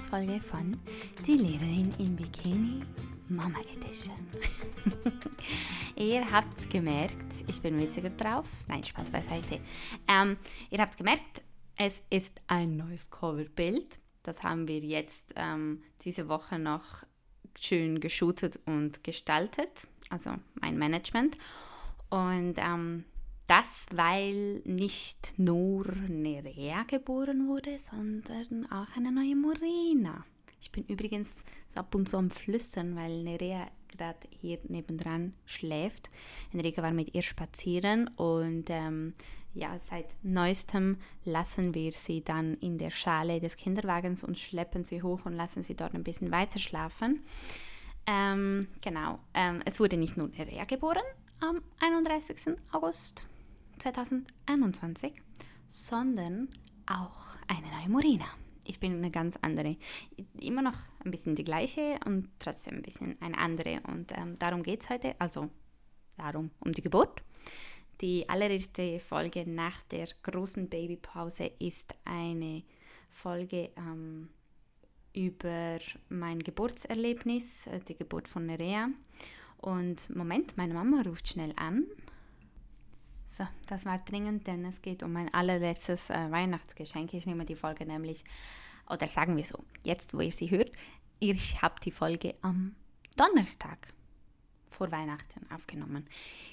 Podcast-Folge von Die Lehrerin im Bikini Mama Edition. ihr habt es gemerkt, ich bin witziger drauf. Nein, Spaß beiseite. Ähm, ihr habt es gemerkt, es ist ein neues Coverbild. Das haben wir jetzt ähm, diese Woche noch schön geshootet und gestaltet. Also mein Management. Und ähm, das, weil nicht nur Nerea geboren wurde, sondern auch eine neue Morena. Ich bin übrigens ab und zu am Flüstern, weil Nerea gerade hier nebendran schläft. Enrique war mit ihr spazieren und ähm, ja, seit neuestem lassen wir sie dann in der Schale des Kinderwagens und schleppen sie hoch und lassen sie dort ein bisschen weiter schlafen. Ähm, genau, ähm, es wurde nicht nur Nerea geboren am 31. August 2021, sondern auch eine neue Morena. Ich bin eine ganz andere. Immer noch ein bisschen die gleiche und trotzdem ein bisschen eine andere. Und ähm, darum geht es heute, also darum um die Geburt. Die allererste Folge nach der großen Babypause ist eine Folge ähm, über mein Geburtserlebnis, äh, die Geburt von Nerea. Und Moment, meine Mama ruft schnell an. So, das war dringend, denn es geht um mein allerletztes äh, Weihnachtsgeschenk. Ich nehme die Folge nämlich, oder sagen wir so, jetzt wo ihr sie hört, ich habe die Folge am Donnerstag vor Weihnachten aufgenommen.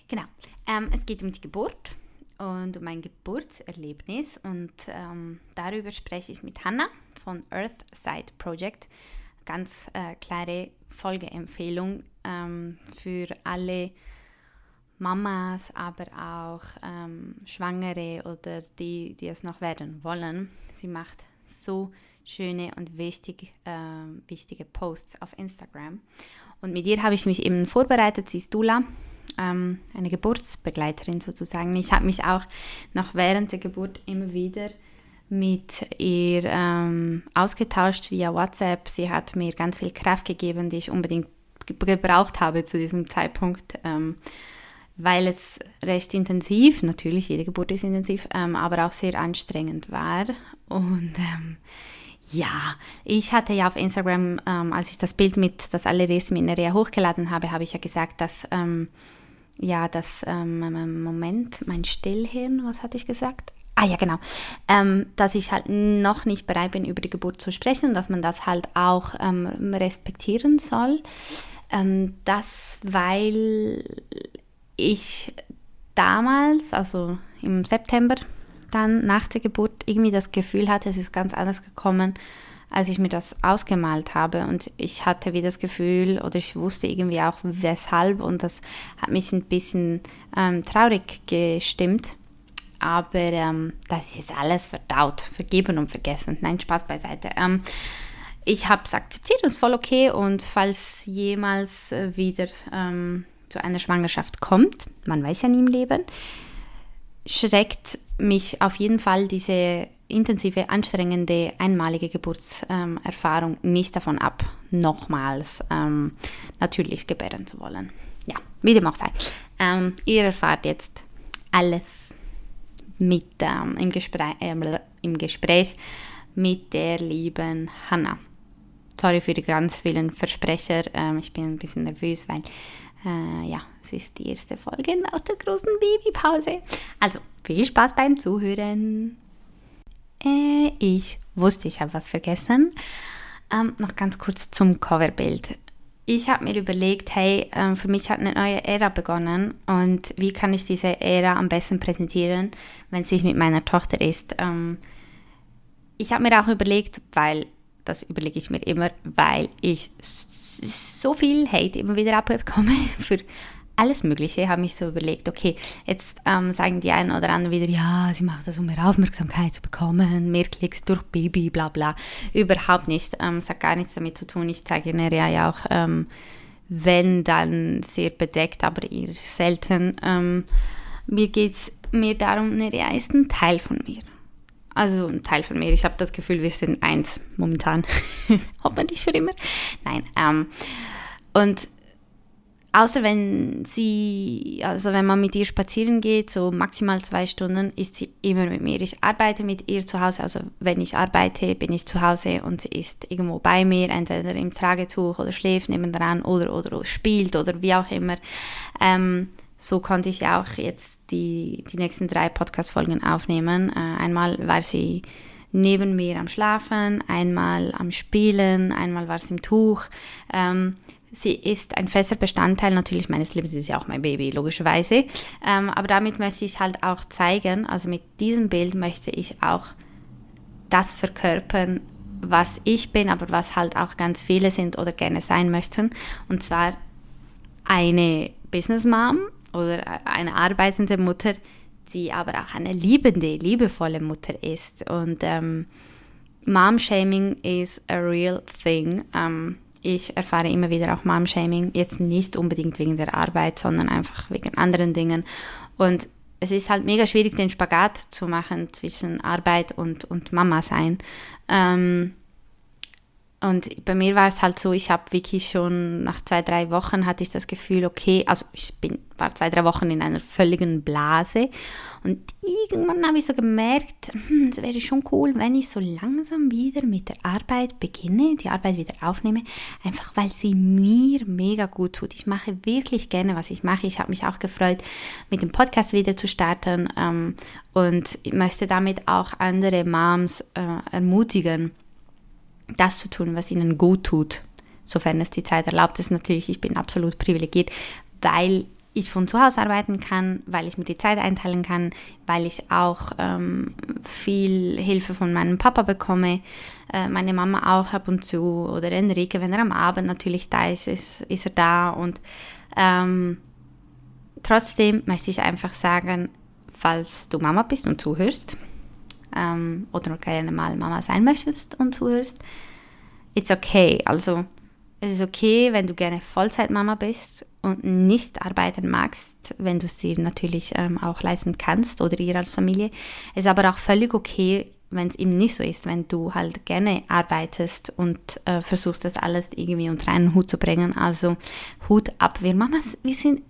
Genau, ähm, es geht um die Geburt und um mein Geburtserlebnis und ähm, darüber spreche ich mit Hannah von Earthside Project. Ganz äh, klare Folgeempfehlung ähm, für alle Mamas, aber auch ähm, Schwangere oder die, die es noch werden wollen. Sie macht so schöne und wichtig, äh, wichtige Posts auf Instagram. Und mit ihr habe ich mich eben vorbereitet. Sie ist Dula, ähm, eine Geburtsbegleiterin sozusagen. Ich habe mich auch noch während der Geburt immer wieder mit ihr ähm, ausgetauscht via WhatsApp. Sie hat mir ganz viel Kraft gegeben, die ich unbedingt gebraucht habe zu diesem Zeitpunkt. Ähm, weil es recht intensiv, natürlich, jede Geburt ist intensiv, ähm, aber auch sehr anstrengend war. Und ähm, ja, ich hatte ja auf Instagram, ähm, als ich das Bild mit, das allererste mit Nerea hochgeladen habe, habe ich ja gesagt, dass, ähm, ja, das, ähm, Moment, mein Stillhirn, was hatte ich gesagt? Ah ja, genau. Ähm, dass ich halt noch nicht bereit bin, über die Geburt zu sprechen, dass man das halt auch respektieren soll. das, weil ich damals, also im September, dann nach der Geburt irgendwie das Gefühl hatte, es ist ganz anders gekommen, als ich mir das ausgemalt habe. Und ich hatte wie das Gefühl, oder ich wusste irgendwie auch weshalb, und das hat mich ein bisschen ähm, traurig gestimmt. Aber ähm, das ist jetzt alles verdaut, vergeben und vergessen. Nein, Spaß beiseite. Ähm, ich habe es akzeptiert und es ist voll okay. Und falls jemals äh, wieder ähm, zu einer Schwangerschaft kommt, man weiß ja nie im Leben, schreckt mich auf jeden Fall diese intensive, anstrengende, einmalige Geburtserfahrung ähm, nicht davon ab, nochmals ähm, natürlich gebären zu wollen. Ja, wie dem auch sei. Ähm, ihr erfahrt jetzt alles mit, ähm, im, Gespräch, äh, im Gespräch mit der lieben Hannah. Sorry für die ganz vielen Versprecher. Ähm, ich bin ein bisschen nervös, weil äh, ja, es ist die erste Folge nach der großen Babypause. Also, viel Spaß beim Zuhören. Äh, ich wusste, ich habe was vergessen. Ähm, noch ganz kurz zum Coverbild. Ich habe mir überlegt, hey, äh, für mich hat eine neue Ära begonnen und wie kann ich diese Ära am besten präsentieren, wenn sich mit meiner Tochter ist. Ähm, ich habe mir auch überlegt, weil, das überlege ich mir immer, weil ich so viel Hate immer wieder abbekomme für alles Mögliche, habe ich so überlegt, okay, jetzt ähm, sagen die einen oder anderen wieder, ja, sie macht das, um mehr Aufmerksamkeit zu bekommen, mehr Klicks durch Baby, bla bla. Überhaupt nicht. Ähm, es hat gar nichts damit zu tun. Ich zeige Nerea ja auch, ähm, wenn dann sehr bedeckt, aber eher selten. Ähm, mir geht es mehr darum, Nerea ist ein Teil von mir. Also ein Teil von mir. Ich habe das Gefühl, wir sind eins momentan. Hoffentlich für immer. Nein. Ähm, und außer wenn sie, also wenn man mit ihr spazieren geht, so maximal zwei Stunden, ist sie immer mit mir. Ich arbeite mit ihr zu Hause, also wenn ich arbeite, bin ich zu Hause und sie ist irgendwo bei mir, entweder im Tragetuch oder schläft nebenan oder, oder spielt oder wie auch immer. Ähm, so konnte ich auch jetzt die, die nächsten drei Podcast-Folgen aufnehmen. Äh, einmal war sie neben mir am Schlafen, einmal am Spielen, einmal war sie im Tuch. Ähm, Sie ist ein fester Bestandteil natürlich meines Lebens, sie ist ja auch mein Baby, logischerweise. Ähm, aber damit möchte ich halt auch zeigen, also mit diesem Bild möchte ich auch das verkörpern, was ich bin, aber was halt auch ganz viele sind oder gerne sein möchten. Und zwar eine Business Mom oder eine arbeitende Mutter, die aber auch eine liebende, liebevolle Mutter ist. Und ähm, Mom-Shaming is a real thing. Ähm, ich erfahre immer wieder auch Mom-Shaming, jetzt nicht unbedingt wegen der Arbeit, sondern einfach wegen anderen Dingen. Und es ist halt mega schwierig, den Spagat zu machen zwischen Arbeit und, und Mama sein. Ähm, und bei mir war es halt so, ich habe wirklich schon nach zwei, drei Wochen hatte ich das Gefühl, okay, also ich bin, war zwei, drei Wochen in einer völligen Blase. Und irgendwann habe ich so gemerkt, hm, es wäre schon cool, wenn ich so langsam wieder mit der Arbeit beginne, die Arbeit wieder aufnehme, einfach weil sie mir mega gut tut. Ich mache wirklich gerne, was ich mache. Ich habe mich auch gefreut, mit dem Podcast wieder zu starten ähm, und möchte damit auch andere Moms äh, ermutigen, das zu tun, was ihnen gut tut, sofern es die Zeit erlaubt ist. Natürlich, ich bin absolut privilegiert, weil ich von zu Hause arbeiten kann, weil ich mir die Zeit einteilen kann, weil ich auch ähm, viel Hilfe von meinem Papa bekomme, äh, meine Mama auch ab und zu oder Enrique, wenn er am Abend natürlich da ist, ist, ist er da und ähm, trotzdem möchte ich einfach sagen, falls du Mama bist und zuhörst, ähm, oder gerne mal Mama sein möchtest und zuhörst, it's okay. Also es ist okay, wenn du gerne Vollzeitmama bist und nicht arbeiten magst, wenn du es dir natürlich ähm, auch leisten kannst oder ihr als Familie. Es ist aber auch völlig okay, wenn es eben nicht so ist, wenn du halt gerne arbeitest und äh, versuchst, das alles irgendwie unter einen Hut zu bringen. Also Hut ab. Wir Mamas, wir sind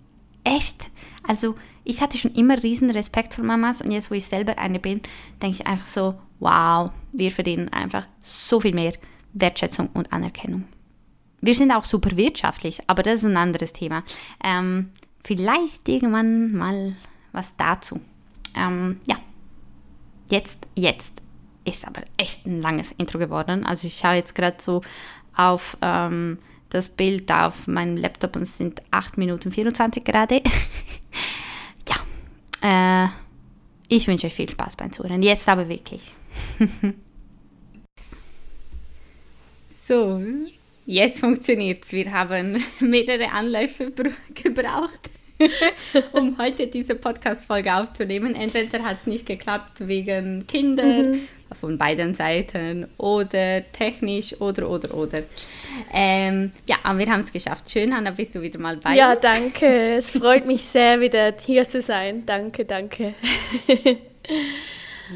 echt, also ich hatte schon immer riesen Respekt vor Mamas und jetzt, wo ich selber eine bin, denke ich einfach so, wow, wir verdienen einfach so viel mehr Wertschätzung und Anerkennung. Wir sind auch super wirtschaftlich, aber das ist ein anderes Thema. Ähm, vielleicht irgendwann mal was dazu. Ähm, ja, jetzt, jetzt ist aber echt ein langes Intro geworden. Also ich schaue jetzt gerade so auf ähm, das Bild auf meinem Laptop und es sind 8 Minuten 24 gerade. Äh, ich wünsche euch viel Spaß beim Zuhören. Jetzt aber wirklich. so, jetzt funktioniert es. Wir haben mehrere Anläufe gebraucht, um heute diese Podcast-Folge aufzunehmen. Entweder hat es nicht geklappt wegen Kindern mhm von beiden Seiten oder technisch oder oder oder. Ähm, ja, aber wir haben es geschafft. Schön, Hanna, bist du wieder mal bei Ja, danke. Es freut mich sehr, wieder hier zu sein. Danke, danke.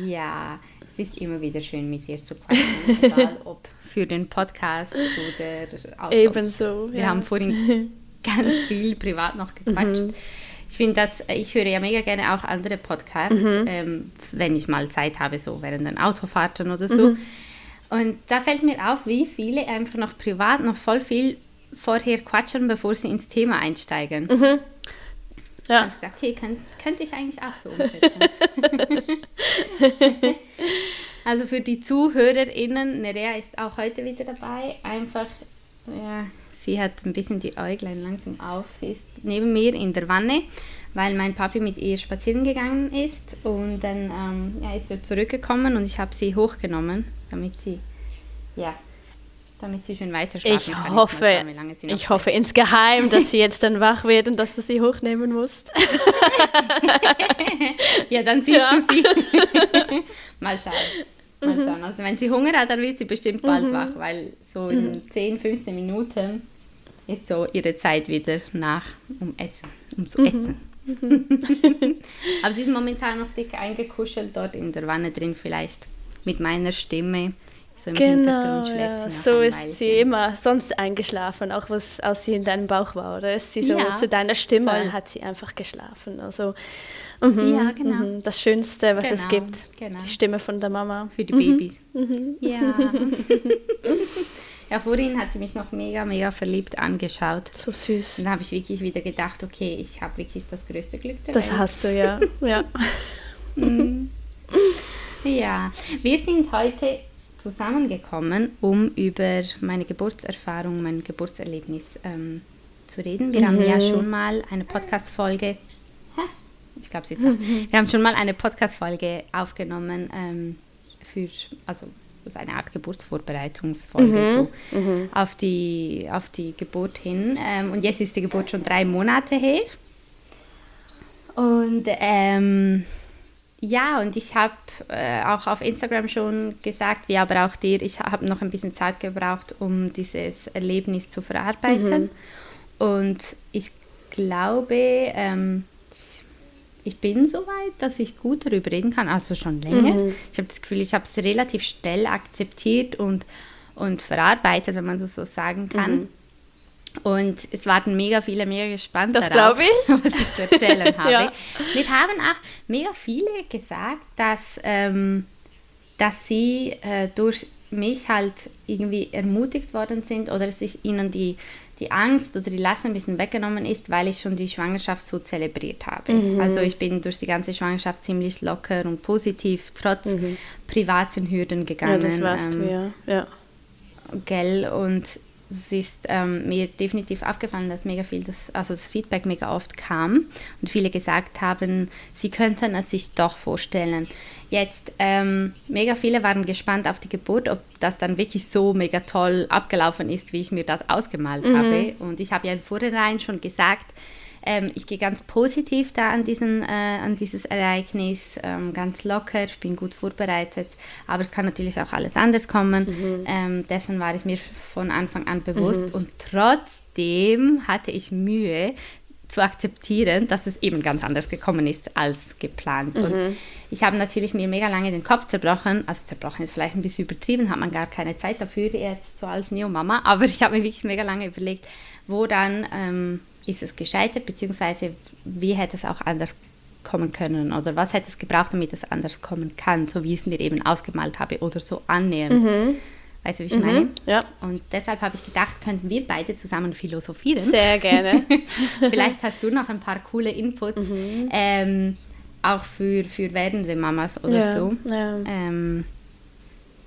ja, es ist immer wieder schön, mit dir zu quatschen, egal ob für den Podcast oder auch Ebenso, Wir ja. haben vorhin ganz viel privat noch gequatscht. Mhm ich finde das, ich höre ja mega gerne auch andere Podcasts, mhm. ähm, wenn ich mal Zeit habe, so während den Autofahrten oder so. Mhm. Und da fällt mir auf, wie viele einfach noch privat noch voll viel vorher quatschen, bevor sie ins Thema einsteigen. Mhm. Ja. Ich sage, okay, könnt, könnte ich eigentlich auch so umsetzen. also für die ZuhörerInnen, Nerea ist auch heute wieder dabei, einfach ja, Sie hat ein bisschen die Äuglein langsam auf. Sie ist neben mir in der Wanne, weil mein Papi mit ihr spazieren gegangen ist. Und dann ähm, ja, ist er zurückgekommen und ich habe sie hochgenommen, damit sie, ja, damit sie schön weiter ich kann. Hoffe, schauen, ich hoffe insgeheim, dass sie jetzt dann wach wird und dass du sie hochnehmen musst. ja, dann siehst ja. du sie. Mal schauen. Mal mhm. schauen. Also wenn sie Hunger hat, dann wird sie bestimmt bald mhm. wach, weil so in mhm. 10, 15 Minuten ist so ihre Zeit wieder nach, um Essen, um zu mhm. essen. Aber sie ist momentan noch dick eingekuschelt dort in der Wanne drin, vielleicht mit meiner Stimme So genau, ja. so ist sie immer sonst eingeschlafen, auch was, als sie in deinem Bauch war, oder? Ist sie so ja, zu deiner Stimme, voll. hat sie einfach geschlafen. Also, mhm, ja, genau. Mhm, das Schönste, was genau, es gibt, genau. die Stimme von der Mama. Für die Babys. Mhm. mhm. Ja. Ja, vorhin hat sie mich noch mega, mega verliebt angeschaut. So süß. Dann habe ich wirklich wieder gedacht, okay, ich habe wirklich das größte Glück der Das Welt. hast du, ja. ja. Mhm. ja, wir sind heute zusammengekommen, um über meine Geburtserfahrung, mein Geburtserlebnis ähm, zu reden. Wir mhm. haben ja schon mal eine Podcast-Folge, ich glaube, sie ist mhm. Wir haben schon mal eine Podcast-Folge aufgenommen ähm, für, also das ist eine Art Geburtsvorbereitungsfolge mhm. so, mhm. Auf, die, auf die Geburt hin. Ähm, und jetzt ist die Geburt schon drei Monate her. Und ähm, ja, und ich habe äh, auch auf Instagram schon gesagt, wie aber auch dir, ich habe noch ein bisschen Zeit gebraucht, um dieses Erlebnis zu verarbeiten. Mhm. Und ich glaube, ähm, ich bin so weit, dass ich gut darüber reden kann, also schon länger. Mhm. Ich habe das Gefühl, ich habe es relativ schnell akzeptiert und, und verarbeitet, wenn man so, so sagen kann. Mhm. Und es warten mega viele mega gespannt das darauf, ich. was ich zu erzählen habe. ja. Mir haben auch mega viele gesagt, dass, ähm, dass sie äh, durch mich halt irgendwie ermutigt worden sind oder dass ich ihnen die die Angst oder die Last ein bisschen weggenommen ist, weil ich schon die Schwangerschaft so zelebriert habe. Mhm. Also ich bin durch die ganze Schwangerschaft ziemlich locker und positiv, trotz mhm. privaten Hürden gegangen. Ja, das warst ähm, du, ja. ja. Gell, und es ist ähm, mir definitiv aufgefallen, dass mega viel, das, also das Feedback mega oft kam und viele gesagt haben, sie könnten es sich doch vorstellen. Jetzt, ähm, mega viele waren gespannt auf die Geburt, ob das dann wirklich so mega toll abgelaufen ist, wie ich mir das ausgemalt mhm. habe. Und ich habe ja im Vorhinein schon gesagt, ähm, ich gehe ganz positiv da an, diesen, äh, an dieses Ereignis, ähm, ganz locker, ich bin gut vorbereitet, aber es kann natürlich auch alles anders kommen. Mhm. Ähm, dessen war ich mir von Anfang an bewusst mhm. und trotzdem hatte ich Mühe, zu akzeptieren, dass es eben ganz anders gekommen ist als geplant. Mhm. Und ich habe natürlich mir mega lange den Kopf zerbrochen. Also zerbrochen ist vielleicht ein bisschen übertrieben, hat man gar keine Zeit dafür jetzt so als Neomama. Aber ich habe mir wirklich mega lange überlegt, wo dann ähm, ist es gescheitert, beziehungsweise wie hätte es auch anders kommen können oder was hätte es gebraucht, damit es anders kommen kann, so wie ich es mir eben ausgemalt habe oder so annähernd. Mhm. Weißt du, wie ich mhm, meine? Ja. Und deshalb habe ich gedacht, könnten wir beide zusammen philosophieren. Sehr gerne. Vielleicht hast du noch ein paar coole Inputs, mhm. ähm, auch für, für werdende Mamas oder ja, so. Ja. Ähm,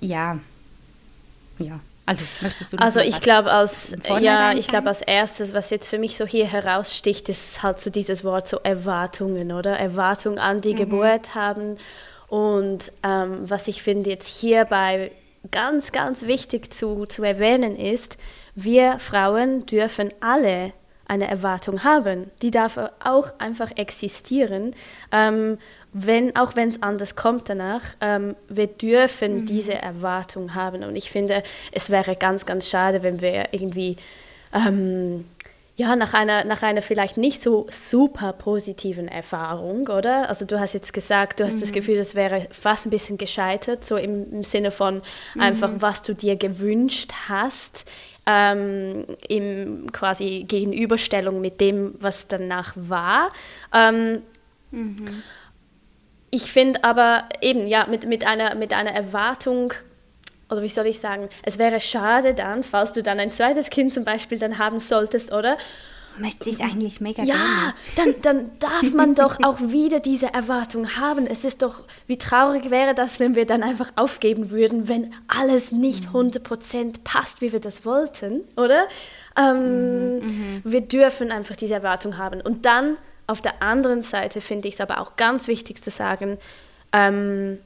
ja. Ja. Also, möchtest du also ich glaube als ja, ich glaube als erstes, was jetzt für mich so hier heraussticht, ist halt so dieses Wort so Erwartungen, oder? Erwartungen an die mhm. Geburt haben. Und ähm, was ich finde jetzt hierbei ganz, ganz wichtig zu, zu erwähnen ist, wir Frauen dürfen alle eine Erwartung haben. Die darf auch einfach existieren, ähm, wenn, auch wenn es anders kommt danach. Ähm, wir dürfen mhm. diese Erwartung haben. Und ich finde, es wäre ganz, ganz schade, wenn wir irgendwie ähm, ja, nach einer, nach einer vielleicht nicht so super positiven Erfahrung, oder? Also du hast jetzt gesagt, du hast mhm. das Gefühl, das wäre fast ein bisschen gescheitert, so im, im Sinne von mhm. einfach, was du dir gewünscht hast, ähm, im quasi Gegenüberstellung mit dem, was danach war. Ähm, mhm. Ich finde aber eben, ja, mit, mit, einer, mit einer Erwartung oder wie soll ich sagen, es wäre schade dann, falls du dann ein zweites Kind zum Beispiel dann haben solltest, oder? Möchte ich eigentlich mega ja, gerne. Dann, dann darf man doch auch wieder diese Erwartung haben. Es ist doch, wie traurig wäre das, wenn wir dann einfach aufgeben würden, wenn alles nicht 100% mhm. passt, wie wir das wollten, oder? Ähm, mhm, mhm, wir dürfen einfach diese Erwartung haben. Und dann auf der anderen Seite finde ich es aber auch ganz wichtig zu sagen, ähm,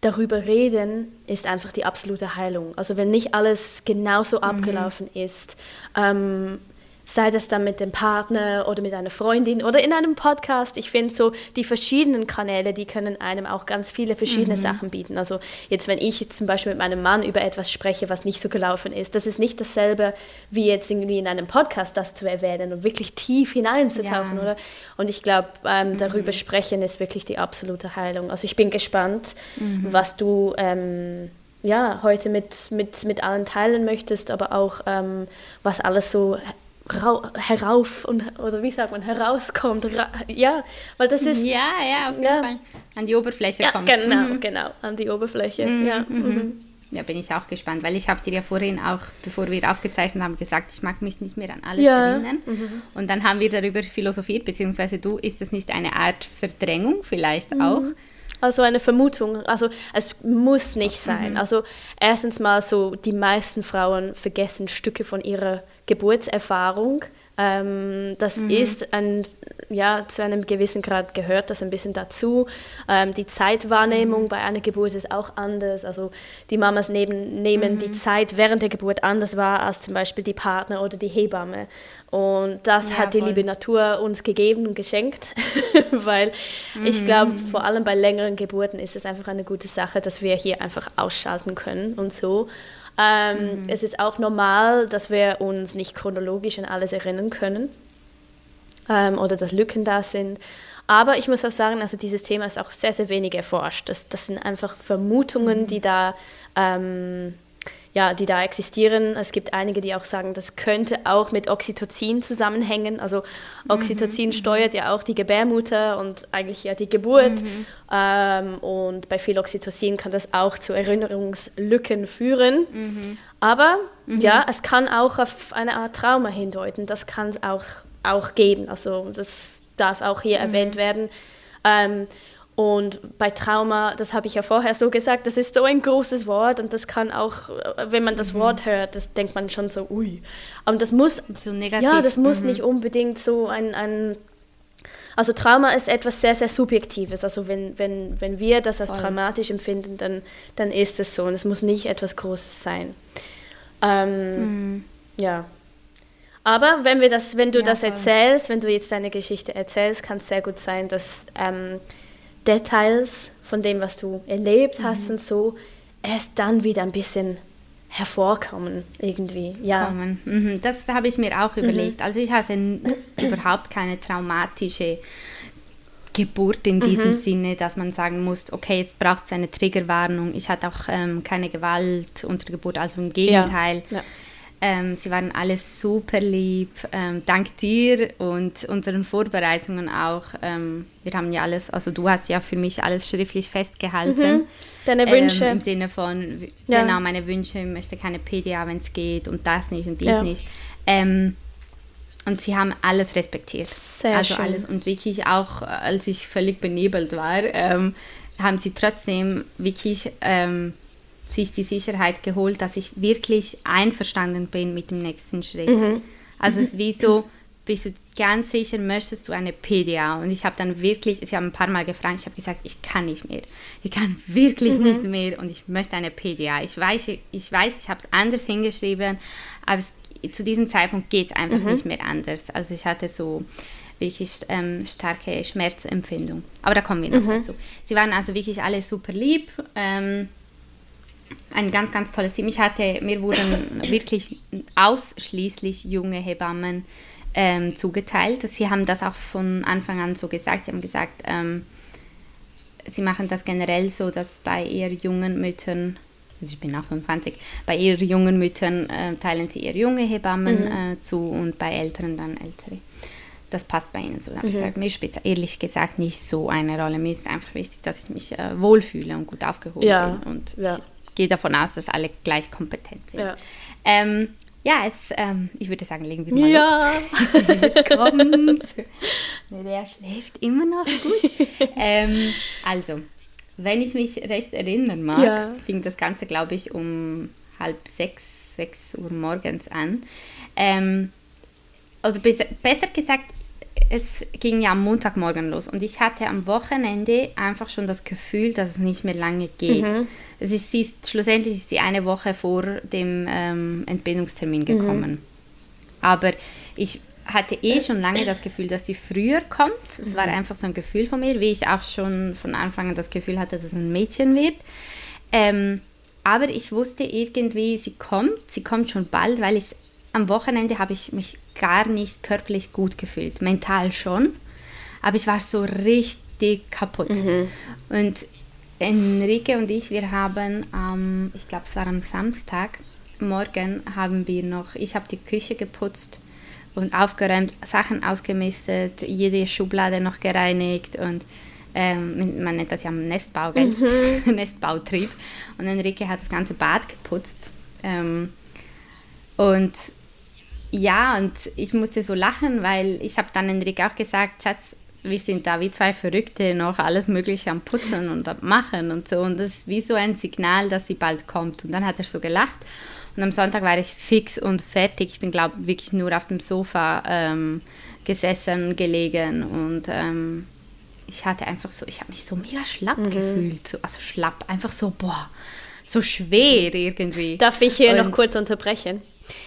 darüber reden ist einfach die absolute Heilung. Also wenn nicht alles genauso mhm. abgelaufen ist, ähm, sei das dann mit dem Partner oder mit einer Freundin oder in einem Podcast. Ich finde so, die verschiedenen Kanäle, die können einem auch ganz viele verschiedene mhm. Sachen bieten. Also jetzt, wenn ich zum Beispiel mit meinem Mann über etwas spreche, was nicht so gelaufen ist, das ist nicht dasselbe, wie jetzt irgendwie in einem Podcast das zu erwähnen und wirklich tief hineinzutauchen, ja. oder? Und ich glaube, ähm, mhm. darüber sprechen ist wirklich die absolute Heilung. Also ich bin gespannt, mhm. was du... Ähm, ja, heute mit, mit, mit allen teilen möchtest, aber auch ähm, was alles so herauf und oder wie sagt man herauskommt ja weil das ist ja ja auf jeden ja. Fall an die Oberfläche ja, kommt genau mhm. genau an die Oberfläche mhm. ja mhm. mhm. ja bin ich auch gespannt weil ich habe dir ja vorhin auch bevor wir aufgezeichnet haben gesagt ich mag mich nicht mehr an alles ja. erinnern mhm. und dann haben wir darüber philosophiert beziehungsweise du ist das nicht eine Art Verdrängung vielleicht mhm. auch also eine Vermutung. Also es muss nicht sein. Mhm. Also erstens mal so, die meisten Frauen vergessen Stücke von ihrer Geburtserfahrung. Ähm, das mhm. ist ein, ja, zu einem gewissen Grad gehört das ein bisschen dazu. Ähm, die Zeitwahrnehmung mhm. bei einer Geburt ist auch anders. Also die Mamas neben, nehmen mhm. die Zeit während der Geburt anders wahr als zum Beispiel die Partner oder die Hebamme. Und das ja, hat die voll. liebe Natur uns gegeben und geschenkt, weil mhm. ich glaube, vor allem bei längeren Geburten ist es einfach eine gute Sache, dass wir hier einfach ausschalten können und so. Ähm, mhm. Es ist auch normal, dass wir uns nicht chronologisch an alles erinnern können ähm, oder dass Lücken da sind. Aber ich muss auch sagen, also dieses Thema ist auch sehr, sehr wenig erforscht. Das, das sind einfach Vermutungen, mhm. die da ähm, ja, die da existieren. Es gibt einige, die auch sagen, das könnte auch mit Oxytocin zusammenhängen. Also Oxytocin mhm. steuert ja auch die Gebärmutter und eigentlich ja die Geburt. Mhm. Ähm, und bei viel Oxytocin kann das auch zu Erinnerungslücken führen. Mhm. Aber mhm. ja, es kann auch auf eine Art Trauma hindeuten. Das kann es auch, auch geben. Also das darf auch hier mhm. erwähnt werden. Ähm, und bei Trauma, das habe ich ja vorher so gesagt, das ist so ein großes Wort und das kann auch, wenn man das mhm. Wort hört, das denkt man schon so, ui. Aber das muss, so negativ. ja, das muss mhm. nicht unbedingt so ein, ein, also Trauma ist etwas sehr, sehr Subjektives. Also wenn, wenn, wenn wir das als Voll. traumatisch empfinden, dann, dann ist es so und es muss nicht etwas Großes sein. Ähm, mhm. Ja. Aber wenn, wir das, wenn du ja, das erzählst, wenn du jetzt deine Geschichte erzählst, kann es sehr gut sein, dass... Ähm, Details von dem, was du erlebt hast mhm. und so, erst dann wieder ein bisschen hervorkommen irgendwie. Ja. Mhm. Das habe ich mir auch überlegt. Mhm. Also ich hatte überhaupt keine traumatische Geburt in diesem mhm. Sinne, dass man sagen muss, okay, jetzt braucht es eine Triggerwarnung. Ich hatte auch ähm, keine Gewalt unter Geburt, also im Gegenteil. Ja. Ja. Ähm, sie waren alle super lieb. Ähm, dank dir und unseren Vorbereitungen auch. Ähm, wir haben ja alles, also du hast ja für mich alles schriftlich festgehalten. Mhm. Deine Wünsche. Ähm, Im Sinne von, ja. genau, meine Wünsche, ich möchte keine PDA, wenn es geht und das nicht und dies ja. nicht. Ähm, und sie haben alles respektiert. Sehr also schön. alles. Und wirklich auch, als ich völlig benebelt war, ähm, haben sie trotzdem wirklich sich die Sicherheit geholt, dass ich wirklich einverstanden bin mit dem nächsten Schritt. Mhm. Also es ist wie so, bist du ganz sicher, möchtest du eine PDA? Und ich habe dann wirklich, ich habe ein paar Mal gefragt, ich habe gesagt, ich kann nicht mehr. Ich kann wirklich mhm. nicht mehr und ich möchte eine PDA. Ich weiß, ich, weiß, ich habe es anders hingeschrieben, aber es, zu diesem Zeitpunkt geht es einfach mhm. nicht mehr anders. Also ich hatte so wirklich ähm, starke Schmerzempfindung. Aber da kommen wir noch mhm. dazu. Sie waren also wirklich alle super lieb. Ähm, ein ganz, ganz tolles Team. Ich hatte, mir wurden wirklich ausschließlich junge Hebammen ähm, zugeteilt. Sie haben das auch von Anfang an so gesagt. Sie haben gesagt, ähm, sie machen das generell so, dass bei eher jungen Müttern, also ich bin 28, bei eher jungen Müttern äh, teilen sie eher junge Hebammen mhm. äh, zu und bei älteren dann ältere. Das passt bei ihnen so. Mhm. Ich gesagt, mir spielt ehrlich gesagt nicht so eine Rolle. Mir ist einfach wichtig, dass ich mich äh, wohlfühle und gut aufgehoben ja. bin. Und ja gehe davon aus, dass alle gleich kompetent sind. Ja, ähm, ja es, ähm, ich würde sagen, legen wir mal ja. los. Jetzt kommt's. Der schläft immer noch gut. ähm, also, wenn ich mich recht erinnern mag, ja. fing das Ganze, glaube ich, um halb sechs, sechs Uhr morgens an. Ähm, also besser, besser gesagt, es ging ja am Montagmorgen los und ich hatte am Wochenende einfach schon das Gefühl, dass es nicht mehr lange geht. Mhm. Es ist, sie ist, schlussendlich ist sie eine Woche vor dem ähm, Entbindungstermin gekommen. Mhm. Aber ich hatte eh schon lange das Gefühl, dass sie früher kommt. Es mhm. war einfach so ein Gefühl von mir, wie ich auch schon von Anfang an das Gefühl hatte, dass es ein Mädchen wird. Ähm, aber ich wusste irgendwie, sie kommt, sie kommt schon bald, weil ich am Wochenende habe ich mich gar nicht körperlich gut gefühlt. Mental schon, aber ich war so richtig kaputt. Mhm. Und Enrique und ich, wir haben, ähm, ich glaube, es war am Samstag, morgen haben wir noch, ich habe die Küche geputzt und aufgeräumt, Sachen ausgemistet, jede Schublade noch gereinigt und ähm, man nennt das ja Nestbau, gell? Mhm. Nestbautrieb. Und Enrique hat das ganze Bad geputzt. Ähm, und ja, und ich musste so lachen, weil ich habe dann Enrique auch gesagt, Schatz, wir sind da wie zwei Verrückte noch alles Mögliche am Putzen und am Machen und so. Und das ist wie so ein Signal, dass sie bald kommt. Und dann hat er so gelacht. Und am Sonntag war ich fix und fertig. Ich bin, glaube ich, wirklich nur auf dem Sofa ähm, gesessen, gelegen und ähm, ich hatte einfach so, ich habe mich so mega schlapp mhm. gefühlt. So, also schlapp, einfach so, boah, so schwer irgendwie. Darf ich hier und, noch kurz unterbrechen?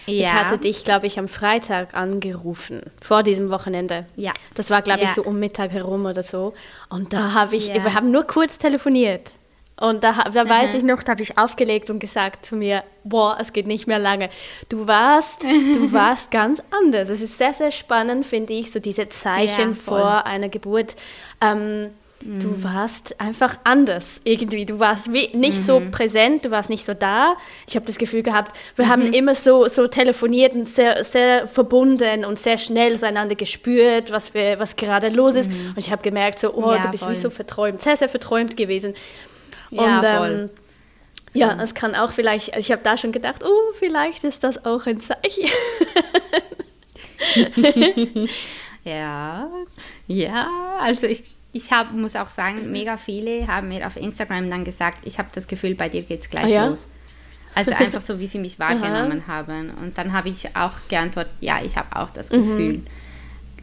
Ja. Ich hatte dich, glaube ich, am Freitag angerufen, vor diesem Wochenende. Ja. Das war, glaube ja. ich, so um Mittag herum oder so. Und da habe ich, ja. wir haben nur kurz telefoniert. Und da, da weiß ich noch, da habe ich aufgelegt und gesagt zu mir, boah, es geht nicht mehr lange. Du warst, du warst ganz anders. Es ist sehr, sehr spannend, finde ich, so diese Zeichen ja, vor einer Geburt. Ähm, mhm. Du warst einfach anders irgendwie. Du warst nicht mhm. so präsent, du warst nicht so da. Ich habe das Gefühl gehabt, wir mhm. haben immer so, so telefoniert und sehr, sehr verbunden und sehr schnell zueinander gespürt, was, wir, was gerade los ist. Mhm. Und ich habe gemerkt, so, oh, ja, du bist voll. wie so verträumt, sehr, sehr verträumt gewesen. Ja, und, voll. Ähm, ja, es kann auch vielleicht, ich habe da schon gedacht, oh, vielleicht ist das auch ein Zeichen. ja, ja, also ich, ich hab, muss auch sagen, mega viele haben mir auf Instagram dann gesagt, ich habe das Gefühl, bei dir geht es gleich ah, ja? los. Also einfach so, wie sie mich wahrgenommen haben. Und dann habe ich auch geantwortet, ja, ich habe auch das Gefühl. Mhm.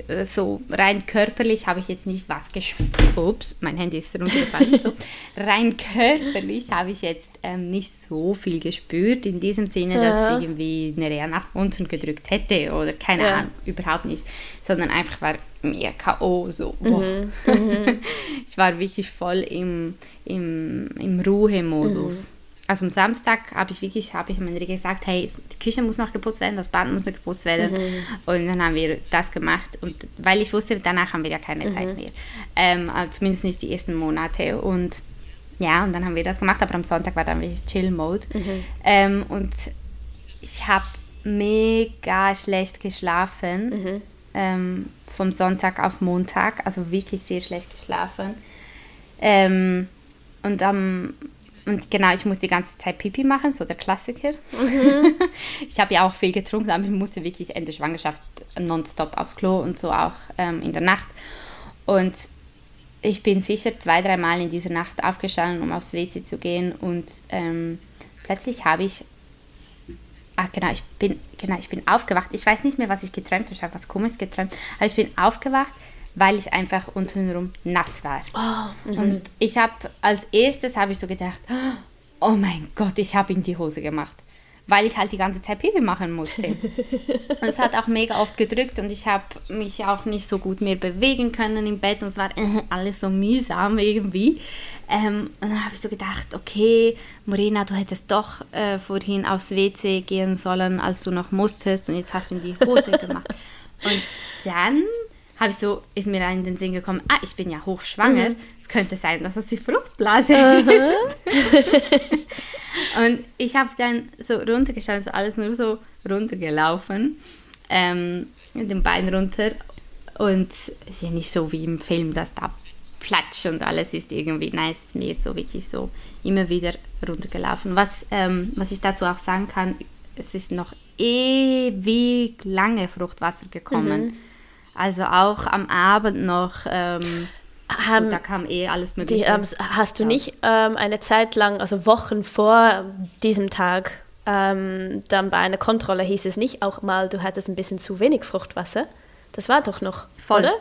Äh, so rein körperlich habe ich jetzt nicht was gespürt. Ups, mein Handy ist runtergefallen. so. Rein körperlich habe ich jetzt ähm, nicht so viel gespürt, in diesem Sinne, ja. dass ich irgendwie eine Reha nach unten gedrückt hätte oder keine ja. Ahnung, überhaupt nicht. Sondern einfach war mir K.O. so. Mhm. Mhm. ich war wirklich voll im, im, im Ruhemodus. Mhm. Also am Samstag habe ich wirklich, habe ich mir gesagt, hey, die Küche muss noch geputzt werden, das Bad muss noch geputzt werden. Mhm. Und dann haben wir das gemacht. Und weil ich wusste, danach haben wir ja keine mhm. Zeit mehr. Ähm, zumindest nicht die ersten Monate. Und ja, und dann haben wir das gemacht, aber am Sonntag war dann wirklich Chill-Mode. Mhm. Ähm, und ich habe mega schlecht geschlafen. Mhm. Ähm, vom Sonntag auf Montag, also wirklich sehr schlecht geschlafen. Ähm, und am und genau, ich musste die ganze Zeit Pipi machen, so der Klassiker. Mhm. ich habe ja auch viel getrunken, aber ich musste wirklich Ende Schwangerschaft nonstop aufs Klo und so auch ähm, in der Nacht. Und ich bin sicher zwei, dreimal in dieser Nacht aufgestanden, um aufs WC zu gehen. Und ähm, plötzlich habe ich, ach genau, ich bin, genau, ich bin aufgewacht. Ich weiß nicht mehr, was ich geträumt habe, ich habe was komisches geträumt, aber ich bin aufgewacht weil ich einfach untenrum nass war. Oh, mhm. und ich habe als erstes habe ich so gedacht, oh mein Gott, ich habe in die Hose gemacht, weil ich halt die ganze Zeit Pipi machen musste. und es hat auch mega oft gedrückt und ich habe mich auch nicht so gut mehr bewegen können im Bett und es war äh, alles so mühsam irgendwie. Ähm, und dann habe ich so gedacht, okay, Morena, du hättest doch äh, vorhin aufs WC gehen sollen, als du noch musstest und jetzt hast du in die Hose gemacht. Und dann habe ich so, ist mir in den Sinn gekommen, ah, ich bin ja hochschwanger. Mhm. Es könnte sein, dass das die Fruchtblase uh ist. und ich habe dann so runtergeschaut, ist alles nur so runtergelaufen, ähm, mit dem Bein runter. Und es ist ja nicht so wie im Film, dass da Platsch und alles ist irgendwie, ist mir so wirklich so immer wieder runtergelaufen. Was, ähm, was ich dazu auch sagen kann, es ist noch ewig lange Fruchtwasser gekommen. Mhm also auch am Abend noch. Ähm, haben, da kam eh alles Mögliche. Die, ähm, hast du nicht ähm, eine Zeit lang, also Wochen vor diesem Tag, ähm, dann bei einer Kontrolle hieß es nicht auch mal, du hattest ein bisschen zu wenig Fruchtwasser? Das war doch noch, Voll. oder?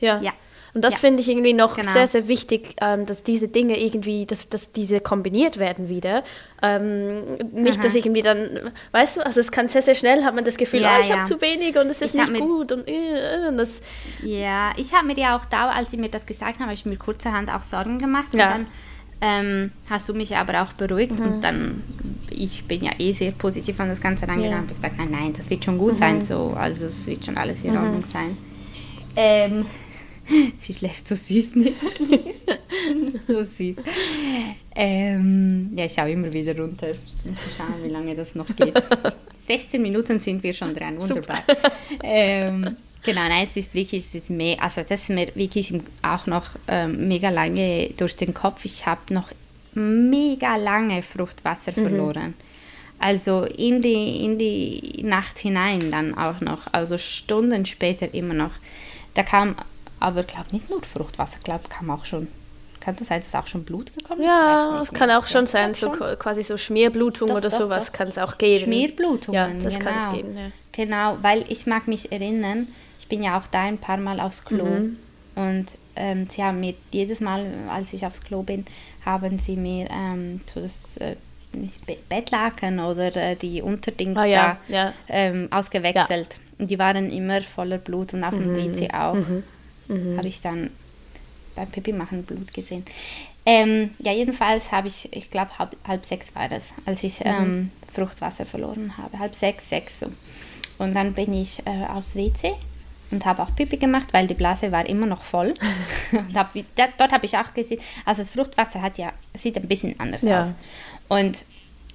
Ja. ja. Und das ja. finde ich irgendwie noch genau. sehr, sehr wichtig, ähm, dass diese Dinge irgendwie, dass, dass diese kombiniert werden wieder. Ähm, nicht, Aha. dass irgendwie dann, weißt du, also es kann sehr, sehr schnell, hat man das Gefühl, ja, oh, ich ja. habe zu wenig und es ist ich nicht gut. Und, äh, und das ja, ich habe mir ja auch da, als sie mir das gesagt haben, habe ich mir kurzerhand auch Sorgen gemacht. Und dann ähm, hast du mich aber auch beruhigt mhm. und dann, ich bin ja eh sehr positiv an das Ganze rangegangen, ja. habe gesagt, nein, nein, das wird schon gut mhm. sein, so, also es wird schon alles in mhm. Ordnung sein. Ähm, Sie schläft so süß nicht. so süß. Ähm, ja, ich schaue immer wieder runter, um zu schauen, wie lange das noch geht. 16 Minuten sind wir schon dran, wunderbar. Ähm, genau, nein, es ist wirklich, es ist mehr, also das ist mir wirklich auch noch ähm, mega lange durch den Kopf. Ich habe noch mega lange Fruchtwasser mhm. verloren. Also in die, in die Nacht hinein dann auch noch, also Stunden später immer noch. Da kam aber, glaube nicht nur Fruchtwasser, glaube kam auch schon kann das sein, dass auch schon Blut gekommen ist? Ja, es kann auch schon sein, so schon? quasi so Schmierblutung doch, oder doch, sowas kann es auch geben. Schmierblutungen, ja, das genau. kann es geben. Ja. Genau, weil ich mag mich erinnern, ich bin ja auch da ein paar Mal aufs Klo mhm. und ähm, sie haben mir jedes Mal, als ich aufs Klo bin, haben sie mir ähm, so das äh, Bettlaken oder äh, die Unterdings ah, ja, da ja. Ähm, ausgewechselt. Und die waren immer voller Blut und auf mhm. dem WC auch. Mhm. Mhm. Habe ich dann beim Pipi machen Blut gesehen. Ähm, ja, jedenfalls habe ich, ich glaube, halb, halb sechs war das, als ich mhm. ähm, Fruchtwasser verloren habe. Halb sechs, sechs so. Und dann bin ich äh, aus WC und habe auch Pipi gemacht, weil die Blase war immer noch voll. und hab, da, dort habe ich auch gesehen, also das Fruchtwasser hat ja, sieht ein bisschen anders ja. aus. Und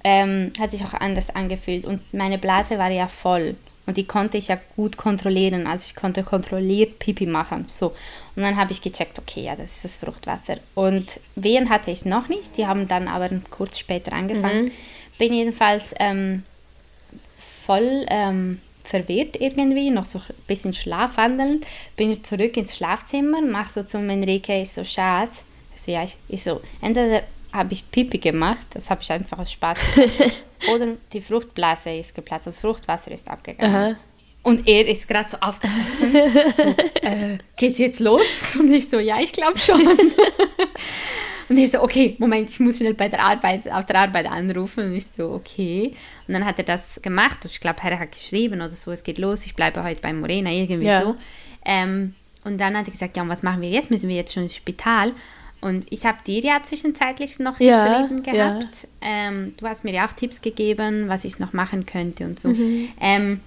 ähm, hat sich auch anders angefühlt. Und meine Blase war ja voll. Und die konnte ich ja gut kontrollieren. Also ich konnte kontrolliert Pipi machen. So. Und dann habe ich gecheckt, okay, ja, das ist das Fruchtwasser. Und Wehen hatte ich noch nicht, die haben dann aber kurz später angefangen. Mhm. Bin jedenfalls ähm, voll ähm, verwirrt irgendwie, noch so ein bisschen schlafwandelnd. Bin ich zurück ins Schlafzimmer, mache so zum Enrique, ich so, Schatz. Also ja, ich, ich so, entweder habe ich Pipi gemacht, das habe ich einfach aus Spaß gemacht, oder die Fruchtblase ist geplatzt, das Fruchtwasser ist abgegangen. Aha. Und er ist gerade so aufgesessen. so, äh, geht's jetzt los? Und ich so, ja, ich glaube schon. und ich so, okay, Moment, ich muss schnell bei der Arbeit, auf der Arbeit anrufen. Und ich so, okay. Und dann hat er das gemacht. Und ich glaube, er hat geschrieben oder so, es geht los, ich bleibe heute bei Morena, irgendwie ja. so. Ähm, und dann hat er gesagt, ja, und was machen wir jetzt? Müssen wir jetzt schon ins Spital? Und ich habe dir ja zwischenzeitlich noch ja, geschrieben gehabt. Ja. Ähm, du hast mir ja auch Tipps gegeben, was ich noch machen könnte und so. Mhm. Ähm,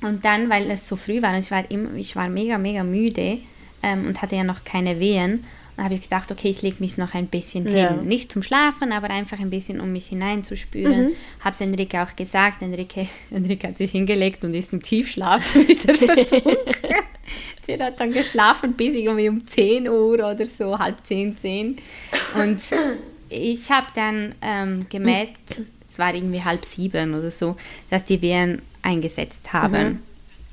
und dann, weil es so früh war und ich war, immer, ich war mega, mega müde ähm, und hatte ja noch keine Wehen, habe ich gedacht, okay, ich lege mich noch ein bisschen ja. hin. Nicht zum Schlafen, aber einfach ein bisschen, um mich hineinzuspüren. Mhm. Habe es Enrique auch gesagt. Enrique, Enrique hat sich hingelegt und ist im Tiefschlaf wieder versunken. Sie hat dann geschlafen bis irgendwie um 10 Uhr oder so, halb 10, 10. Und ich habe dann ähm, gemerkt, es war irgendwie halb sieben oder so, dass die Wehen eingesetzt haben. Mhm.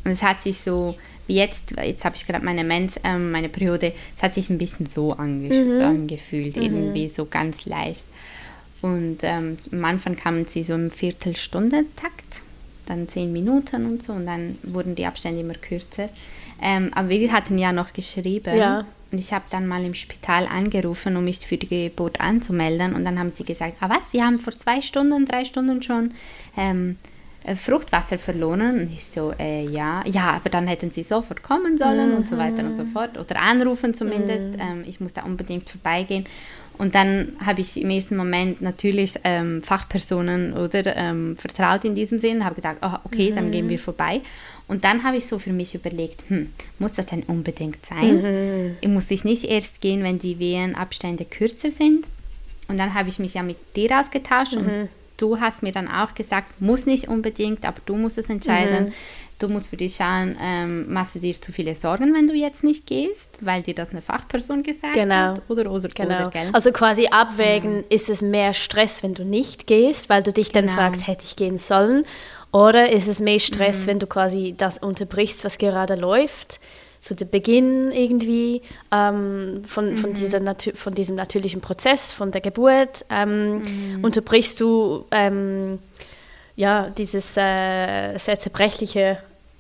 Und es hat sich so, wie jetzt, jetzt habe ich gerade meine Mens, ähm, meine Periode, es hat sich ein bisschen so ange mhm. angefühlt, mhm. irgendwie so ganz leicht. Und ähm, am Anfang kamen sie so im Viertelstundentakt, dann zehn Minuten und so, und dann wurden die Abstände immer kürzer. Ähm, aber wir hatten ja noch geschrieben. Ja. Und ich habe dann mal im Spital angerufen, um mich für die Geburt anzumelden. Und dann haben sie gesagt, ah was, Sie haben vor zwei Stunden, drei Stunden schon ähm, äh, Fruchtwasser verloren. Und ich so, äh, ja, ja, aber dann hätten sie sofort kommen sollen mhm. und so weiter und so mhm. fort. Oder anrufen zumindest. Mhm. Ähm, ich muss da unbedingt vorbeigehen. Und dann habe ich im ersten Moment natürlich ähm, Fachpersonen oder ähm, vertraut in diesem Sinn, habe gedacht, oh, okay, mhm. dann gehen wir vorbei. Und dann habe ich so für mich überlegt, hm, muss das denn unbedingt sein? Mhm. Ich muss ich nicht erst gehen, wenn die Wehenabstände kürzer sind. Und dann habe ich mich ja mit dir ausgetauscht und mhm du hast mir dann auch gesagt, muss nicht unbedingt, aber du musst es entscheiden. Mhm. Du musst für dich schauen, ähm, machst du dir zu viele Sorgen, wenn du jetzt nicht gehst, weil dir das eine Fachperson gesagt genau. hat? Oder, oder, genau. Oder, also quasi abwägen, genau. ist es mehr Stress, wenn du nicht gehst, weil du dich dann genau. fragst, hätte ich gehen sollen? Oder ist es mehr Stress, mhm. wenn du quasi das unterbrichst, was gerade läuft? Zu Beginn irgendwie ähm, von, mhm. von, dieser von diesem natürlichen Prozess, von der Geburt, ähm, mhm. unterbrichst du ähm, ja, dieses äh, sehr zerbrechliche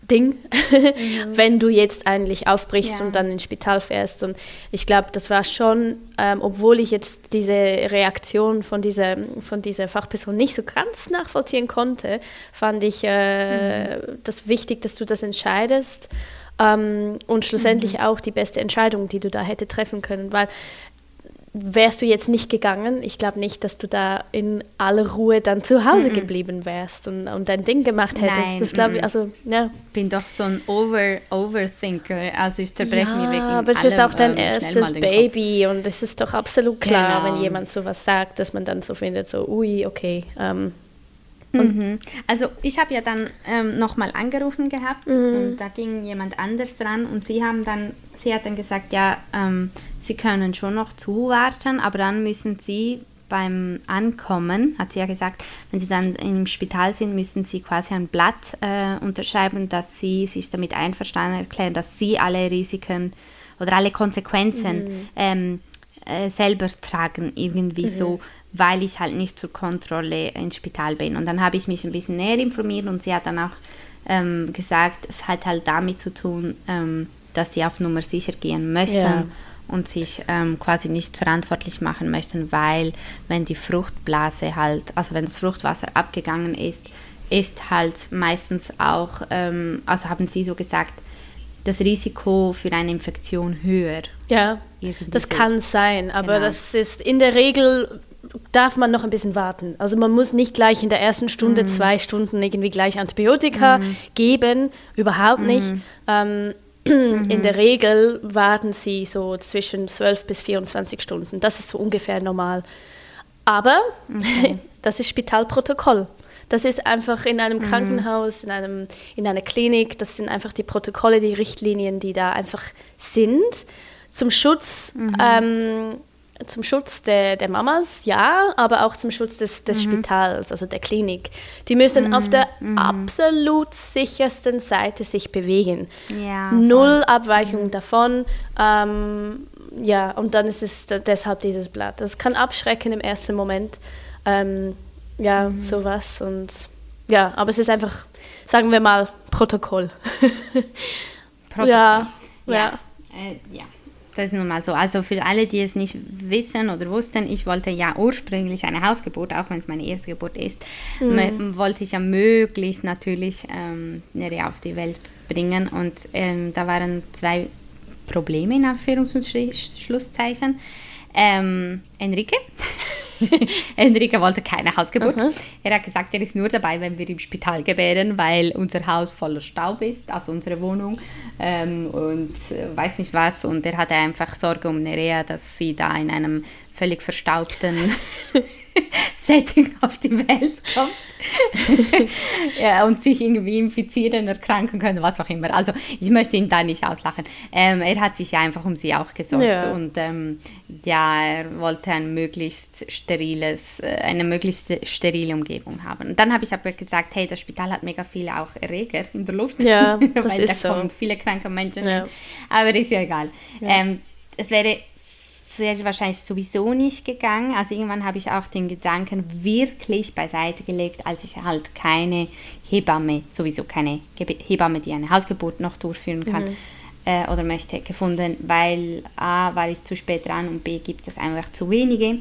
Ding, mhm. wenn du jetzt eigentlich aufbrichst ja. und dann ins Spital fährst. Und ich glaube, das war schon, ähm, obwohl ich jetzt diese Reaktion von dieser, von dieser Fachperson nicht so ganz nachvollziehen konnte, fand ich äh, mhm. das wichtig, dass du das entscheidest. Ähm, und schlussendlich mhm. auch die beste Entscheidung, die du da hätte treffen können, weil wärst du jetzt nicht gegangen, ich glaube nicht, dass du da in aller Ruhe dann zu Hause mm -mm. geblieben wärst und, und dein Ding gemacht hättest. Nein, das glaube ich, also, ja. bin doch so ein Over Overthinker, also ich zerbreche ja, mir wegen aber es ist auch dein ähm, erstes Baby und es ist doch absolut klar, genau. wenn jemand sowas sagt, dass man dann so findet, so, ui, okay, ähm, Mhm. Also ich habe ja dann ähm, nochmal angerufen gehabt mhm. und da ging jemand anders dran und sie haben dann, sie hat dann gesagt, ja, ähm, sie können schon noch zuwarten, aber dann müssen sie beim Ankommen, hat sie ja gesagt, wenn sie dann im Spital sind, müssen sie quasi ein Blatt äh, unterschreiben, dass sie sich damit einverstanden erklären, dass sie alle Risiken oder alle Konsequenzen mhm. ähm, äh, selber tragen, irgendwie mhm. so, weil ich halt nicht zur Kontrolle ins Spital bin. Und dann habe ich mich ein bisschen näher informiert und sie hat dann auch ähm, gesagt, es hat halt damit zu tun, ähm, dass sie auf Nummer sicher gehen möchten. Ja und sich ähm, quasi nicht verantwortlich machen möchten, weil wenn die Fruchtblase halt, also wenn das Fruchtwasser abgegangen ist, ist halt meistens auch, ähm, also haben sie so gesagt, das Risiko für eine Infektion höher. Ja, das kann sein, aber genau. das ist in der Regel darf man noch ein bisschen warten. Also man muss nicht gleich in der ersten Stunde, mhm. zwei Stunden irgendwie gleich Antibiotika mhm. geben, überhaupt mhm. nicht. Ähm, in der Regel warten sie so zwischen 12 bis 24 Stunden. Das ist so ungefähr normal. Aber okay. das ist Spitalprotokoll. Das ist einfach in einem mhm. Krankenhaus, in, einem, in einer Klinik, das sind einfach die Protokolle, die Richtlinien, die da einfach sind. Zum Schutz mhm. ähm, zum Schutz der, der Mamas, ja, aber auch zum Schutz des, des mhm. Spitals, also der Klinik. Die müssen mhm. auf der mhm. absolut sichersten Seite sich bewegen. Ja, Null Abweichung mhm. davon. Ähm, ja, und dann ist es deshalb dieses Blatt. Das kann abschrecken im ersten Moment. Ähm, ja, mhm. sowas. Und ja, aber es ist einfach, sagen wir mal, Protokoll. Protokoll. Ja, ja. ja. Äh, ja. Das ist nun mal so. Also für alle, die es nicht wissen oder wussten, ich wollte ja ursprünglich eine Hausgeburt, auch wenn es meine erste Geburt ist, mhm. wollte ich ja möglichst natürlich ähm, Nere auf die Welt bringen. Und ähm, da waren zwei Probleme in Anführungs- und Schlusszeichen. Ähm, Enrique Enrique wollte keine Hausgeburt. Mhm. Er hat gesagt, er ist nur dabei, wenn wir im Spital gebären, weil unser Haus voller Staub ist, also unsere Wohnung ähm, und äh, weiß nicht was. Und er hatte einfach Sorge um Nerea, dass sie da in einem völlig verstaubten Setting auf die Welt kommt ja, und sich irgendwie infizieren, erkranken können, was auch immer. Also ich möchte ihn da nicht auslachen. Ähm, er hat sich ja einfach um sie auch gesorgt ja. und ähm, ja, er wollte ein möglichst steriles, äh, eine möglichst sterile Umgebung haben. Und dann habe ich aber gesagt, hey, das Spital hat mega viele auch Erreger in der Luft. Ja, das weil ist da so. kommen viele kranke Menschen. Ja. Aber ist ja egal. Ja. Ähm, es wäre wäre wahrscheinlich sowieso nicht gegangen. Also irgendwann habe ich auch den Gedanken wirklich beiseite gelegt, als ich halt keine Hebamme, sowieso keine Hebamme, die eine Hausgeburt noch durchführen kann mhm. äh, oder möchte, gefunden, weil A, war ich zu spät dran und B, gibt es einfach zu wenige.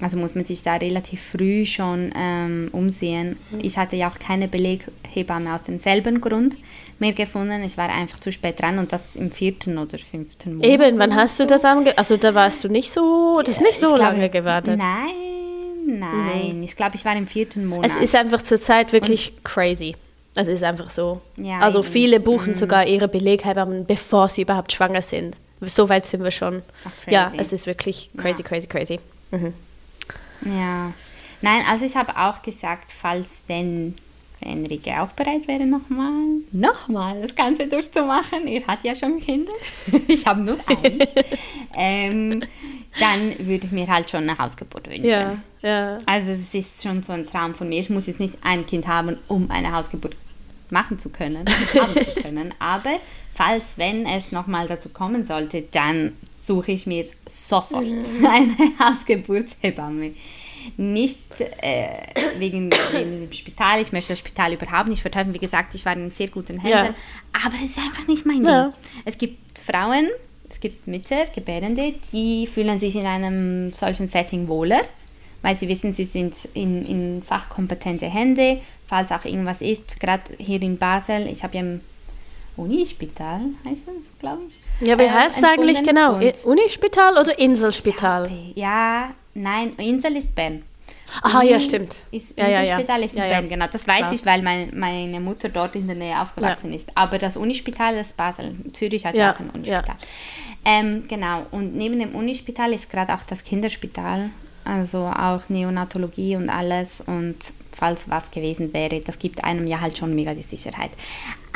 Also muss man sich da relativ früh schon ähm, umsehen. Mhm. Ich hatte ja auch keine Beleghebamme aus demselben Grund mehr gefunden. Ich war einfach zu spät dran und das im vierten oder fünften Monat. Eben, wann hast du das ange... Also da warst du nicht so... Das ist nicht so ich lange glaube, gewartet. Nein, nein. Mhm. Ich glaube, ich war im vierten Monat. Es ist einfach zurzeit wirklich und crazy. Es ist einfach so. Ja, also eben. viele buchen mhm. sogar ihre Beleghebammen, bevor sie überhaupt schwanger sind. So weit sind wir schon. Ach, ja, es ist wirklich crazy, ja. crazy, crazy. Mhm. Ja. Nein, also ich habe auch gesagt, falls wenn Enrique auch bereit wäre, nochmal, nochmal das Ganze durchzumachen. Er hat ja schon Kinder. ich habe nur eins. ähm, dann würde ich mir halt schon eine Hausgeburt wünschen. Ja, ja. Also es ist schon so ein Traum von mir. Ich muss jetzt nicht ein Kind haben, um eine Hausgeburt machen zu können, haben zu können. Aber falls, wenn es nochmal dazu kommen sollte, dann suche ich mir sofort mhm. eine Hausgeburtshebamme nicht äh, wegen, wegen, dem Spital. Ich möchte das Spital überhaupt nicht verteufeln. Wie gesagt, ich war in sehr guten Händen. Ja. Aber es ist einfach nicht mein ja. Ding. Es gibt Frauen, es gibt Mütter, Gebärende, die fühlen sich in einem solchen Setting wohler, weil sie wissen, sie sind in, in fachkompetente Hände, falls auch irgendwas ist. Gerade hier in Basel, ich habe ja im Unispital heißt es, glaube ich. Ja, wie äh, heißt es eigentlich genau? Unispital oder Inselspital? Ja, nein, Insel ist Bern. Aha, ja, stimmt. Ist, ja, ja, Unispital ist in ja, Bern, genau. Das weiß Klar. ich, weil mein, meine Mutter dort in der Nähe aufgewachsen ist. Aber das Unispital ist Basel. Zürich hat ja auch ein Unispital. Ähm, genau, und neben dem Unispital ist gerade auch das Kinderspital, also auch Neonatologie und alles. Und falls was gewesen wäre, das gibt einem ja halt schon mega die Sicherheit.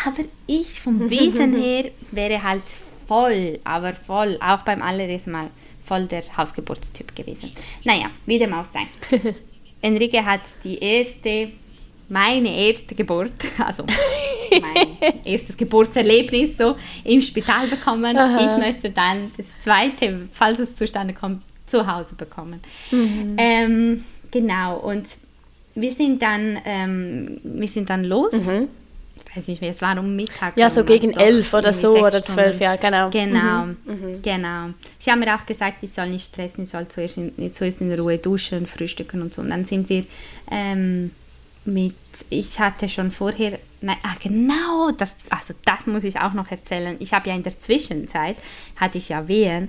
Aber ich vom Wesen her wäre halt voll, aber voll, auch beim allerersten Mal, voll der Hausgeburtstyp gewesen. Naja, wie dem auch sei. Enrique hat die erste, meine erste Geburt, also mein erstes Geburtserlebnis so im Spital bekommen. Aha. Ich möchte dann das zweite, falls es zustande kommt, zu Hause bekommen. Mhm. Ähm, genau, und wir sind dann, ähm, wir sind dann los. Mhm. Weiß nicht mehr, es war um Mittag. Ja, so gegen elf oder so oder zwölf, ja, genau. Genau, mhm. mhm. genau. Sie haben mir auch gesagt, ich soll nicht stressen, ich soll zuerst in, zuerst in Ruhe duschen, frühstücken und so. Und dann sind wir ähm, mit, ich hatte schon vorher, nein, ah, genau, das, also das muss ich auch noch erzählen. Ich habe ja in der Zwischenzeit, hatte ich ja Wehen,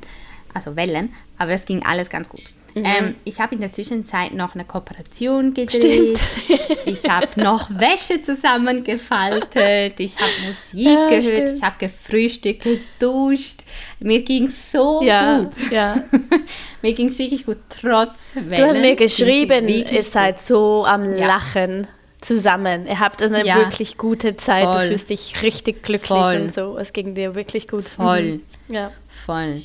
also Wellen, aber es ging alles ganz gut. Mhm. Ähm, ich habe in der Zwischenzeit noch eine Kooperation gedreht. ich habe noch Wäsche zusammengefaltet. Ich habe Musik ja, gehört. Stimmt. Ich habe gefrühstückt, geduscht. Mir ging so ja, gut. Ja. mir ging es wirklich gut, trotz Wellen. Du hast mir geschrieben, ihr seid so am Lachen zusammen. Ihr habt eine wirklich gute Zeit. Voll. Du fühlst dich richtig glücklich Voll. und so. Es ging dir wirklich gut. Voll. Mhm. Ja. Voll.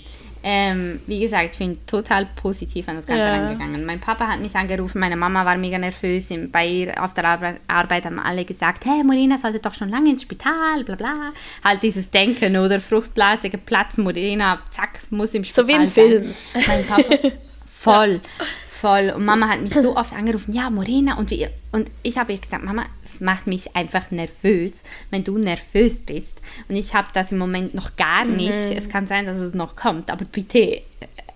Ähm, wie gesagt, ich bin total positiv an das Ganze ja. rangegangen. Mein Papa hat mich angerufen, meine Mama war mega nervös. Bei ihr auf der Arbeit, Arbeit haben alle gesagt, hey, Morena sollte doch schon lange ins Spital, bla bla. Halt dieses Denken oder Fruchtblase geplatzt, Morena, zack, muss im Spital So wie im Film. Mein Papa, voll. Ja voll. Und Mama hat mich so oft angerufen, ja, Morena. Und, wir, und ich habe ihr gesagt, Mama, macht mich einfach nervös, wenn du nervös bist. Und ich habe das im Moment noch gar nicht. Mhm. Es kann sein, dass es noch kommt, aber bitte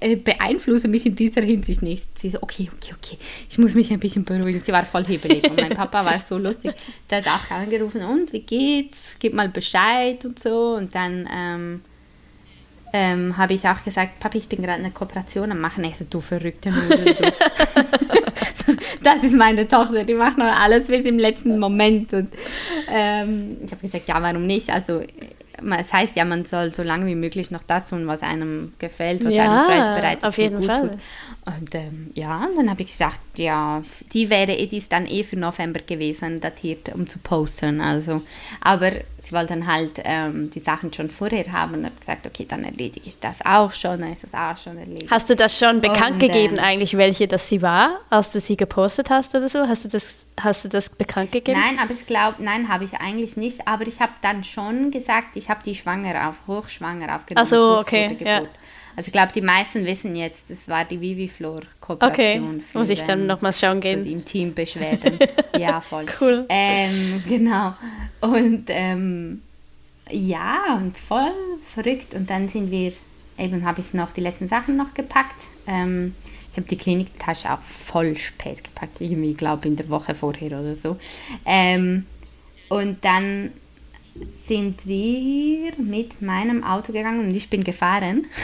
äh, beeinflusse mich in dieser Hinsicht nicht. Sie so, okay, okay, okay, ich muss mich ein bisschen beruhigen. Sie war voll hebelig und mein Papa war so lustig. Der hat auch angerufen, und wie geht's? Gib mal Bescheid und so. Und dann ähm, ähm, habe ich auch gesagt, Papi, ich bin gerade eine Kooperation am machen. Ich so, du verrückte Nudel. Du. das ist meine Tochter, die macht noch alles bis im letzten Moment. Und ähm, ich habe gesagt, ja, warum nicht? Also es heißt ja, man soll so lange wie möglich noch das tun, was einem gefällt, was ja, einem Freude bereitet. Auf jeden Fall. Tut. Und ähm, ja, dann habe ich gesagt, ja, die wäre die ist dann eh für November gewesen, datiert, um zu posten. Also, aber sie wollten halt ähm, die Sachen schon vorher haben und habe gesagt, okay, dann erledige ich das auch schon, dann ist das auch schon erledigt. Hast du das schon bekannt und, gegeben ähm, eigentlich, welche das sie war, als du sie gepostet hast oder so? Hast du das, hast du das bekannt gegeben? Nein, aber ich glaube, nein, habe ich eigentlich nicht. Aber ich habe dann schon gesagt, ich habe die schwanger auf, hochschwanger aufgenommen. Also okay, ja. Also ich glaube, die meisten wissen jetzt, das war die Viviflor-Kooperation. Okay, muss ich dann nochmals schauen gehen. So die Intimbeschwerden. ja, voll. Cool. Ähm, genau. Und ähm, ja, und voll verrückt. Und dann sind wir, eben habe ich noch die letzten Sachen noch gepackt. Ähm, ich habe die Kliniktasche auch voll spät gepackt, irgendwie, glaube in der Woche vorher oder so. Ähm, und dann sind wir mit meinem Auto gegangen und ich bin gefahren.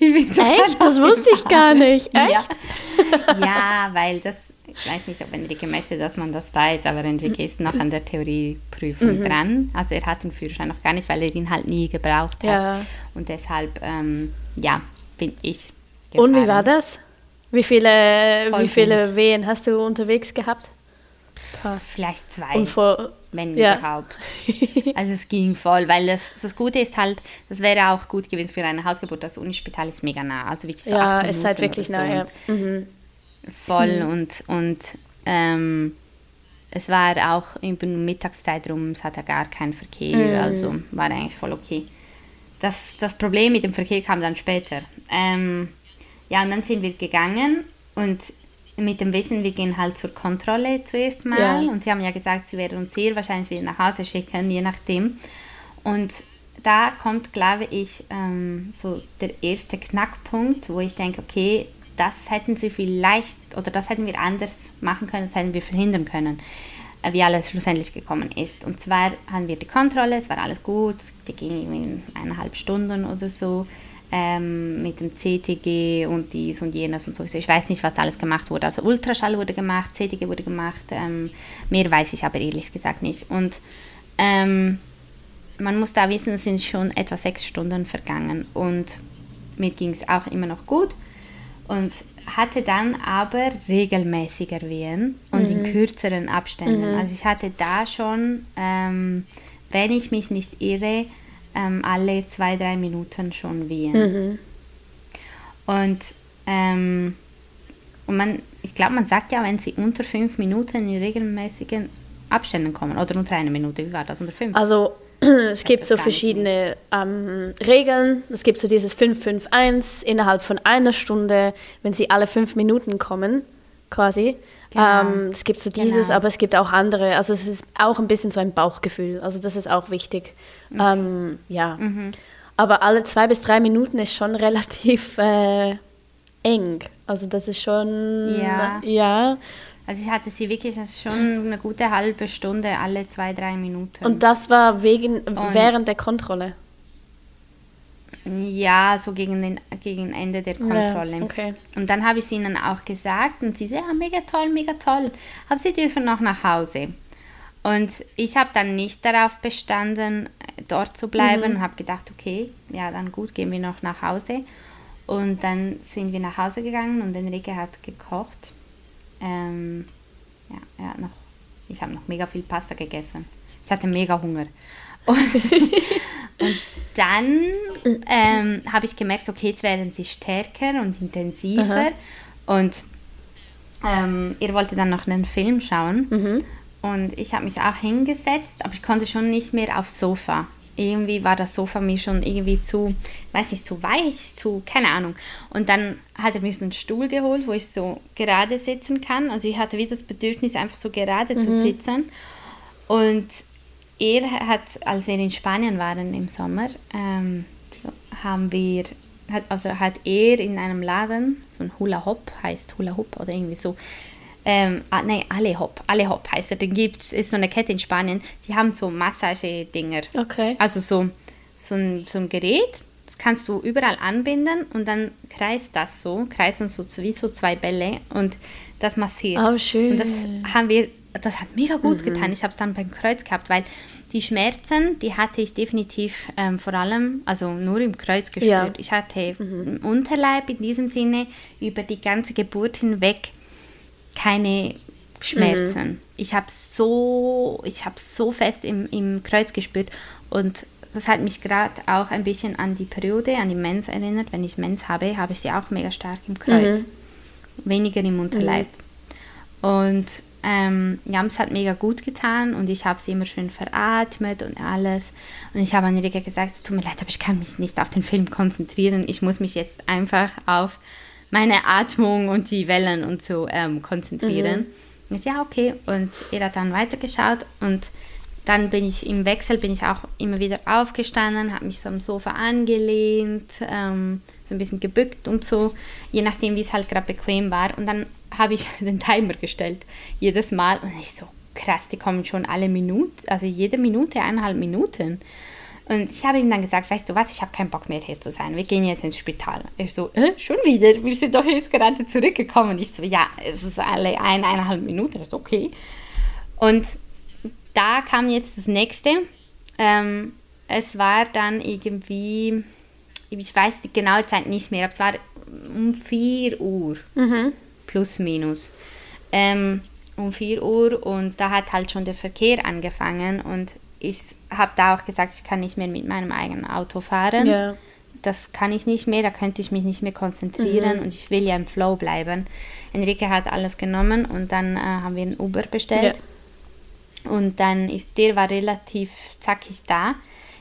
Echt? Das wusste ich gar nicht. Echt? Ja. ja, weil das, ich weiß nicht, ob Enrique möchte, dass man das weiß, aber Enrique ist noch an der Theorieprüfung mhm. dran. Also er hat den Führerschein noch gar nicht, weil er ihn halt nie gebraucht hat. Ja. Und deshalb, ähm, ja, bin ich. Gefahren. Und wie war das? Wie viele, wie viele Wehen hast du unterwegs gehabt? Vielleicht zwei. Wenn ja. überhaupt. Also es ging voll, weil das, das Gute ist halt, das wäre auch gut gewesen für eine Hausgeburt. Das Unispital ist mega nah, also wirklich so Ja, es ist halt wirklich nah, ja. Mhm. Voll mhm. und, und ähm, es war auch in Mittagszeit rum, es hatte gar keinen Verkehr, mhm. also war eigentlich voll okay. Das, das Problem mit dem Verkehr kam dann später. Ähm, ja, und dann sind wir gegangen und mit dem Wissen, wir gehen halt zur Kontrolle zuerst mal. Ja. Und sie haben ja gesagt, sie werden uns sehr wahrscheinlich wieder nach Hause schicken, je nachdem. Und da kommt, glaube ich, ähm, so der erste Knackpunkt, wo ich denke, okay, das hätten sie vielleicht oder das hätten wir anders machen können, das hätten wir verhindern können. äh, wie alles schlussendlich gekommen ist. Und zwar haben wir die Kontrolle, es war alles gut, die ging in eineinhalb Stunden oder so. Ähm, mit dem CTG und dies und jenes und so. Ich weiß nicht, was alles gemacht wurde. Also Ultraschall wurde gemacht, CTG wurde gemacht, ähm, mehr weiß ich aber ehrlich gesagt nicht. Und ähm, man muss da wissen, es sind schon etwa sechs Stunden vergangen und mir ging es auch immer noch gut und hatte dann aber regelmäßiger Wehen und mhm. in kürzeren Abständen. Mhm. Also ich hatte da schon, ähm, wenn ich mich nicht irre, ähm, alle zwei, drei Minuten schon Wehen. Mhm. Und, ähm, und man, ich glaube, man sagt ja, wenn sie unter fünf Minuten in regelmäßigen Abständen kommen, oder unter einer Minute, wie war das, unter fünf? Also es gibt so verschiedene ähm, Regeln. Es gibt so dieses 5-5-1 innerhalb von einer Stunde, wenn sie alle fünf Minuten kommen, quasi. Genau. Ähm, es gibt so dieses, genau. aber es gibt auch andere. Also es ist auch ein bisschen so ein Bauchgefühl. Also das ist auch wichtig. Mhm. Ähm, ja. Mhm. Aber alle zwei bis drei Minuten ist schon relativ äh, eng. Also das ist schon, ja. ja. Also ich hatte sie wirklich schon eine gute halbe Stunde, alle zwei, drei Minuten. Und das war wegen, Und während der Kontrolle? Ja, so gegen, den, gegen Ende der Kontrolle. Ja, okay. Und dann habe ich es ihnen auch gesagt und sie so, ja, mega toll, mega toll. Aber sie dürfen noch nach Hause. Und ich habe dann nicht darauf bestanden, dort zu bleiben mhm. und habe gedacht, okay, ja, dann gut, gehen wir noch nach Hause. Und dann sind wir nach Hause gegangen und Enrique hat gekocht. Ähm, ja, er hat noch, ich habe noch mega viel Pasta gegessen. Ich hatte mega Hunger. Und, und dann ähm, habe ich gemerkt, okay, jetzt werden sie stärker und intensiver. Aha. Und ähm, ihr wollte dann noch einen Film schauen. Mhm. Und ich habe mich auch hingesetzt, aber ich konnte schon nicht mehr aufs Sofa irgendwie war das Sofa mir schon irgendwie zu, weiß nicht, zu weich, zu, keine Ahnung. Und dann hat er mir so einen Stuhl geholt, wo ich so gerade sitzen kann. Also ich hatte wieder das Bedürfnis, einfach so gerade mhm. zu sitzen. Und er hat, als wir in Spanien waren im Sommer, ähm, haben wir, hat, also hat er in einem Laden, so ein Hula Hop, heißt Hula Hop oder irgendwie so, ähm, ah, nein, Alehop, Alehop heißt er, den gibt es, ist so eine Kette in Spanien, die haben so Massagedinger. Okay. Also so, so, ein, so ein Gerät, das kannst du überall anbinden und dann kreist das so, kreisen so wie so zwei Bälle und das massiert. Oh, schön. Und das haben wir, das hat mega gut mhm. getan. Ich habe es dann beim Kreuz gehabt, weil die Schmerzen, die hatte ich definitiv ähm, vor allem, also nur im Kreuz gespürt. Ja. Ich hatte mhm. im Unterleib in diesem Sinne über die ganze Geburt hinweg keine Schmerzen. Mhm. Ich habe so, ich habe so fest im, im Kreuz gespürt und das hat mich gerade auch ein bisschen an die Periode, an die Mens erinnert. Wenn ich Mens habe, habe ich sie auch mega stark im Kreuz, mhm. weniger im Unterleib. Mhm. Und ähm, ja, es hat mega gut getan und ich habe sie immer schön veratmet und alles. Und ich habe Angelika gesagt, es tut mir leid, aber ich kann mich nicht auf den Film konzentrieren. Ich muss mich jetzt einfach auf meine Atmung und die Wellen und so ähm, konzentrieren. Mhm. Ich ja, okay. Und er hat dann weitergeschaut und dann bin ich im Wechsel, bin ich auch immer wieder aufgestanden, habe mich so am Sofa angelehnt, ähm, so ein bisschen gebückt und so, je nachdem, wie es halt gerade bequem war. Und dann habe ich den Timer gestellt, jedes Mal. Und ich so, krass, die kommen schon alle Minuten, also jede Minute, eineinhalb Minuten. Und ich habe ihm dann gesagt, weißt du was, ich habe keinen Bock mehr hier zu sein. Wir gehen jetzt ins Spital. Er so, äh, schon wieder? Wir sind doch jetzt gerade zurückgekommen. Ich so, ja, es ist alle ein, eineinhalb Minuten. Das ist okay. Und da kam jetzt das nächste. Ähm, es war dann irgendwie, ich weiß die genaue Zeit nicht mehr, aber es war um 4 Uhr. Mhm. Plus, minus. Ähm, um 4 Uhr und da hat halt schon der Verkehr angefangen und ich habe da auch gesagt, ich kann nicht mehr mit meinem eigenen Auto fahren. Ja. Das kann ich nicht mehr, da könnte ich mich nicht mehr konzentrieren mhm. und ich will ja im Flow bleiben. Enrique hat alles genommen und dann äh, haben wir einen Uber bestellt. Ja. Und dann ist der war relativ zackig da.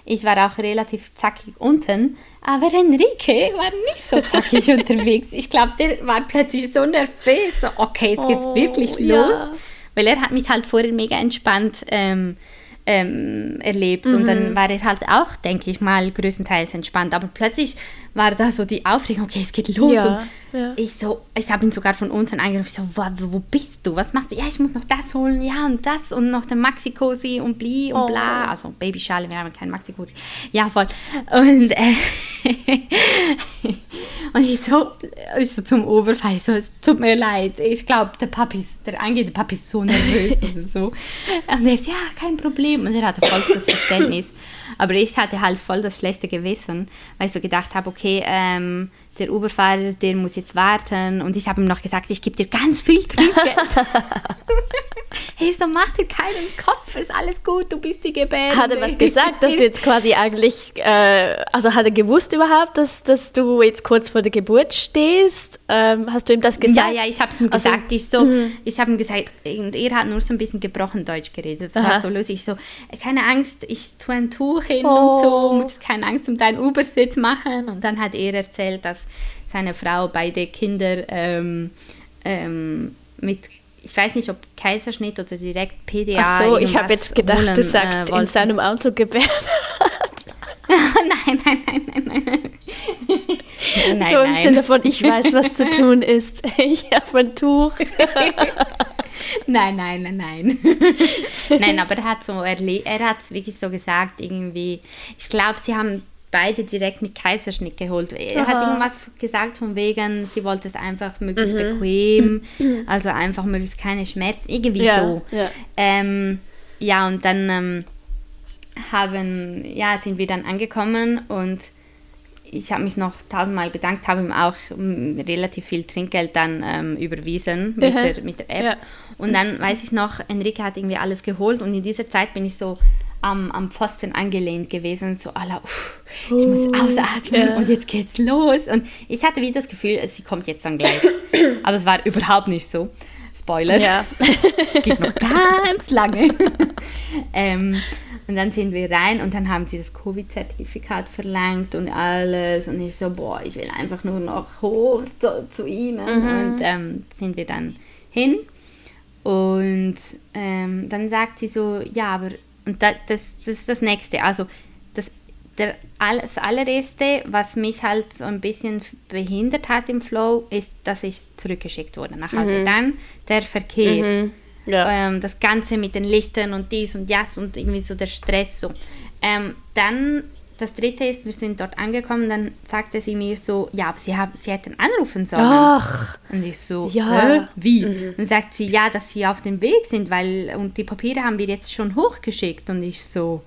Ich war auch relativ zackig unten, aber Enrique war nicht so zackig unterwegs. Ich glaube, der war plötzlich so nervös. So, okay, jetzt geht's oh, wirklich los. Ja. Weil er hat mich halt vorher mega entspannt ähm, ähm, erlebt. Mhm. Und dann mhm. war er halt auch, denke ich mal, größtenteils entspannt. Aber plötzlich war da so die Aufregung, okay, es geht los. Ja, ja. ich so, ich habe ihn sogar von unten angerufen, ich so, wo, wo, bist du? Was machst du? Ja, ich muss noch das holen, ja und das und noch den Maxi-Cosi und bli und oh. bla. Also Babyschale, wir haben keinen Maxi-Cosi. Ja, voll. Und, äh, und ich so, ich so zum Oberfall, so, es tut mir leid, ich glaube, der Papi ist, der angehende Papi ist so nervös oder so. Und er so, ja, kein Problem. Und er hatte vollstes Verständnis. Aber ich hatte halt voll das schlechte Gewissen, weil ich so gedacht habe, okay, ähm, der Uberfahrer, der muss jetzt warten. Und ich habe ihm noch gesagt, ich gebe dir ganz viel Trinkgeld. hey, so mach dir keinen Kopf, ist alles gut, du bist die Gebärde. Hat er was gesagt, dass du jetzt quasi eigentlich, äh, also hat er gewusst überhaupt, dass, dass du jetzt kurz vor der Geburt stehst? Ähm, hast du ihm das gesagt? Ja, ja, ich habe es ihm also, gesagt. Ich, so, mhm. ich habe ihm gesagt, und er hat nur so ein bisschen gebrochen Deutsch geredet. Das Aha. war so lustig. So, keine Angst, ich tue ein Tuch hin oh. und so, oh. muss keine Angst um deinen Ubersitz machen. Und dann hat er erzählt, dass seine Frau beide Kinder ähm, ähm, mit ich weiß nicht, ob Kaiserschnitt oder direkt PDA. Ach so, ich habe jetzt gedacht, holen, du sagst äh, in seinem Auto gebären. nein, nein, nein, nein, nein. nein so im nein. Sinne von, ich weiß, was zu tun ist. Ich habe ein Tuch. nein, nein, nein, nein. nein, aber er hat so er hat es wirklich so gesagt, irgendwie, ich glaube, sie haben beide direkt mit Kaiserschnitt geholt. Er Aha. hat irgendwas gesagt von wegen, sie wollte es einfach möglichst mhm. bequem, also einfach möglichst keine Schmerzen, irgendwie ja, so. Ja. Ähm, ja, und dann ähm, haben, ja, sind wir dann angekommen und ich habe mich noch tausendmal bedankt, habe ihm auch um, relativ viel Trinkgeld dann ähm, überwiesen mit, der, mit der App. Ja. Und dann weiß ich noch, Enrique hat irgendwie alles geholt und in dieser Zeit bin ich so am, am Pfosten angelehnt gewesen, so aller, ich muss ausatmen ja. und jetzt geht's los. Und ich hatte wie das Gefühl, sie kommt jetzt dann gleich. Aber es war überhaupt nicht so. Spoiler. Ja. es geht noch ganz lange. ähm, und dann sind wir rein und dann haben sie das Covid-Zertifikat verlangt und alles. Und ich so, boah, ich will einfach nur noch hoch zu, zu ihnen. Mhm. Und ähm, sind wir dann hin. Und ähm, dann sagt sie so, ja, aber und da, das, das ist das Nächste. Also das, der, das allererste, was mich halt so ein bisschen behindert hat im Flow, ist, dass ich zurückgeschickt wurde nach Hause. Mhm. Dann der Verkehr. Mhm. Ja. Ähm, das Ganze mit den Lichtern und dies und das und irgendwie so der Stress. So. Ähm, dann das dritte ist, wir sind dort angekommen, dann sagte sie mir so, ja, aber sie, haben, sie hätten anrufen sollen. Ach. Und ich so, ja. wie? Mhm. Und sagt sie, ja, dass sie auf dem Weg sind, weil, und die Papiere haben wir jetzt schon hochgeschickt. Und ich so,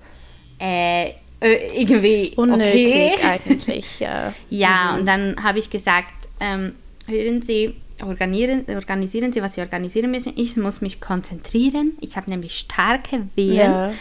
äh, äh irgendwie, Unnötig okay. eigentlich, ja. ja, mhm. und dann habe ich gesagt, ähm, hören Sie, organisieren, organisieren Sie, was Sie organisieren müssen. Ich muss mich konzentrieren. Ich habe nämlich starke Wehen. Ja.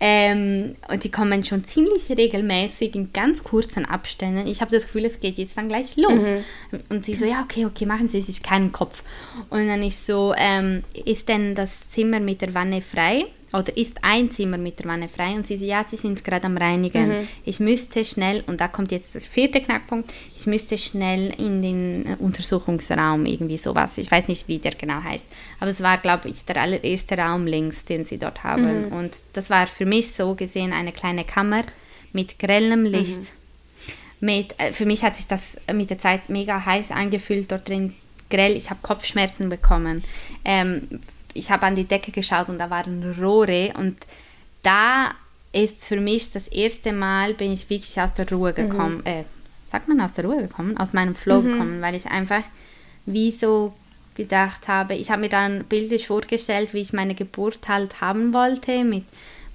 Ähm, und die kommen schon ziemlich regelmäßig in ganz kurzen Abständen. Ich habe das Gefühl, es geht jetzt dann gleich los. Mhm. Und sie so, ja, okay, okay, machen Sie sich keinen Kopf. Und dann ich so, ähm, ist denn das Zimmer mit der Wanne frei? Oder ist ein Zimmer mit der Wanne frei? Und sie so, ja, sie sind gerade am Reinigen. Mhm. Ich müsste schnell, und da kommt jetzt der vierte Knackpunkt, ich müsste schnell in den Untersuchungsraum, irgendwie sowas. Ich weiß nicht, wie der genau heißt. Aber es war, glaube ich, der allererste Raum links, den sie dort haben. Mhm. Und das war für mich so gesehen eine kleine Kammer mit grellem mhm. Licht. Mhm. Mit, äh, für mich hat sich das mit der Zeit mega heiß angefühlt, dort drin grell. Ich habe Kopfschmerzen bekommen. Ähm, ich habe an die Decke geschaut und da waren Rohre und da ist für mich das erste Mal, bin ich wirklich aus der Ruhe mhm. gekommen. Mhm. Äh, sagt man aus der Ruhe gekommen? Aus meinem Flow mhm. gekommen, weil ich einfach wie so gedacht habe, ich habe mir dann bildlich vorgestellt, wie ich meine Geburt halt haben wollte, mit,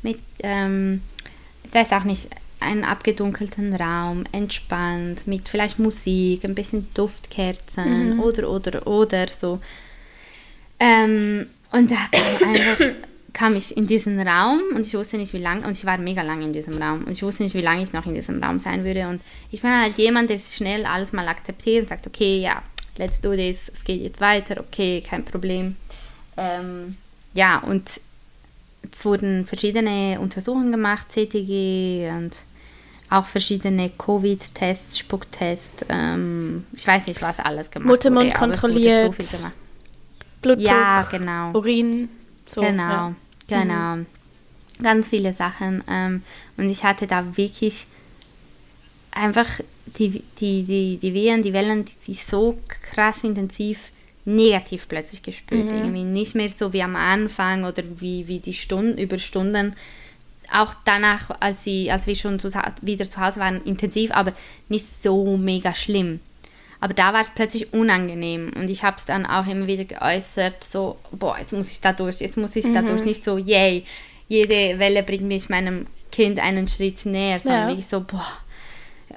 mit ähm, ich weiß auch nicht, einen abgedunkelten Raum, entspannt, mit vielleicht Musik, ein bisschen Duftkerzen mhm. oder, oder, oder so. Ähm, und da kam einfach, kam ich in diesen Raum und ich wusste nicht, wie lange, und ich war mega lange in diesem Raum und ich wusste nicht, wie lange ich noch in diesem Raum sein würde. Und ich bin halt jemand, der schnell alles mal akzeptiert und sagt, okay, ja, let's do this, es geht jetzt weiter, okay, kein Problem. Ähm, ja, und es wurden verschiedene Untersuchungen gemacht, CTG und auch verschiedene Covid-Tests, Spucktests, ähm, ich weiß nicht, was alles gemacht Muttermund wurde. kontrolliert. So Blutdruck, ja, genau. Urin. So, genau, ja. genau. Mhm. Ganz viele Sachen. Ähm, und ich hatte da wirklich einfach die, die, die, die Wehen, die Wellen, die sich so krass intensiv negativ plötzlich gespürt. Mhm. Irgendwie nicht mehr so wie am Anfang oder wie, wie die Stunden über Stunden. Auch danach, als, sie, als wir schon zu, wieder zu Hause waren, intensiv, aber nicht so mega schlimm. Aber da war es plötzlich unangenehm und ich habe es dann auch immer wieder geäußert, so, boah, jetzt muss ich da durch, jetzt muss ich mhm. da durch. Nicht so, yay, jede Welle bringt mich meinem Kind einen Schritt näher, sondern ja. wirklich so, boah,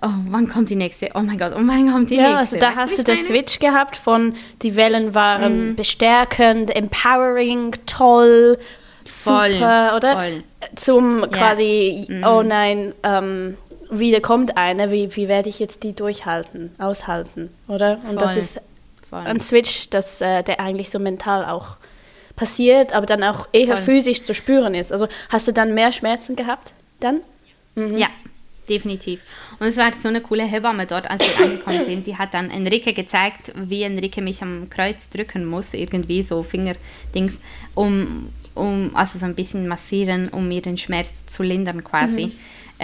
oh, wann kommt die nächste? Oh mein Gott, oh mein Gott, kommt die ja, nächste? Ja, also da weißt hast du den Switch gehabt von, die Wellen waren mhm. bestärkend, empowering, toll, voll, super, oder? Voll. Zum quasi, mhm. oh nein, ähm, wieder kommt eine, wie, wie werde ich jetzt die durchhalten, aushalten, oder? Und voll. das ist voll. ein Switch, das, äh, der eigentlich so mental auch passiert, aber dann auch eher physisch zu spüren ist. Also hast du dann mehr Schmerzen gehabt dann? Mhm. Ja, definitiv. Und es war so eine coole Hebamme dort, als wir angekommen sind. Die hat dann Enrique gezeigt, wie Enrique mich am Kreuz drücken muss, irgendwie so Fingerdings, um, um also so ein bisschen massieren, um mir den Schmerz zu lindern quasi. Mhm.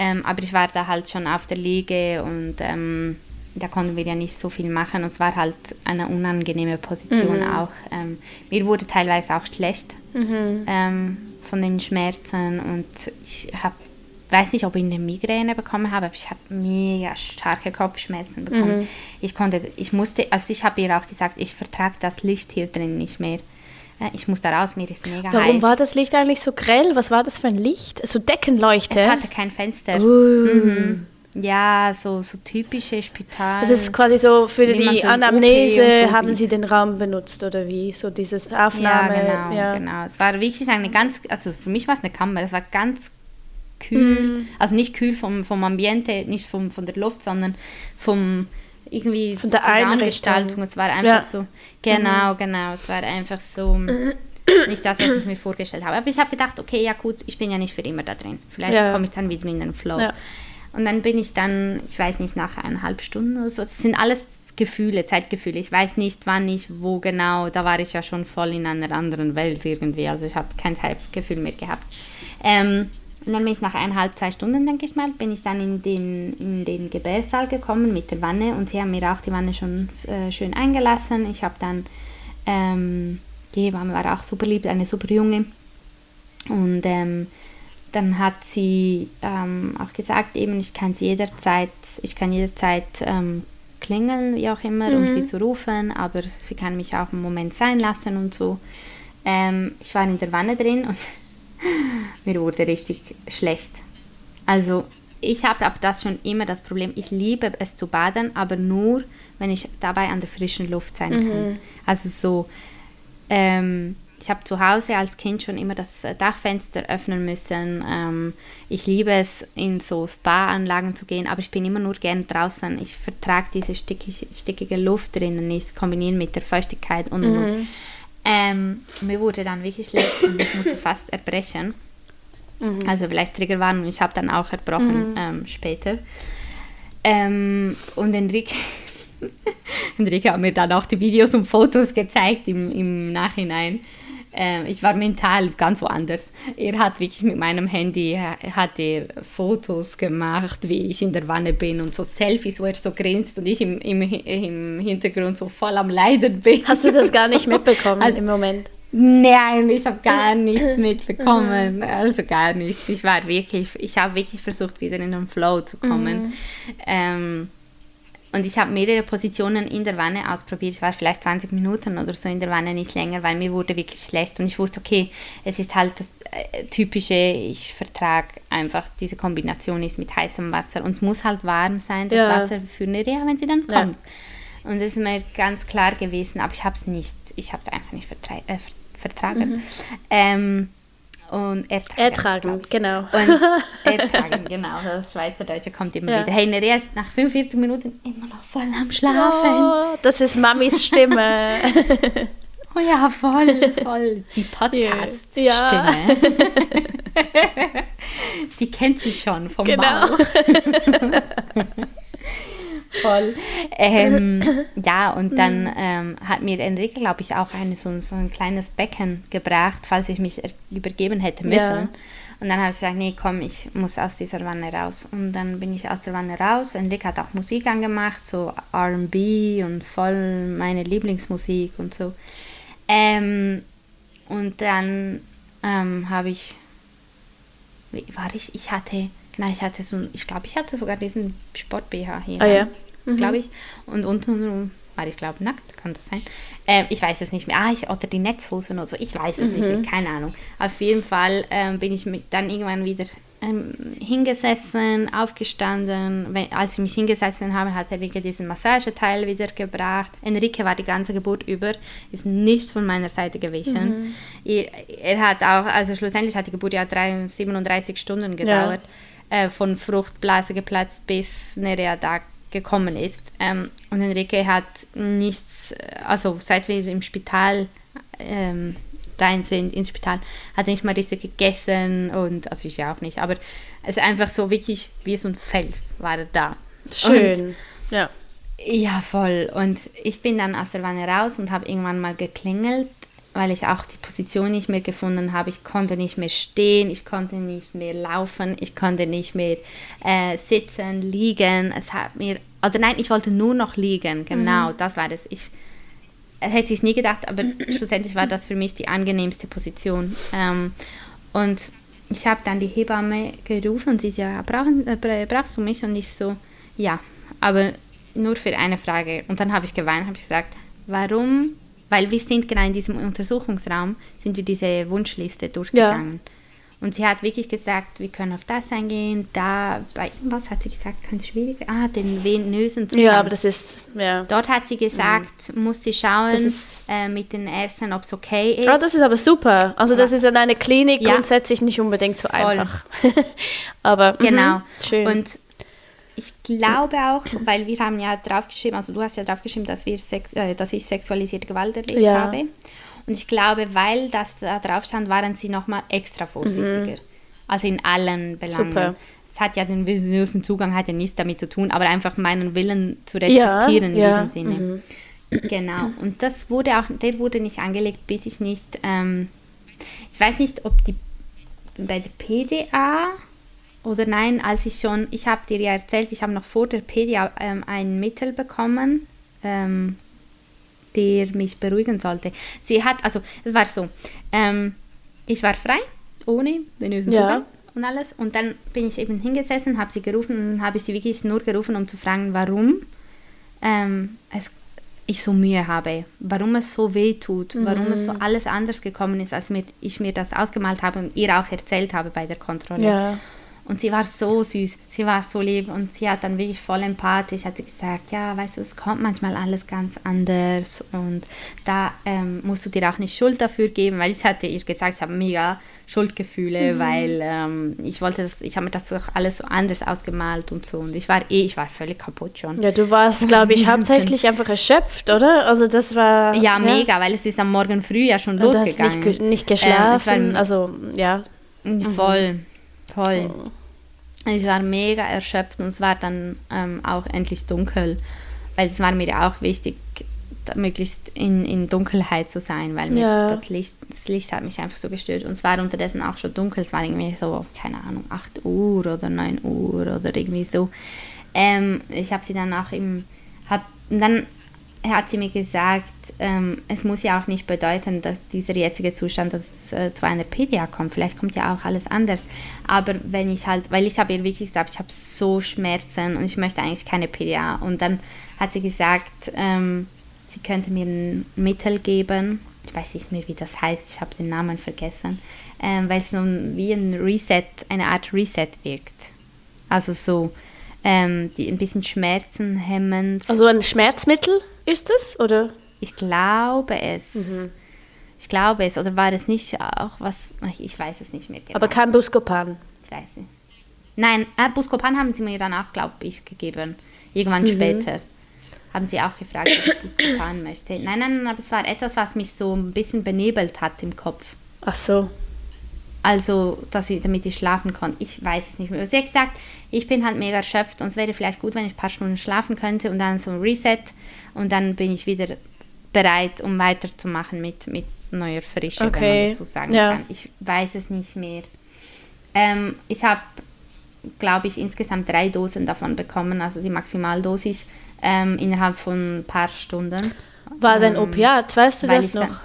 Ähm, aber ich war da halt schon auf der Liege und ähm, da konnten wir ja nicht so viel machen. Und es war halt eine unangenehme Position mhm. auch. Ähm, mir wurde teilweise auch schlecht mhm. ähm, von den Schmerzen und ich habe weiß nicht, ob ich eine Migräne bekommen habe, aber ich habe mega starke Kopfschmerzen bekommen. Mhm. Ich konnte, ich musste, also ich habe ihr auch gesagt, ich vertrage das Licht hier drin nicht mehr. Ich muss da raus, mir ist mega Warum heiß. Warum war das Licht eigentlich so grell? Was war das für ein Licht? So Deckenleuchte? Es hatte kein Fenster. Uh. Mhm. Ja, so, so typische Spital. Es ist quasi so für die so Anamnese so haben sieht. Sie den Raum benutzt oder wie? So dieses Aufnahme. Ja, genau, ja. genau. Es war wirklich eine ganz, also für mich war es eine Kammer, es war ganz kühl, mm. also nicht kühl vom, vom Ambiente, nicht vom, von der Luft, sondern vom irgendwie von der Einrichtung. Es war einfach ja. so, genau, mhm. genau, es war einfach so nicht das, was ich mir vorgestellt habe. Aber ich habe gedacht, okay, ja gut, ich bin ja nicht für immer da drin. Vielleicht ja. komme ich dann wieder in den Flow. Ja. Und dann bin ich dann, ich weiß nicht, nach eineinhalb Stunden oder so. Das sind alles Gefühle, Zeitgefühle. Ich weiß nicht, wann ich, wo genau. Da war ich ja schon voll in einer anderen Welt irgendwie. Also ich habe kein Zeitgefühl mehr gehabt. Ähm, und dann bin ich nach eineinhalb, zwei Stunden, denke ich mal, bin ich dann in den, in den Gebärsaal gekommen mit der Wanne und sie haben mir auch die Wanne schon äh, schön eingelassen. Ich habe dann, ähm, die Hebamme war auch super lieb, eine super junge. Und ähm, dann hat sie ähm, auch gesagt, eben, ich kann sie jederzeit, ich kann jederzeit ähm, klingeln, wie auch immer, mhm. um sie zu rufen, aber sie kann mich auch einen Moment sein lassen und so. Ähm, ich war in der Wanne drin und mir wurde richtig schlecht. Also ich habe ab das schon immer das Problem, ich liebe es zu baden, aber nur, wenn ich dabei an der frischen Luft sein kann. Mhm. Also so, ähm, ich habe zu Hause als Kind schon immer das Dachfenster öffnen müssen. Ähm, ich liebe es, in so Spa-Anlagen zu gehen, aber ich bin immer nur gern draußen. Ich vertrage diese stickige, stickige Luft drinnen nicht, kombinieren mit der Feuchtigkeit und, mhm. und. Ähm, mir wurde dann wirklich schlecht und ich musste fast erbrechen. Mhm. Also vielleicht Triggerwarnung, ich habe dann auch erbrochen mhm. ähm, später. Ähm, und Enrique, Enrique hat mir dann auch die Videos und Fotos gezeigt im, im Nachhinein. Ähm, ich war mental ganz woanders. Er hat wirklich mit meinem Handy hat er Fotos gemacht, wie ich in der Wanne bin und so Selfies, wo er so grinst und ich im, im, im Hintergrund so voll am Leiden bin. Hast du das gar nicht mitbekommen also, im Moment? Nein, ich habe gar nichts mitbekommen. Mhm. Also gar nichts. Ich war wirklich, ich habe wirklich versucht, wieder in den Flow zu kommen. Mhm. Ähm, und ich habe mehrere Positionen in der Wanne ausprobiert. Ich war vielleicht 20 Minuten oder so in der Wanne, nicht länger, weil mir wurde wirklich schlecht. Und ich wusste, okay, es ist halt das äh, Typische, ich vertrage einfach, diese Kombination ist mit heißem Wasser. Und es muss halt warm sein, das ja. Wasser für eine Reha, wenn sie dann kommt. Ja. Und das ist mir ganz klar gewesen, aber ich habe es nicht, ich habe es einfach nicht äh, vertragen. Mhm. Ähm, und ertragen. Ertragen, genau. Und ertragen, genau. Das Schweizerdeutsche kommt immer ja. wieder. Hey, Nerea ist nach 45 Minuten immer noch voll am Schlafen. Oh, das ist Mamis Stimme. oh ja, voll, voll. Die Podcast-Stimme. Ja. Die kennt sie schon vom genau. Bauch. Voll. Ähm, ja, und dann mhm. ähm, hat mir Enrique, glaube ich, auch eine, so, so ein kleines Becken gebracht, falls ich mich übergeben hätte müssen. Ja. Und dann habe ich gesagt, nee, komm, ich muss aus dieser Wanne raus. Und dann bin ich aus der Wanne raus. Enrique hat auch Musik angemacht, so R&B und voll meine Lieblingsmusik und so. Ähm, und dann ähm, habe ich, wie war ich, ich hatte, genau, ich hatte so, ich glaube, ich hatte sogar diesen Sport-BH hier. Ah ja. Mhm. Glaube ich. Und unten war ich glaube nackt, kann das sein? Ähm, ich weiß es nicht mehr. Ah, ich, oder die Netzhose oder so, ich weiß es mhm. nicht mehr, keine Ahnung. Auf jeden Fall ähm, bin ich dann irgendwann wieder ähm, hingesessen, aufgestanden. Wenn, als ich mich hingesessen habe, hat Enrique diesen Massageteil wieder gebracht. Enrique war die ganze Geburt über, ist nicht von meiner Seite gewichen. Mhm. Er, er, hat auch, also schlussendlich hat die Geburt ja drei, 37 Stunden gedauert. Ja. Äh, von Fruchtblase geplatzt bis Nerea da gekommen ist. Ähm, und Enrique hat nichts, also seit wir im Spital ähm, rein sind, ins Spital, hat er nicht mal richtig gegessen und, also ich ja auch nicht, aber es ist einfach so wirklich wie so ein Fels war er da. Schön, und, ja. Ja, voll. Und ich bin dann aus der Wanne raus und habe irgendwann mal geklingelt weil ich auch die Position nicht mehr gefunden habe. Ich konnte nicht mehr stehen, ich konnte nicht mehr laufen, ich konnte nicht mehr äh, sitzen, liegen. Es hat mir, oder nein, ich wollte nur noch liegen. Genau, mhm. das war das. Ich hätte ich nie gedacht, aber schlussendlich war das für mich die angenehmste Position. Ähm, und ich habe dann die Hebamme gerufen und sie so, ja, brauchen, äh, brauchst du mich? Und ich so, ja, aber nur für eine Frage. Und dann habe ich geweint, habe ich gesagt, warum weil wir sind genau in diesem Untersuchungsraum, sind wir diese Wunschliste durchgegangen. Ja. Und sie hat wirklich gesagt, wir können auf das eingehen, da, bei was hat sie gesagt, es schwierig Ah, den venösen Zugang. Ja, aber das ist, ja. Dort hat sie gesagt, mhm. muss sie schauen ist, äh, mit den Ärzten, ob es okay ist. Ah, das ist aber super. Also das ist in einer Klinik ja. grundsätzlich nicht unbedingt so Voll. einfach. aber, genau. Mh, schön. Und glaube auch, weil wir haben ja draufgeschrieben, also du hast ja draufgeschrieben, dass, wir Sex, äh, dass ich sexualisierte Gewalt erlebt ja. habe. Und ich glaube, weil das da drauf stand, waren sie nochmal extra vorsichtiger. Mhm. Also in allen Belangen. Super. Es hat ja den venösen Zugang hat ja nichts damit zu tun, aber einfach meinen Willen zu respektieren ja, in diesem Sinne. Mhm. Genau. Und das wurde auch, der wurde nicht angelegt, bis ich nicht, ähm, ich weiß nicht, ob die bei der PDA oder nein, als ich schon, ich habe dir ja erzählt, ich habe noch vor der PDA ähm, ein Mittel bekommen, ähm, der mich beruhigen sollte. Sie hat, also es war so, ähm, ich war frei, ohne venösen ja. Zugang und alles. Und dann bin ich eben hingesessen, habe sie gerufen und habe ich sie wirklich nur gerufen, um zu fragen, warum ähm, es, ich so Mühe habe, warum es so weh tut, mhm. warum es so mhm. alles anders gekommen ist, als mir, ich mir das ausgemalt habe und ihr auch erzählt habe bei der Kontrolle. Ja. Und sie war so süß, sie war so lieb und sie hat dann wirklich voll empathisch, hat sie gesagt, ja, weißt du, es kommt manchmal alles ganz anders und da ähm, musst du dir auch nicht Schuld dafür geben, weil ich hatte ihr gesagt, ich habe mega Schuldgefühle, mhm. weil ähm, ich wollte das, ich habe mir das doch alles so anders ausgemalt und so und ich war eh, ich war völlig kaputt schon. Ja, du warst, glaube ich, hauptsächlich einfach erschöpft, oder? Also das war... Ja, ja, mega, weil es ist am Morgen früh ja schon losgegangen. Du hast nicht, nicht geschlafen, ähm, war, also ja. Voll, voll. Oh. Ich war mega erschöpft und es war dann ähm, auch endlich dunkel, weil es war mir auch wichtig, möglichst in, in Dunkelheit zu sein, weil ja. das, Licht, das Licht hat mich einfach so gestört und es war unterdessen auch schon dunkel, es war irgendwie so, keine Ahnung, 8 Uhr oder 9 Uhr oder irgendwie so. Ähm, ich habe sie dann auch im, hab, dann hat sie mir gesagt, ähm, es muss ja auch nicht bedeuten, dass dieser jetzige Zustand dass, äh, zu einer PDA kommt. Vielleicht kommt ja auch alles anders. Aber wenn ich halt, weil ich habe ihr wirklich gesagt, ich habe so Schmerzen und ich möchte eigentlich keine PDA. Und dann hat sie gesagt, ähm, sie könnte mir ein Mittel geben. Ich weiß nicht mehr, wie das heißt, ich habe den Namen vergessen. Ähm, weil es nun wie ein Reset, eine Art Reset wirkt. Also so ähm, die, ein bisschen Schmerzen hemmend. Also ein Schmerzmittel? Ist es, oder? Ich glaube es. Mhm. Ich glaube es. Oder war es nicht auch was, ich weiß es nicht mehr genau. Aber kein Buscopan? Ich weiß nicht. Nein, äh, Buscopan haben sie mir dann auch, glaube ich, gegeben. Irgendwann mhm. später haben sie auch gefragt, ob ich Buscopan möchte. Nein, nein, aber es war etwas, was mich so ein bisschen benebelt hat im Kopf. Ach so. also dass ich, damit ich schlafen konnte. Ich weiß es nicht mehr. Sie hat gesagt, ich bin halt mega erschöpft und es wäre vielleicht gut, wenn ich ein paar Stunden schlafen könnte und dann so ein Reset und dann bin ich wieder bereit, um weiterzumachen mit, mit neuer Frische, okay. wenn man das so sagen ja. kann. Ich weiß es nicht mehr. Ähm, ich habe, glaube ich, insgesamt drei Dosen davon bekommen, also die Maximaldosis ähm, innerhalb von ein paar Stunden. War es ein ähm, Opiat, weißt du das noch? Dann,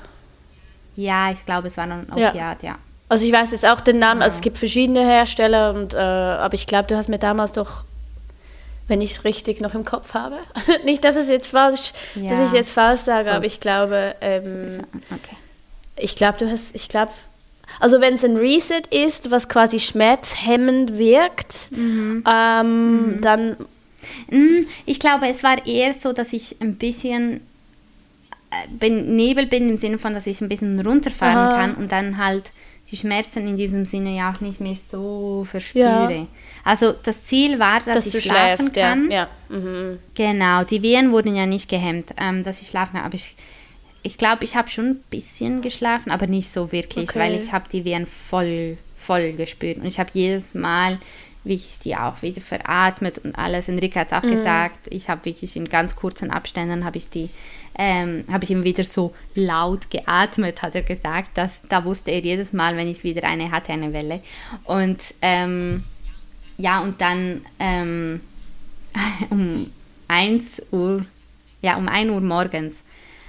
ja, ich glaube, es war ein Opiat, ja. ja. Also ich weiß jetzt auch den Namen, also es gibt verschiedene Hersteller, und, äh, aber ich glaube, du hast mir damals doch, wenn ich es richtig noch im Kopf habe, nicht, dass es jetzt falsch, ja. dass ich jetzt falsch sage, oh. aber ich glaube, ähm, okay. Ich glaube, du hast, ich glaube, also wenn es ein Reset ist, was quasi schmerzhemmend wirkt, mhm. Ähm, mhm. dann... Mm, ich glaube, es war eher so, dass ich ein bisschen äh, benebelt bin im Sinne von, dass ich ein bisschen runterfahren Aha. kann und dann halt die Schmerzen in diesem Sinne ja auch nicht mehr so verspüre. Ja. Also das Ziel war, dass, dass ich schlafen schläfst, kann. Ja. ja. Mhm. Genau, die Wehen wurden ja nicht gehemmt, ähm, dass ich schlafen kann. Aber ich, ich glaube, ich habe schon ein bisschen geschlafen, aber nicht so wirklich, okay. weil ich habe die Wehen voll, voll gespürt. Und ich habe jedes Mal wirklich die auch wieder veratmet und alles. Enrique hat es auch mhm. gesagt, ich habe wirklich in ganz kurzen Abständen habe ich die ähm, habe ich ihm wieder so laut geatmet, hat er gesagt. Das, da wusste er jedes Mal, wenn ich wieder eine hatte, eine Welle. Und ähm, ja, und dann ähm, um 1 Uhr, ja, um 1 Uhr morgens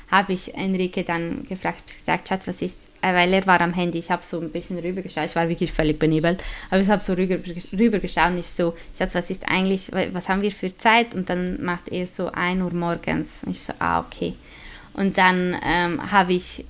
habe ich Enrique dann gefragt, gesagt, Schatz, was ist äh, weil er war am Handy. Ich habe so ein bisschen rübergeschaut. Ich war wirklich völlig benebelt. Aber ich habe so rüber, rübergeschaut und ich so, Schatz, was ist eigentlich, was haben wir für Zeit? Und dann macht er so 1 Uhr morgens. Und ich so, ah, okay. Und dann ähm, habe ich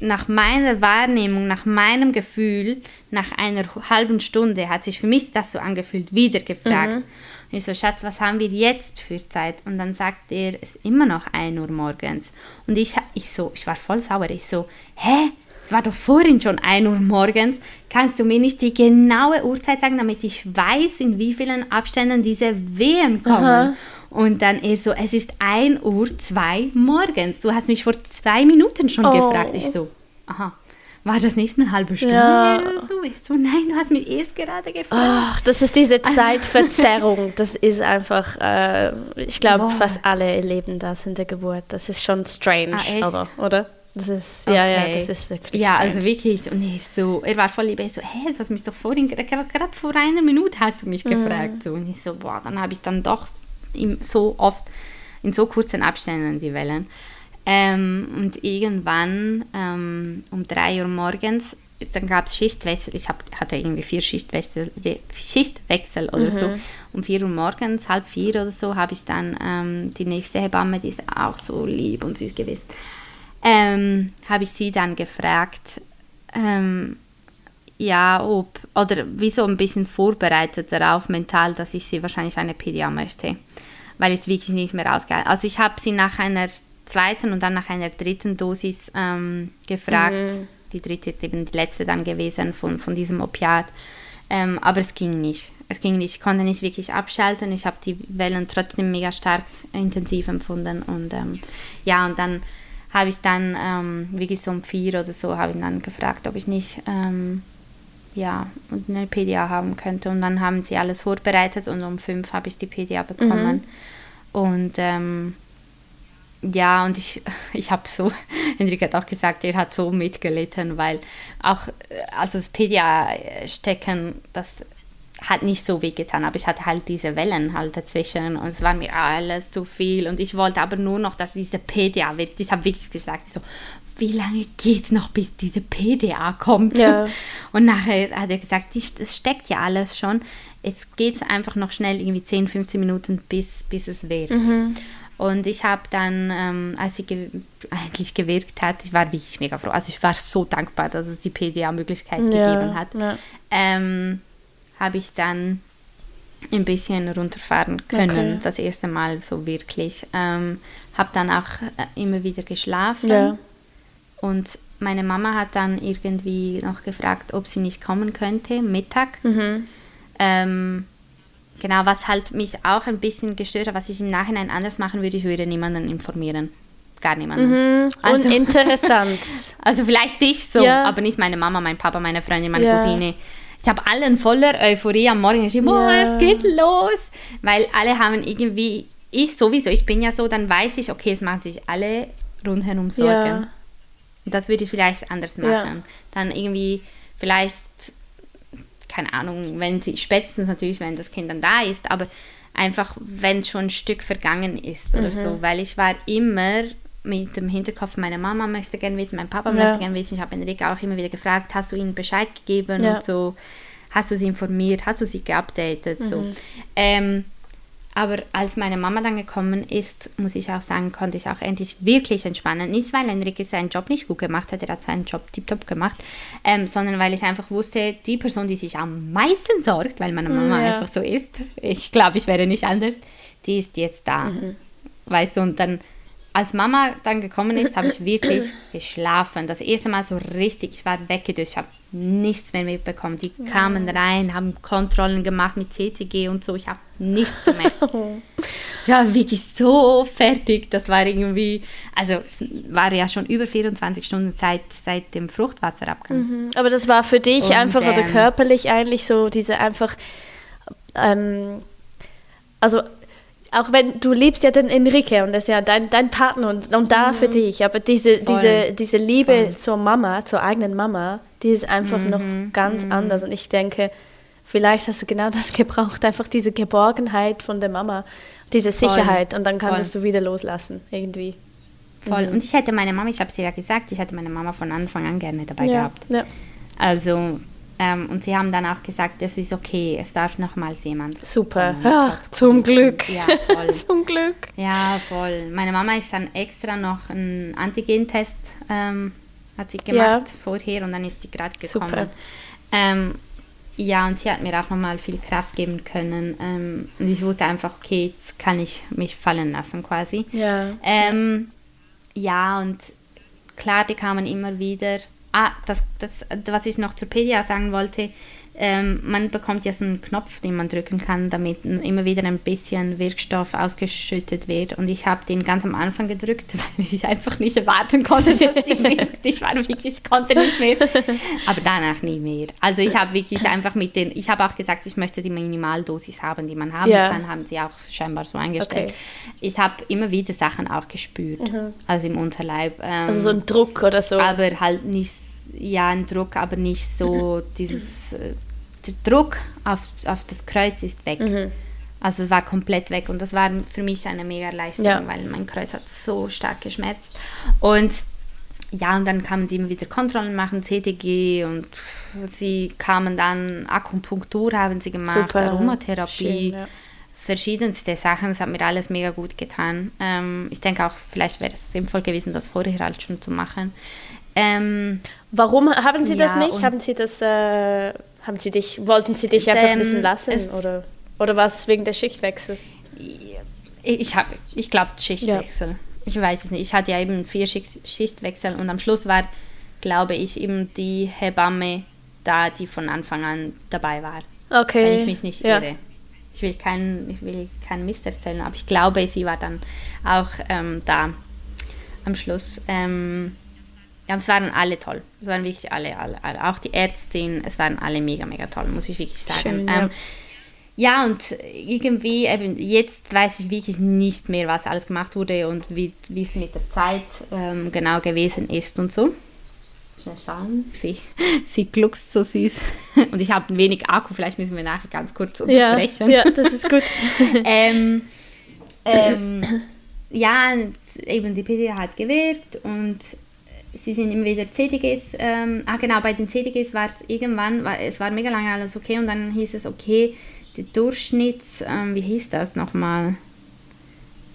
nach meiner Wahrnehmung, nach meinem Gefühl, nach einer halben Stunde hat sich für mich das so angefühlt, wieder gefragt. Mhm. Und ich so, Schatz, was haben wir jetzt für Zeit? Und dann sagt er, es ist immer noch 1 Uhr morgens. Und ich, ich so, ich war voll sauer. Ich so, hä? es war doch vorhin schon 1 Uhr morgens, kannst du mir nicht die genaue Uhrzeit sagen, damit ich weiß, in wie vielen Abständen diese Wehen kommen. Aha. Und dann er so, es ist 1 Uhr 2 morgens. Du hast mich vor zwei Minuten schon oh. gefragt. Ich so, aha. War das nicht eine halbe Stunde ja. oder so? Ich so, nein, du hast mich erst gerade gefragt. Oh, das ist diese Zeitverzerrung. das ist einfach, äh, ich glaube, fast alle erleben das in der Geburt. Das ist schon strange, ah, aber, oder? Das ist, okay. ja, ja, das ist wirklich Ja, strange. also wirklich, und ich so, er war voll lieb, ich so, hä, du hast mich doch vorhin, gerade vor einer Minute hast du mich mhm. gefragt, so, und ich so, boah, dann habe ich dann doch so oft, in so kurzen Abständen die Wellen. Ähm, und irgendwann ähm, um drei Uhr morgens, dann gab es Schichtwechsel, ich hab, hatte irgendwie vier Schichtwechsel, Schichtwechsel oder mhm. so. Um vier Uhr morgens, halb vier oder so, habe ich dann ähm, die nächste Hebamme, die ist auch so lieb und süß gewesen, ähm, habe ich sie dann gefragt, ähm, ja, ob, oder wieso ein bisschen vorbereitet darauf mental, dass ich sie wahrscheinlich eine PDA möchte, weil jetzt wirklich nicht mehr rausgeht. Also ich habe sie nach einer zweiten und dann nach einer dritten Dosis ähm, gefragt. Mhm. Die dritte ist eben die letzte dann gewesen von, von diesem Opiat. Ähm, aber es ging nicht. Es ging nicht. Ich konnte nicht wirklich abschalten. Ich habe die Wellen trotzdem mega stark intensiv empfunden. Und ähm, ja, und dann habe ich dann ähm, wirklich so um vier oder so habe ich dann gefragt, ob ich nicht ähm, ja eine PDA haben könnte und dann haben sie alles vorbereitet und um fünf habe ich die PDA bekommen mhm. und ähm, ja, und ich, ich habe so, Henrik hat auch gesagt, er hat so mitgelitten, weil auch, also das PDA-Stecken, das hat nicht so weh getan, aber ich hatte halt diese Wellen halt dazwischen und es war mir alles zu viel und ich wollte aber nur noch, dass diese PDA wird. Ich habe wirklich gesagt, so, wie lange geht es noch, bis diese PDA kommt? Ja. Und nachher hat er gesagt, es steckt ja alles schon. Jetzt geht es einfach noch schnell, irgendwie 10, 15 Minuten, bis, bis es wird. Mhm. Und ich habe dann, ähm, als sie ge eigentlich gewirkt hat, ich war wirklich mega froh. Also ich war so dankbar, dass es die PDA-Möglichkeit ja, gegeben hat. Ja. Ähm, habe ich dann ein bisschen runterfahren können, okay. das erste Mal so wirklich. Ähm, habe dann auch äh, immer wieder geschlafen. Ja. Und meine Mama hat dann irgendwie noch gefragt, ob sie nicht kommen könnte, Mittag. Mhm. Ähm, genau, was halt mich auch ein bisschen gestört hat, was ich im Nachhinein anders machen würde, ich würde niemanden informieren. gar niemanden. Mhm. Also, und interessant. also vielleicht dich so, ja. aber nicht meine Mama, mein Papa, meine Freundin, meine ja. Cousine. Ich habe allen voller Euphorie am Morgen geschrieben, oh, ja. es geht los. Weil alle haben irgendwie, ich sowieso, ich bin ja so, dann weiß ich, okay, es machen sich alle rundherum Sorgen. Ja. Und das würde ich vielleicht anders machen. Dann irgendwie vielleicht, keine Ahnung, wenn sie, spätestens natürlich, wenn das Kind dann da ist, aber einfach, wenn schon ein Stück vergangen ist oder mhm. so, weil ich war immer mit dem Hinterkopf, meine Mama möchte gerne wissen, mein Papa ja. möchte gerne wissen. Ich habe Enrique auch immer wieder gefragt, hast du ihnen Bescheid gegeben ja. und so, hast du sie informiert, hast du sie geupdatet, mhm. so. Ähm, aber als meine Mama dann gekommen ist, muss ich auch sagen, konnte ich auch endlich wirklich entspannen. Nicht, weil Enrique seinen Job nicht gut gemacht hat, er hat seinen Job tiptop gemacht, ähm, sondern weil ich einfach wusste, die Person, die sich am meisten sorgt, weil meine Mama ja. einfach so ist, ich glaube, ich wäre nicht anders, die ist jetzt da. Mhm. Weißt du, und dann als Mama dann gekommen ist, habe ich wirklich geschlafen. Das erste Mal so richtig, ich war weggedöst, ich habe nichts mehr mitbekommen. Die ja. kamen rein, haben Kontrollen gemacht mit CTG und so, ich habe nichts gemerkt. ja, wirklich so fertig. Das war irgendwie, also es war ja schon über 24 Stunden seit, seit dem Fruchtwasserabgang. Mhm. Aber das war für dich und, einfach ähm, oder körperlich eigentlich so diese einfach, ähm, also auch wenn du liebst ja den Enrique und das ist ja dein, dein Partner und, und da mhm. für dich, aber diese, diese, diese Liebe Voll. zur Mama, zur eigenen Mama, die ist einfach mhm. noch ganz mhm. anders und ich denke, vielleicht hast du genau das gebraucht, einfach diese Geborgenheit von der Mama, diese Sicherheit Voll. und dann kannst Voll. du wieder loslassen irgendwie. Voll. Mhm. Und ich hätte meine Mama, ich habe es ja gesagt, ich hätte meine Mama von Anfang an gerne dabei ja. gehabt. Ja. Also ähm, und sie haben dann auch gesagt, es ist okay, es darf nochmals jemand. Super, ja, zum Glück. Ja, voll. zum Glück. Ja, voll. Meine Mama ist dann extra noch einen Antigentest ähm, hat sie gemacht ja. vorher und dann ist sie gerade gekommen. Ähm, ja, und sie hat mir auch nochmal viel Kraft geben können. Ähm, und ich wusste einfach, okay, jetzt kann ich mich fallen lassen quasi. Ja. Ähm, ja, und klar, die kamen immer wieder Ah, das, das, was ich noch zur PDA sagen wollte, ähm, man bekommt ja so einen Knopf, den man drücken kann, damit immer wieder ein bisschen Wirkstoff ausgeschüttet wird. Und ich habe den ganz am Anfang gedrückt, weil ich einfach nicht erwarten konnte, dass die wirkt. Ich war wirklich, ich konnte nicht mehr. Aber danach nie mehr. Also ich habe wirklich einfach mit den, ich habe auch gesagt, ich möchte die Minimaldosis haben, die man haben ja. kann, haben sie auch scheinbar so eingestellt. Okay. Ich habe immer wieder Sachen auch gespürt, mhm. also im Unterleib. Ähm, also so ein Druck oder so. Aber halt nicht, ja, ein Druck, aber nicht so dieses äh, der Druck auf, auf das Kreuz ist weg. Mhm. Also es war komplett weg und das war für mich eine mega Erleichterung, ja. weil mein Kreuz hat so stark geschmerzt. Und ja, und dann kamen sie immer wieder Kontrollen machen, CTG und sie kamen dann, Akupunktur haben sie gemacht, Super. Aromatherapie, Schön, ja. verschiedenste Sachen, das hat mir alles mega gut getan. Ähm, ich denke auch, vielleicht wäre es sinnvoll gewesen, das vorher halt schon zu machen. Ähm, Warum haben Sie das nicht? Haben Sie das äh, haben sie dich, wollten sie dich einfach ähm, wissen lassen oder, oder war es wegen der Schichtwechsel? Ich, ich glaube Schichtwechsel. Ja. Ich weiß es nicht. Ich hatte ja eben vier Schicht, Schichtwechsel und am Schluss war, glaube ich, eben die Hebamme da, die von Anfang an dabei war. Okay. Wenn ich mich nicht ja. irre. Ich will keinen ich will keinen Mist erzählen, aber ich glaube, sie war dann auch ähm, da am Schluss. Ähm, ja, es waren alle toll. Es waren wirklich alle, alle, alle. Auch die Ärztin, es waren alle mega, mega toll, muss ich wirklich sagen. Schön, ja. Ähm, ja, und irgendwie, eben, jetzt weiß ich wirklich nicht mehr, was alles gemacht wurde und wie es mit der Zeit ähm, genau gewesen ist und so. Schnell schauen, sie, sie gluckst so süß. Und ich habe ein wenig Akku, vielleicht müssen wir nachher ganz kurz unterbrechen. Ja, ja das ist gut. ähm, ähm, ja, eben die PDA hat gewirkt und sie sind immer wieder CDGs, ähm, ah genau, bei den CDGs war es irgendwann, war, es war mega lange alles okay und dann hieß es, okay, die Durchschnitts, ähm, wie hieß das nochmal?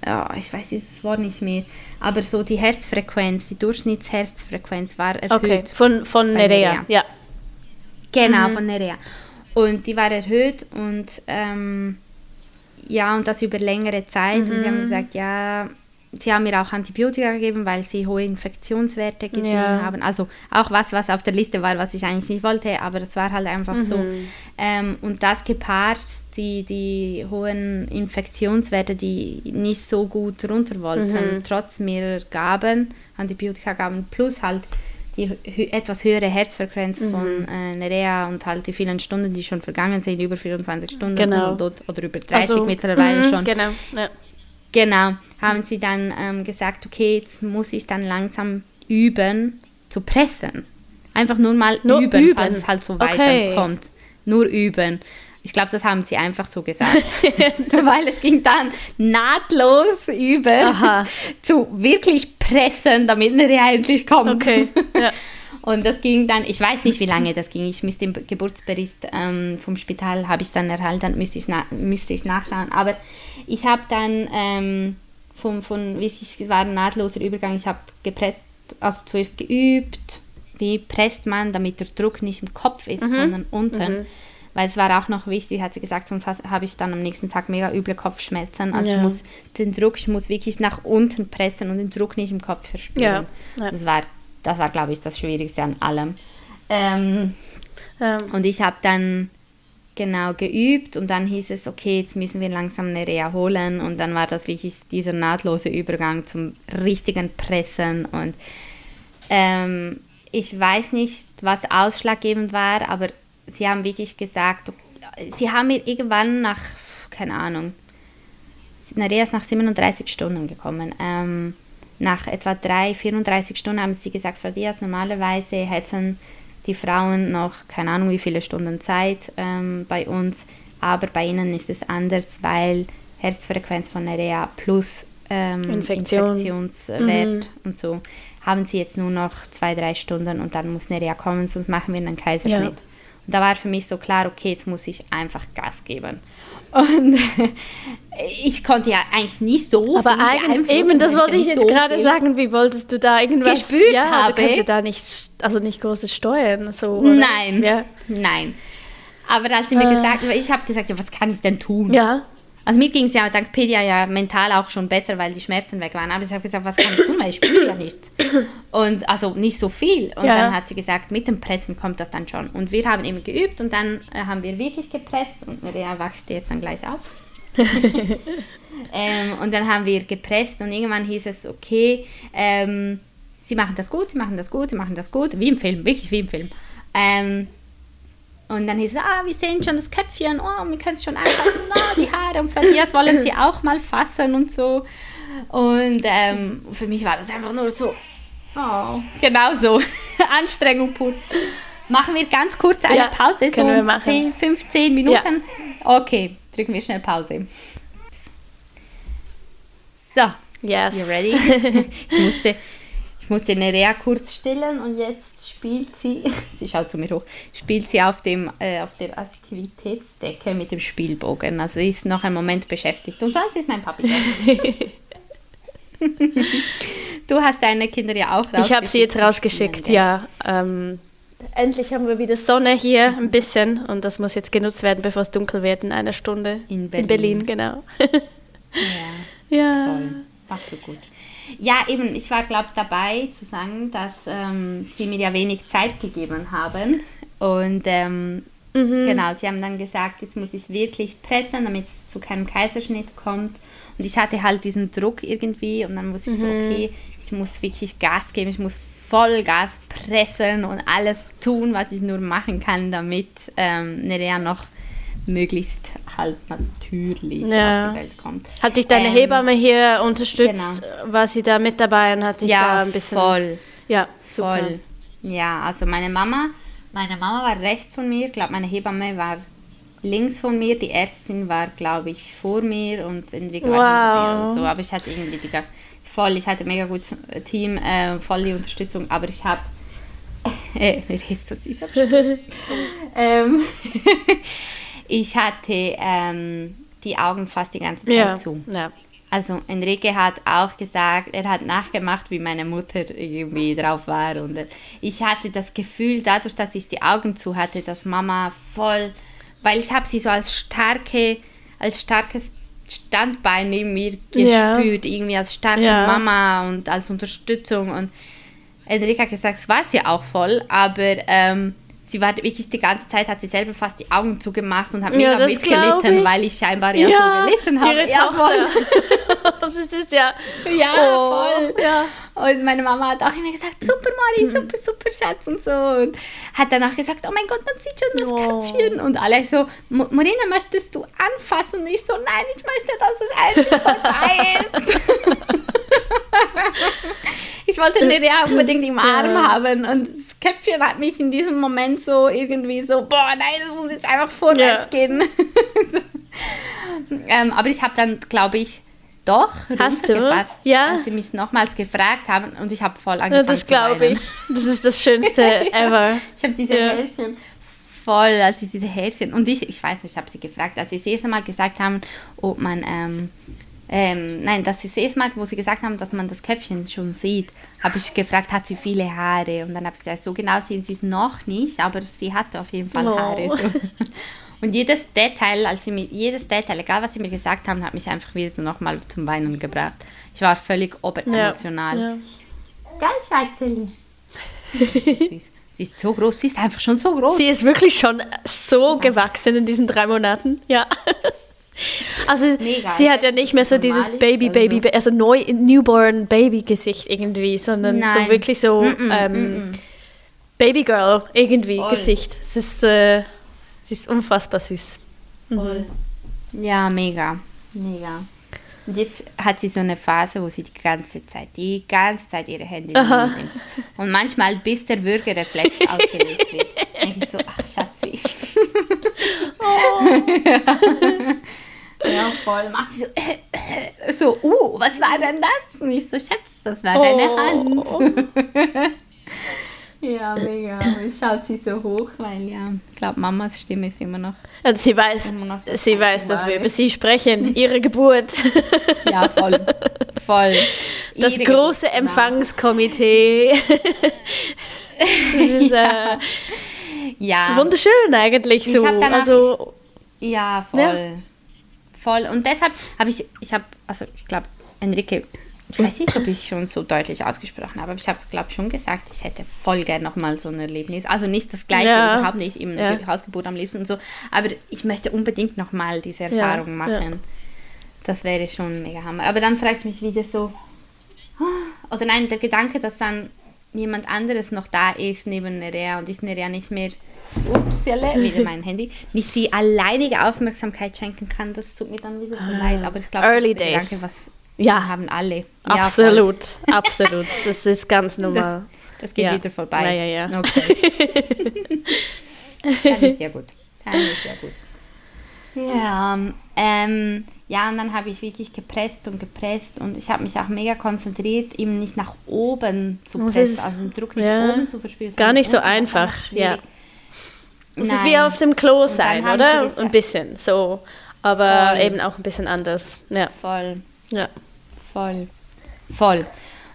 Ja, ich weiß dieses Wort nicht mehr, aber so die Herzfrequenz, die Durchschnittsherzfrequenz war erhöht. Okay, von, von Nerea. Nerea, ja. Genau, mhm. von Nerea. Und die war erhöht und ähm, ja, und das über längere Zeit. Mhm. Und sie haben mhm. gesagt, ja, sie haben mir auch Antibiotika gegeben, weil sie hohe Infektionswerte gesehen ja. haben. Also auch was, was auf der Liste war, was ich eigentlich nicht wollte, aber das war halt einfach mhm. so. Ähm, und das gepaart, die, die hohen Infektionswerte, die nicht so gut runter wollten, mhm. trotz mehrerer Gaben, Antibiotika-Gaben, plus halt die etwas höhere Herzfrequenz mhm. von äh, Nerea und halt die vielen Stunden, die schon vergangen sind, über 24 Stunden genau. oder, oder über 30 also, mittlerweile mhm, schon. Genau, ja. Genau, haben sie dann ähm, gesagt, okay, jetzt muss ich dann langsam üben zu pressen. Einfach nur mal nur üben, üben, falls es halt so okay. weiterkommt. Nur üben. Ich glaube, das haben sie einfach so gesagt. Weil es ging dann nahtlos über Aha. zu wirklich pressen, damit eine endlich kommt. Okay. Ja. Und das ging dann, ich weiß nicht, wie lange das ging. Ich müsste den Geburtsbericht ähm, vom Spital habe ich dann erhalten, dann müsste ich, müsste ich nachschauen. Aber ich habe dann ähm, von, von, wie es war, ein nahtloser Übergang, ich habe gepresst, also zuerst geübt, wie presst man, damit der Druck nicht im Kopf ist, mhm. sondern unten. Mhm. Weil es war auch noch wichtig, hat sie gesagt, sonst habe ich dann am nächsten Tag mega üble Kopfschmerzen. Also ja. ich muss den Druck, ich muss wirklich nach unten pressen und den Druck nicht im Kopf verspüren. Ja. Ja. Das war, das war glaube ich, das Schwierigste an allem. Ähm, ähm. Und ich habe dann genau geübt und dann hieß es, okay, jetzt müssen wir langsam eine Reha holen und dann war das wirklich dieser nahtlose Übergang zum richtigen Pressen und ähm, ich weiß nicht, was ausschlaggebend war, aber sie haben wirklich gesagt, sie haben mir irgendwann nach, keine Ahnung, eine Reha ist nach 37 Stunden gekommen. Ähm, nach etwa 3, 34 Stunden haben sie gesagt, Frau Diaz, normalerweise hätten die Frauen noch keine Ahnung wie viele Stunden Zeit ähm, bei uns, aber bei ihnen ist es anders, weil Herzfrequenz von Nerea plus ähm, Infektion. Infektionswert mhm. und so haben sie jetzt nur noch zwei, drei Stunden und dann muss Nerea kommen, sonst machen wir einen Kaiserschnitt. Ja. Und da war für mich so klar, okay, jetzt muss ich einfach Gas geben. Und ich konnte ja eigentlich nicht so Aber eigentlich, eben, das wollte ich jetzt so gerade sagen. Wie wolltest du da irgendwas gespült ja, habe? Du kannst ja da nicht, also nicht großes steuern. So, Nein, ja. nein. Aber da hast du mir äh. gesagt, ich habe gesagt, ja, was kann ich denn tun? Ja. Also mir ging es ja dank Pedia ja mental auch schon besser, weil die Schmerzen weg waren. Aber ich habe gesagt, was kann ich tun, weil ich spüre ja nichts. Und also nicht so viel. Und ja. dann hat sie gesagt, mit dem Pressen kommt das dann schon. Und wir haben eben geübt und dann äh, haben wir wirklich gepresst und Maria wacht jetzt dann gleich auf. ähm, und dann haben wir gepresst und irgendwann hieß es, okay, ähm, sie machen das gut, sie machen das gut, sie machen das gut, wie im Film, wirklich wie im Film. Ähm, und dann hieß es, ah, wir sehen schon das Köpfchen, oh, wir können es schon anfassen, oh, die Haare und Frau Diaz wollen sie auch mal fassen und so. Und ähm, für mich war das einfach nur so, oh, genau so, Anstrengung pur. Machen wir ganz kurz eine ja, Pause, so 10, 15 Minuten. Ja. Okay, drücken wir schnell Pause. So, yes. you ready? ich musste ich musste Nerea kurz stillen und jetzt spielt sie, sie schaut zu mir hoch, spielt sie auf, dem, äh, auf der Aktivitätsdecke mit dem Spielbogen. Also sie ist noch einen Moment beschäftigt. Und sonst ist mein Papi da. du hast deine Kinder ja auch rausgeschickt. Ich habe sie jetzt rausgeschickt, ja. Ähm, endlich haben wir wieder Sonne hier, ein bisschen. Und das muss jetzt genutzt werden, bevor es dunkel wird in einer Stunde. In Berlin. In Berlin, genau. ja. ja. Toll. Ach so gut. Ja, eben, ich war, glaube dabei zu sagen, dass ähm, sie mir ja wenig Zeit gegeben haben. Und ähm, mhm. genau, sie haben dann gesagt, jetzt muss ich wirklich pressen, damit es zu keinem Kaiserschnitt kommt. Und ich hatte halt diesen Druck irgendwie und dann muss ich mhm. so, okay, ich muss wirklich Gas geben, ich muss voll Gas pressen und alles tun, was ich nur machen kann, damit ähm, Nerea noch möglichst halt natürlich ja. auf die Welt kommt. Hat dich deine ähm, Hebamme hier unterstützt? Genau. War sie da mit dabei und hat dich ja, da ein bisschen... voll. Ja, super. Voll. Ja, also meine Mama, meine Mama war rechts von mir, ich glaube meine Hebamme war links von mir, die Ärztin war glaube ich vor mir und Enrique wow. war hinter mir. So, aber ich hatte irgendwie die, voll, ich hatte mega gutes Team, äh, voll die Unterstützung, aber ich habe äh, ähm, ich hatte ähm, die Augen fast die ganze Zeit ja, zu. Ja. Also Enrique hat auch gesagt, er hat nachgemacht, wie meine Mutter irgendwie drauf war. Und ich hatte das Gefühl, dadurch, dass ich die Augen zu hatte, dass Mama voll, weil ich habe sie so als starke, als starkes Standbein neben mir gespürt, ja. irgendwie als starke ja. Mama und als Unterstützung. Und Enrique hat gesagt, es war sie auch voll, aber ähm, sie war wirklich die ganze Zeit, hat sie selber fast die Augen zugemacht und hat ja, mega mitgelitten, ich. weil ich scheinbar ja, ja so gelitten habe. Ihre ja, Tochter. das ist ja. Ja, oh, voll. Ja. Und meine Mama hat auch immer gesagt, super Mari, mhm. super, super Schatz und so. Und hat danach gesagt, oh mein Gott, man sieht schon das oh. Köpfchen. Und alle so, Morena, möchtest du anfassen? Und ich so, nein, ich möchte, dass es endlich vorbei ist. ich wollte Nerea unbedingt im Arm haben und Köpfchen hat mich in diesem Moment so irgendwie so, boah, nein, das muss jetzt einfach vorwärts ja. gehen. ähm, aber ich habe dann, glaube ich, doch Hast du? ja. als sie mich nochmals gefragt haben und ich habe voll angefangen ja, das glaube ich. Das ist das Schönste ever. Ich habe diese ja. Härchen voll, als ich diese Härchen und ich, ich weiß nicht, ich habe sie gefragt, als sie das erste Mal gesagt haben, ob man ähm, ähm, nein, das ist das Mal, wo sie gesagt haben, dass man das Köpfchen schon sieht, habe ich gefragt, hat sie viele Haare? Und dann habe ich gesagt, so genau sehen sie es noch nicht, aber sie hatte auf jeden Fall oh. Haare. So. Und jedes Detail, als sie mir, jedes Detail, egal was sie mir gesagt haben, hat mich einfach wieder nochmal zum Weinen gebracht. Ich war völlig oberemotional. Ja, ja. Geil, Schätzeli. Süß. Sie ist so groß, sie ist einfach schon so groß. Sie ist wirklich schon so gewachsen in diesen drei Monaten, ja. Also Mega. sie hat ja nicht mehr so dieses Baby, Baby, also, also neu, Newborn Baby Gesicht irgendwie, sondern Nein. so wirklich so mm -mm, ähm, mm Baby Girl irgendwie Voll. Gesicht. Es ist, äh, sie ist unfassbar süß. Mhm. Ja, mega, mega. Und jetzt hat sie so eine Phase, wo sie die ganze Zeit, die ganze Zeit ihre Hände nimmt. Und manchmal, bis der Würgereflex ausgelöst wird, denke ich so, ach Schatzi. oh. ja. Ja, voll. Macht sie so, äh, äh, so, uh, was war denn das? Und ich so, Schatz, das war oh. deine Hand. ja, mega. Jetzt schaut sie so hoch, weil ja, ich glaube, Mamas Stimme ist immer noch. Also sie weiß, sie weiß, dass wir über sie sprechen, ihre Geburt. ja, voll. Voll. Das ihre große Geburt, Empfangskomitee. das ist äh, ja. wunderschön eigentlich so. Also, ja, voll. Ja voll. Und deshalb habe ich, ich habe, also ich glaube, Enrique, ich weiß nicht, ob ich schon so deutlich ausgesprochen habe, aber ich habe, glaube schon gesagt, ich hätte voll gerne nochmal so ein Erlebnis. Also nicht das gleiche, ja. überhaupt nicht, eben ja. Hausgeburt am liebsten und so, aber ich möchte unbedingt nochmal diese Erfahrung ja. machen. Das wäre schon mega Hammer. Aber dann frage ich mich wieder so, oder nein, der Gedanke, dass dann jemand anderes noch da ist neben Nerea und ich Nerea nicht mehr upsele, wieder mein Handy, nicht die alleinige Aufmerksamkeit schenken kann, das tut mir dann wieder so leid. Aber ich glaube, das ist Days. Gedanke, was ja. haben alle. Absolut, ja, absolut. Das ist ganz normal. Das, das geht ja. wieder vorbei. Ja, ja, ja. Okay. dann ist ja gut. Dann ist ja gut. Ja, ähm, ja, und dann habe ich wirklich gepresst und gepresst und ich habe mich auch mega konzentriert, eben nicht nach oben zu pressen, also den Druck nicht ja, oben zu verspüren. Gar nicht so einfach, ja. Es ist wie auf dem Klo sein, oder? Ein bisschen so. Aber Voll. eben auch ein bisschen anders. Ja. Voll. Ja. Voll. Voll.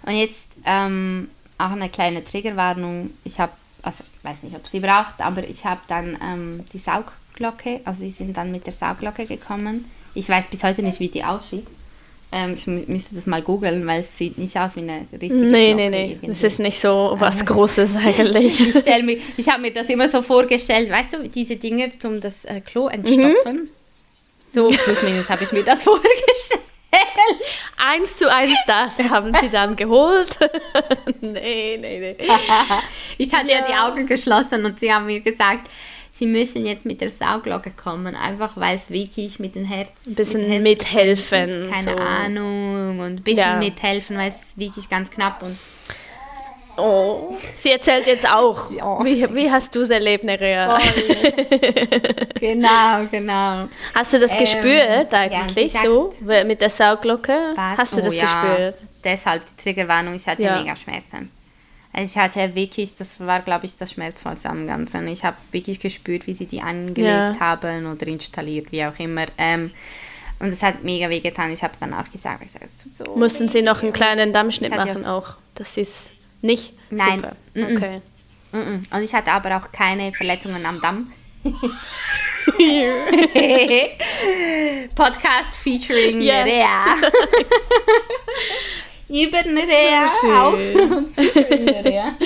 Und jetzt ähm, auch eine kleine Triggerwarnung. Ich habe, also ich weiß nicht, ob sie braucht, aber ich habe dann ähm, die Saugglocke, also sie sind dann mit der Saugglocke gekommen. Ich weiß bis heute nicht, wie die aussieht. Ähm, ich müsste das mal googeln, weil es sieht nicht aus wie eine richtige Nee, Glocke nee, nee. Es ist nicht so was Großes eigentlich. ich ich habe mir das immer so vorgestellt, weißt du, diese Dinge zum das äh, Klo entstopfen. Mhm. So plus minus habe ich mir das vorgestellt. eins zu eins das haben sie dann geholt. nee, nee, nee. ich hatte ja. ja die Augen geschlossen und sie haben mir gesagt, sie müssen jetzt mit der Sauglocke kommen, einfach weil es wirklich mit den Herzen... Ein bisschen mit mithelfen. Keine so. Ahnung, und ein bisschen ja. mithelfen, weil es wirklich ganz knapp und... Oh, sie erzählt jetzt auch. Ja. Wie, wie hast du es erlebt, Nerea? genau, genau. Hast du das ähm, gespürt eigentlich ja, so mit der Sauglocke? Was? Hast du oh, das ja. gespürt? Deshalb die Triggerwarnung, ich hatte mega Schmerzen. Also ich hatte wirklich, das war glaube ich das Schmerzvollste am Ganzen. Ich habe wirklich gespürt, wie sie die angelegt ja. haben oder installiert, wie auch immer. Ähm, und es hat mega weh getan. Ich habe es dann auch gesagt. Ich sag, es tut so Mussten weh. Sie noch einen kleinen Dammschnitt machen auch? Das ist nicht Nein. super. Okay. Und ich hatte aber auch keine Verletzungen am Damm. Podcast featuring yes. Nerea. Über Nerea. Auf Nerea.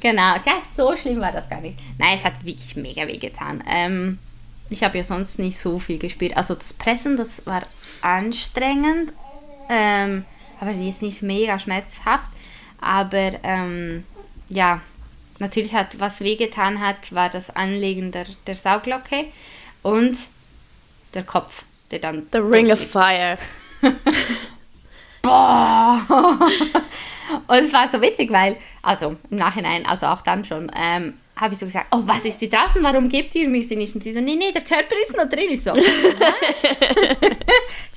Genau, so schlimm war das gar nicht. Nein, es hat wirklich mega weh getan. Ähm, ich habe ja sonst nicht so viel gespielt. Also das Pressen, das war anstrengend, ähm, aber die ist nicht mega schmerzhaft. Aber ähm, ja, natürlich hat, was wehgetan hat, war das Anlegen der, der Sauglocke und der Kopf, der dann. The Ring of Fire. Boah! und es war so witzig, weil, also im Nachhinein, also auch dann schon, ähm, habe ich so gesagt, oh, was ist die draußen, warum gebt ihr mich sie nicht? Und sie so, nee, nee, der Körper ist noch drin. Ich so, sie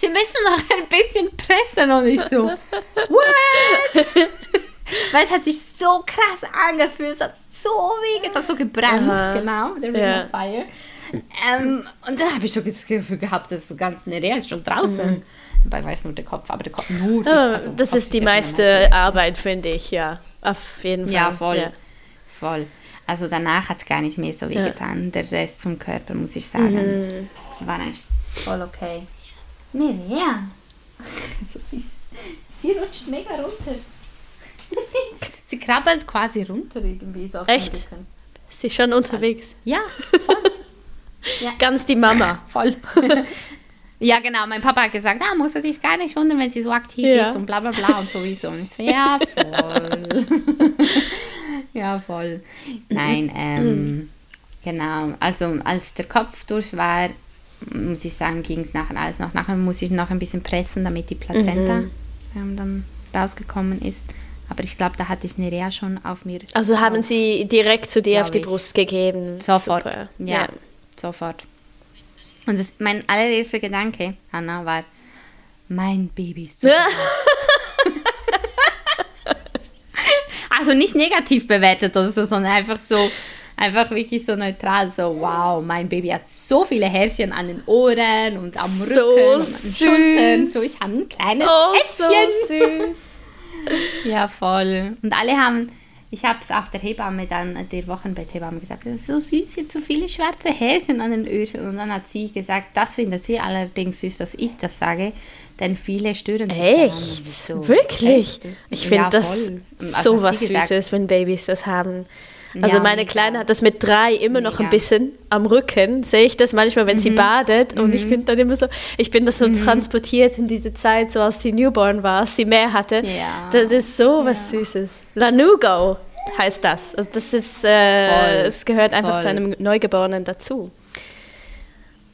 müssen noch ein bisschen pressen. Und ich so, what? Weil es hat sich so krass angefühlt, es hat so weh, das so gebrannt, Aha. genau, der of Fire. Ähm, und dann habe ich schon das Gefühl gehabt, das ganze Nerea ist schon draußen. Mhm. War es nur der Kopf, aber der Kopf nur. Das, also, das Kopf ist die meiste Arbeit, finde ich, ja. Auf jeden Fall. Ja, voll. Ja. Voll. Also danach hat es gar nicht mehr so weh getan. Der Rest vom Körper, muss ich sagen. Mhm. Das war eigentlich voll okay. Nerea. so süß. Sie rutscht mega runter. Sie krabbelt quasi runter irgendwie so auf Echt? Sie ist schon unterwegs. Ja, voll. ja. Ganz die Mama. Voll. Ja, genau. Mein Papa hat gesagt, ah, muss er dich gar nicht wundern, wenn sie so aktiv ja. ist und bla bla bla und sowieso. Und ich so, ja, voll. ja, voll. Nein, ähm, genau. Also als der Kopf durch war, muss ich sagen, ging es nachher alles noch. Nachher muss ich noch ein bisschen pressen, damit die Plazenta mhm. ähm, dann rausgekommen ist. Aber ich glaube, da hatte ich Nerea schon auf mir. Also haben sie direkt zu dir auf die Brust gegeben? Sofort. Super. Ja, ja, sofort. Und das, mein allererster Gedanke, Hanna, war, mein Baby ist super. also nicht negativ bewertet oder so, sondern einfach so, einfach wirklich so neutral, so wow, mein Baby hat so viele Härchen an den Ohren und am Rücken so und an den Schultern. So, ich habe ein kleines oh, Äffchen. So süß. ja, voll. Und alle haben, ich habe es auch der Hebamme dann, der Wochenbetthebamme gesagt, das ist so süß, jetzt so viele schwarze Häschen an den Ohren. Und dann hat sie gesagt, das findet sie allerdings süß, dass ich das sage, denn viele stören sich Echt? So. Wirklich? Ich finde ja, das so was Süßes, wenn Babys das haben. Also ja, meine Kleine hat das mit drei immer noch ein bisschen am Rücken. Sehe ich das manchmal, wenn mhm. sie badet. Und mhm. ich finde dann immer so, ich bin das so mhm. transportiert in diese Zeit, so als sie Newborn war, als sie mehr hatte. Ja. Das ist so was Süßes. Lanugo heißt das. Also das ist, äh, es gehört einfach Voll. zu einem Neugeborenen dazu.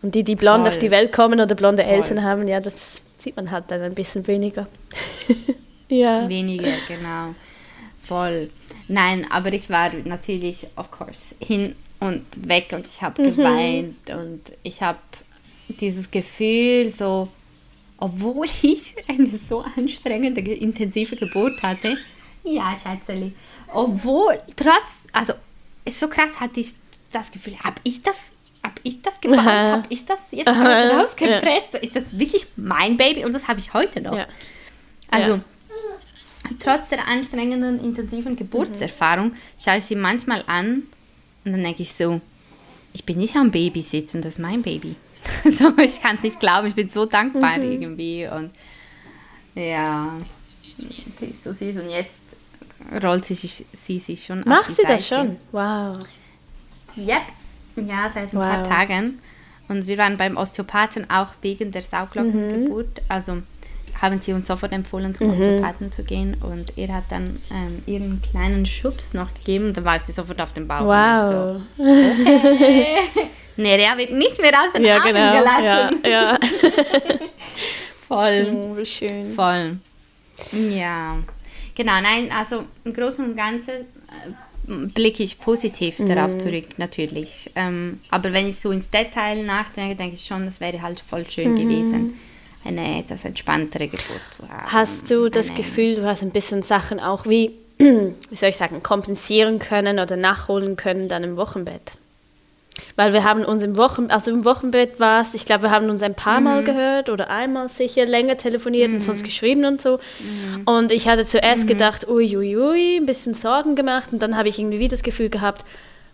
Und die, die blond Voll. auf die Welt kommen oder blonde Voll. Eltern haben, ja, das sieht man halt dann ein bisschen weniger. ja. Weniger, genau. Voll. Nein, aber ich war natürlich, of course, hin und weg und ich habe mhm. geweint und ich habe dieses Gefühl so, obwohl ich eine so anstrengende, intensive Geburt hatte, ja, Schätzeli, obwohl, trotz, also, ist so krass, hatte ich das Gefühl, habe ich das, habe ich das gebaut, habe ich das jetzt rausgepresst, ja. so, ist das wirklich mein Baby und das habe ich heute noch. Ja. Also, ja trotz der anstrengenden, intensiven Geburtserfahrung mhm. schaue ich sie manchmal an und dann denke ich so, ich bin nicht am Baby sitzen, das ist mein Baby. so, ich kann es nicht glauben, ich bin so dankbar mhm. irgendwie und ja, sie ist so süß und jetzt rollt sie, sich, sie sich schon Macht sie Seite. das schon? Wow. Yep, ja, seit ein wow. paar Tagen. Und wir waren beim Osteopathen auch wegen der Sauglockengeburt. Mhm. Also haben sie uns sofort empfohlen, zum mhm. Osteopathen zu gehen und er hat dann ähm, ihren kleinen Schubs noch gegeben und dann war sie sofort auf dem Bauch. Wow. So, okay. nee, der wird nicht mehr aus den ja, Armen genau. gelassen. Ja, ja. Voll. Oh, wie schön. Voll. Ja. Genau, nein, also im Großen und Ganzen äh, blicke ich positiv mhm. darauf zurück, natürlich. Ähm, aber wenn ich so ins Detail nachdenke, denke ich schon, das wäre halt voll schön mhm. gewesen eine etwas entspanntere Geburt zu haben. Hast du das eine, Gefühl, du hast ein bisschen Sachen auch wie, wie soll ich sagen, kompensieren können oder nachholen können dann im Wochenbett? Weil wir haben uns im Wochen, also im Wochenbett war es, ich glaube, wir haben uns ein paar mhm. Mal gehört oder einmal sicher länger telefoniert mhm. und sonst geschrieben und so. Mhm. Und ich hatte zuerst mhm. gedacht, uiuiui, ui, ui, ein bisschen Sorgen gemacht und dann habe ich irgendwie das Gefühl gehabt,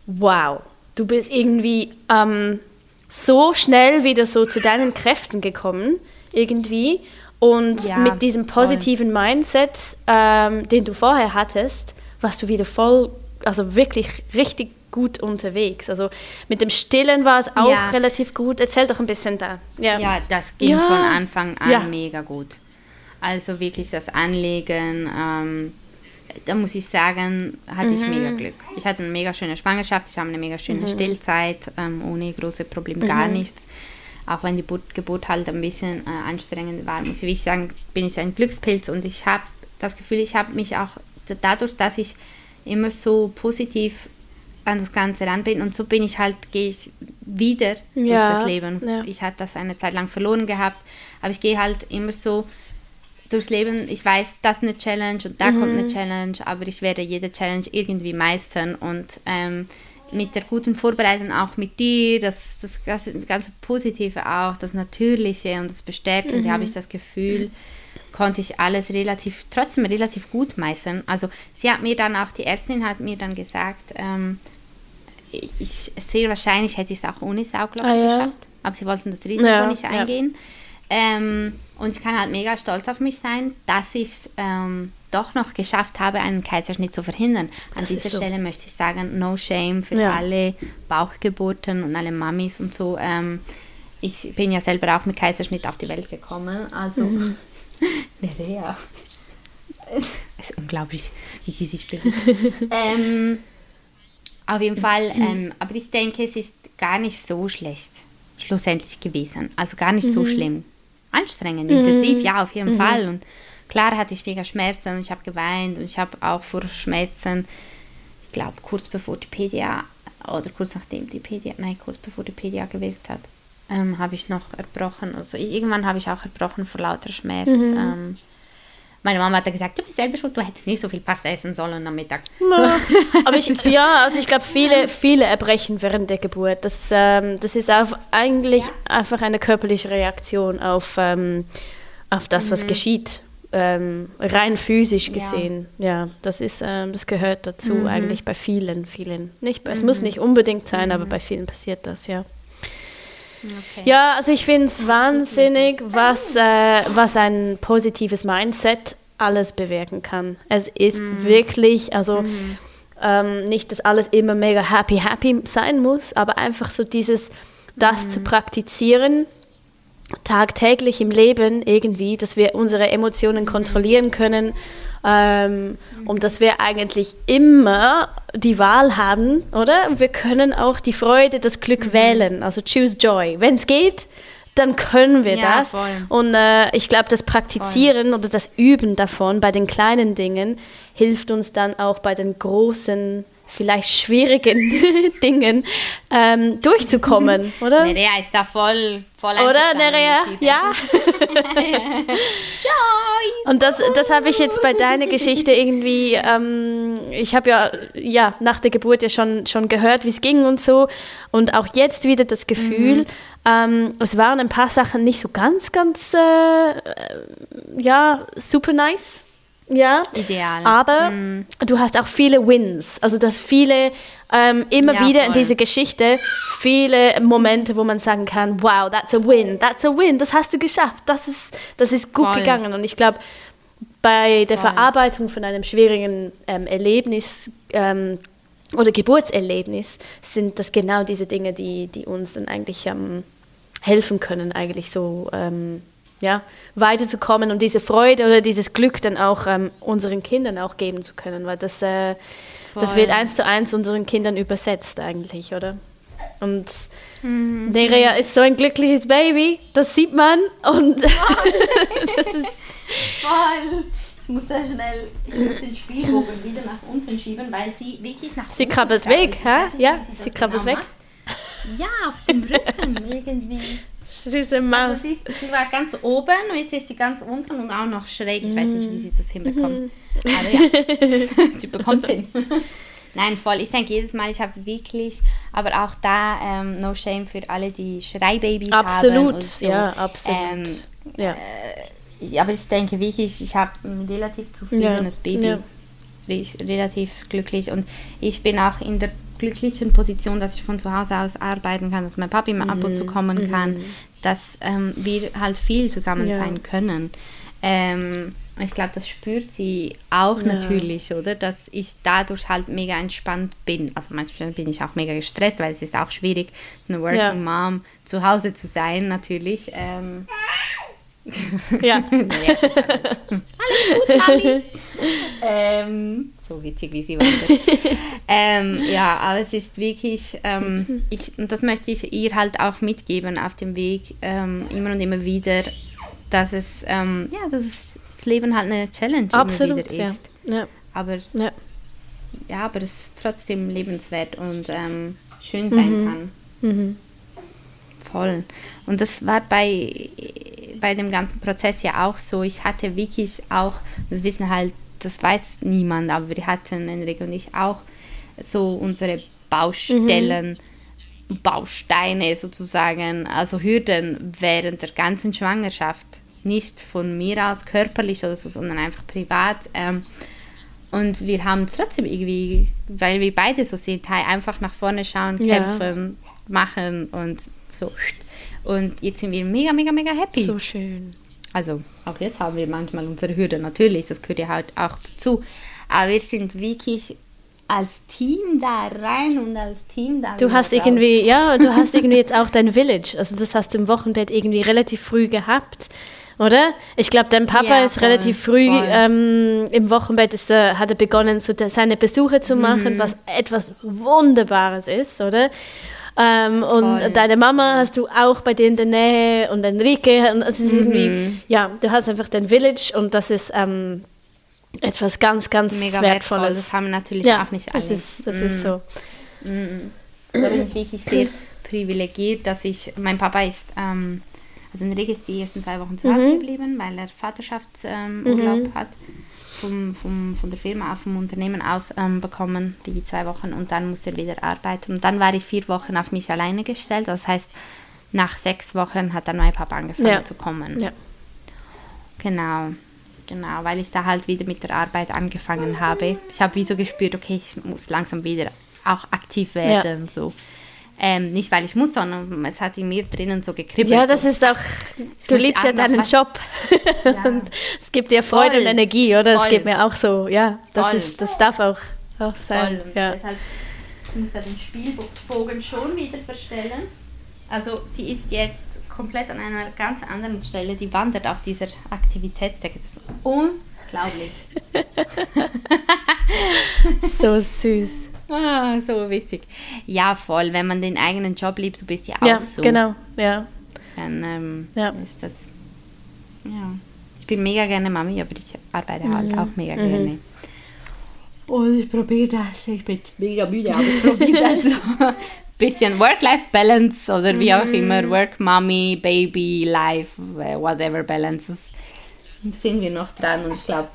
wow, du bist irgendwie ähm, so schnell wieder so zu deinen Kräften gekommen, irgendwie. Und ja, mit diesem positiven voll. Mindset, ähm, den du vorher hattest, warst du wieder voll, also wirklich richtig gut unterwegs. Also mit dem Stillen war es auch ja. relativ gut. Erzähl doch ein bisschen da. Ja, ja das ging von Anfang an mega gut. Also wirklich das Anlegen, ähm, da muss ich sagen, hatte mhm. ich mega Glück. Ich hatte eine mega schöne Schwangerschaft, ich habe eine mega schöne mhm. Stillzeit, ähm, ohne große Probleme, gar mhm. nichts. Auch wenn die Geburt halt ein bisschen äh, anstrengend war, muss ich sagen, bin ich ein Glückspilz und ich habe das Gefühl, ich habe mich auch dadurch, dass ich immer so positiv an das Ganze ran bin und so bin ich halt, gehe ich wieder ja. durch das Leben. Ja. Ich hatte das eine Zeit lang verloren gehabt, aber ich gehe halt immer so durchs Leben. Ich weiß, das ist eine Challenge und da mhm. kommt eine. Challenge, aber ich werde jede Challenge irgendwie meistern und ähm, mit der guten Vorbereitung auch mit dir, das, das, das, ganze Positive auch, das Natürliche und das Bestärkende, mhm. habe ich das Gefühl, konnte ich alles relativ, trotzdem relativ gut meistern. Also sie hat mir dann auch, die Ärztin hat mir dann gesagt, ähm, ich, sehr wahrscheinlich hätte ich es auch ohne Sauglocke ah, ja. geschafft, aber sie wollten das Risiko ja, nicht eingehen. Ja. Ähm, und ich kann halt mega stolz auf mich sein, dass ich es ähm, doch noch geschafft habe, einen Kaiserschnitt zu verhindern. An das dieser so. Stelle möchte ich sagen, no shame für ja. alle Bauchgeburten und alle Mamis und so. Ähm, ich bin ja selber auch mit Kaiserschnitt auf die Welt gekommen. Also, mhm. Nerea. Es ist unglaublich, wie sie sich bewegt. ähm, auf jeden Fall, mhm. ähm, aber ich denke, es ist gar nicht so schlecht schlussendlich gewesen. Also gar nicht mhm. so schlimm. Anstrengend, intensiv, ja, auf jeden mhm. Fall. Und klar hatte ich mega Schmerzen und ich habe geweint und ich habe auch vor Schmerzen, ich glaube, kurz bevor die PDA oder kurz nachdem die PDA, nein, kurz bevor die PDA gewirkt hat, ähm, habe ich noch erbrochen. Also irgendwann habe ich auch erbrochen vor lauter Schmerz. Mhm. Ähm, meine Mama hat gesagt, du bist selber schuld, du hättest nicht so viel Pasta essen sollen am Mittag. Ja, aber ich, ja, also ich glaube, viele, viele erbrechen während der Geburt. Das, ähm, das ist auch eigentlich ja. einfach eine körperliche Reaktion auf, ähm, auf das, was mhm. geschieht. Ähm, rein physisch gesehen. Ja, ja das ist, ähm, das gehört dazu mhm. eigentlich bei vielen, vielen. Nicht, es mhm. muss nicht unbedingt sein, aber mhm. bei vielen passiert das, ja. Okay. Ja, also ich finde es wahnsinnig, was, äh, was ein positives Mindset alles bewirken kann. Es ist mhm. wirklich, also mhm. ähm, nicht, dass alles immer mega happy, happy sein muss, aber einfach so dieses, das mhm. zu praktizieren, tagtäglich im Leben irgendwie, dass wir unsere Emotionen kontrollieren können ähm, und dass wir eigentlich immer die Wahl haben, oder? Wir können auch die Freude, das Glück mhm. wählen, also choose joy. Wenn es geht, dann können wir ja, das. Voll. Und äh, ich glaube, das Praktizieren voll. oder das Üben davon bei den kleinen Dingen hilft uns dann auch bei den großen vielleicht schwierigen Dingen ähm, durchzukommen, oder? Nerea ist da voll, voll Oder, Nerea? Ja? Joy! Und das, das habe ich jetzt bei deiner Geschichte irgendwie, ähm, ich habe ja, ja nach der Geburt ja schon, schon gehört, wie es ging und so. Und auch jetzt wieder das Gefühl, mhm. ähm, es waren ein paar Sachen nicht so ganz, ganz, äh, ja, super nice ja. Ideal. Aber mm. du hast auch viele Wins. Also dass viele ähm, immer ja, wieder voll. in dieser Geschichte viele Momente, wo man sagen kann, wow, that's a win, that's a win, das hast du geschafft, das ist, das ist gut voll. gegangen. Und ich glaube, bei der voll. Verarbeitung von einem schwierigen ähm, Erlebnis ähm, oder Geburtserlebnis sind das genau diese Dinge, die, die uns dann eigentlich ähm, helfen können, eigentlich so ähm, ja, weiterzukommen und diese Freude oder dieses Glück dann auch ähm, unseren Kindern auch geben zu können, weil das, äh, das wird eins zu eins unseren Kindern übersetzt eigentlich, oder? Und mhm. Nerea ist so ein glückliches Baby, das sieht man und das ist voll. Ich muss da schnell ich muss den Spielbogen wieder nach unten schieben, weil sie wirklich nach Sie krabbelt weg, hä? Ja, sie krabbelt genau weg. Macht. Ja, auf dem Rücken irgendwie. Süße Maus. Also sie, sie, war ganz oben und jetzt ist sie ganz unten und auch noch schräg. Ich weiß nicht, wie sie das hinbekommt. Mhm. Aber ja, sie bekommt hin. Nein, voll. Ich denke jedes Mal, ich habe wirklich, aber auch da ähm, no shame für alle, die Schreibabys absolut, haben. So. Ja, absolut. Ähm, ja. Äh, aber ich denke wirklich, ich habe ein relativ zufriedenes ja. Baby. Ja. Relativ glücklich und ich bin auch in der glücklichen Position, dass ich von zu Hause aus arbeiten kann, dass mein Papi mal ab und zu mhm. kommen mhm. Dass ähm, wir halt viel zusammen ja. sein können. Ähm, ich glaube, das spürt sie auch ja. natürlich, oder? Dass ich dadurch halt mega entspannt bin. Also manchmal bin ich auch mega gestresst, weil es ist auch schwierig, eine Working ja. Mom zu Hause zu sein, natürlich. Ähm, ja. naja, alles, alles gut, Mami. ähm, so witzig, wie sie wandert. ähm, ja, aber es ist wirklich, ähm, ich, und das möchte ich ihr halt auch mitgeben auf dem Weg, ähm, immer und immer wieder, dass es, ähm, ja, dass es, das Leben halt eine Challenge Absolut, immer wieder ist. Ja. ja. Aber, ja. ja. aber es ist trotzdem lebenswert und ähm, schön sein mhm. kann. Mhm. Voll. Und das war bei, bei dem ganzen Prozess ja auch so. Ich hatte wirklich auch, das wissen halt das weiß niemand, aber wir hatten, Enrique und ich, auch so unsere Baustellen, mhm. Bausteine sozusagen, also Hürden während der ganzen Schwangerschaft. Nicht von mir aus körperlich oder so, sondern einfach privat. Ähm, und wir haben trotzdem irgendwie, weil wir beide so sind, einfach nach vorne schauen, kämpfen, ja. machen und so. Und jetzt sind wir mega, mega, mega happy. So schön. Also auch jetzt haben wir manchmal unsere Hürde, natürlich, das gehört ja halt auch dazu. Aber wir sind wirklich als Team da rein und als Team da Du hast raus. irgendwie, ja, du hast irgendwie jetzt auch dein Village. Also das hast du im Wochenbett irgendwie relativ früh gehabt. Oder? Ich glaube, dein Papa ja, ist voll, relativ früh ähm, im Wochenbett, ist, äh, hat er begonnen, so seine Besuche zu machen, mhm. was etwas Wunderbares ist, oder? Ähm, und deine Mama hast du auch bei dir in der Nähe und Enrique. Und es ist mhm. irgendwie, ja, du hast einfach dein Village und das ist ähm, etwas ganz, ganz Mega Wertvolles. Wertvoll. Das haben natürlich ja, auch nicht alle. Das ist, das mhm. ist so. Mhm. Da bin ich wirklich sehr privilegiert, dass ich, mein Papa ist, ähm, also Enrique ist die ersten zwei Wochen zu Hause mhm. geblieben, weil er Vaterschaftsurlaub ähm, hat vom, vom, von der Firma auf vom Unternehmen aus ähm, bekommen, die zwei Wochen, und dann musste er wieder arbeiten. Und dann war ich vier Wochen auf mich alleine gestellt. Das heißt, nach sechs Wochen hat dann mein Papa angefangen ja. zu kommen. Ja. Genau, genau, weil ich da halt wieder mit der Arbeit angefangen habe. Ich habe wie so gespürt, okay, ich muss langsam wieder auch aktiv werden. Ja. So. Ähm, nicht, weil ich muss, sondern es hat in mir drinnen so gekribbelt. Ja, das so. ist auch, du liebst ja deinen Job. Ja. und es gibt dir Freude Voll. und Energie, oder? Es geht mir auch so, ja, das, ist, das darf auch, auch sein. Voll. Ja. Deshalb muss er den Spielbogen schon wieder verstellen. Also sie ist jetzt komplett an einer ganz anderen Stelle, die wandert auf dieser Aktivitätsdecke. Das ist unglaublich. so süß. Ah, so witzig. Ja, voll. Wenn man den eigenen Job liebt, du bist ja auch ja, so. Genau, ja. Dann ähm, ja. ist das. Ja. Ich bin mega gerne Mami, aber ich arbeite halt mhm. auch mega mhm. gerne. Und ich probiere das. Ich bin jetzt mega müde, aber ich probiere das so. Bisschen Work-Life-Balance oder wie auch immer. Mhm. Work, Mommy, Baby, Life, whatever Balance. Das sind wir noch dran und ich glaube,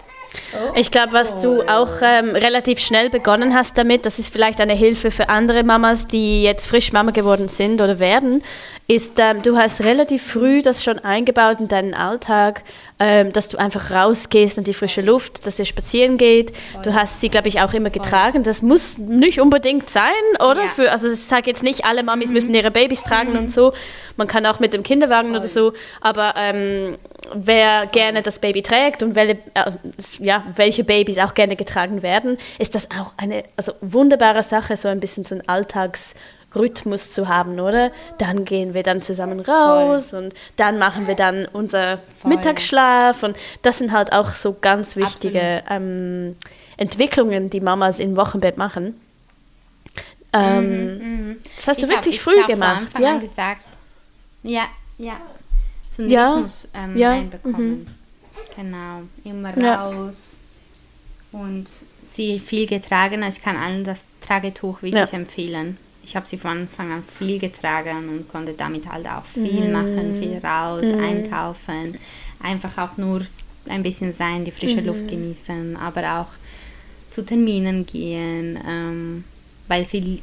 ich glaube, was du auch ähm, relativ schnell begonnen hast damit, das ist vielleicht eine Hilfe für andere Mamas, die jetzt frisch Mama geworden sind oder werden, ist, ähm, du hast relativ früh das schon eingebaut in deinen Alltag, ähm, dass du einfach rausgehst in die frische Luft, dass ihr spazieren geht. Du hast sie, glaube ich, auch immer getragen. Das muss nicht unbedingt sein, oder? Ja. Für, also ich sage jetzt nicht, alle Mamis mhm. müssen ihre Babys tragen mhm. und so. Man kann auch mit dem Kinderwagen Voll. oder so. Aber ähm, wer gerne das Baby trägt und welche, äh, ja, welche Babys auch gerne getragen werden, ist das auch eine also wunderbare Sache, so ein bisschen so ein Alltags- Rhythmus zu haben, oder? Dann gehen wir dann zusammen raus Voll. und dann machen wir dann unser Voll. Mittagsschlaf und das sind halt auch so ganz wichtige ähm, Entwicklungen, die Mamas im Wochenbett machen. Ähm, mhm, mh. Das hast du ich wirklich hab, früh gemacht, ja? gesagt, ja, ja, so einen ja, Rhythmus ähm, ja, reinbekommen. Mhm. Genau, immer raus ja. und sie viel getragen. Ich kann allen das Tragetuch wirklich empfehlen ich habe sie von Anfang an viel getragen und konnte damit halt auch viel mm. machen, viel raus, mm. einkaufen, einfach auch nur ein bisschen sein, die frische mm. Luft genießen, aber auch zu Terminen gehen, ähm, weil sie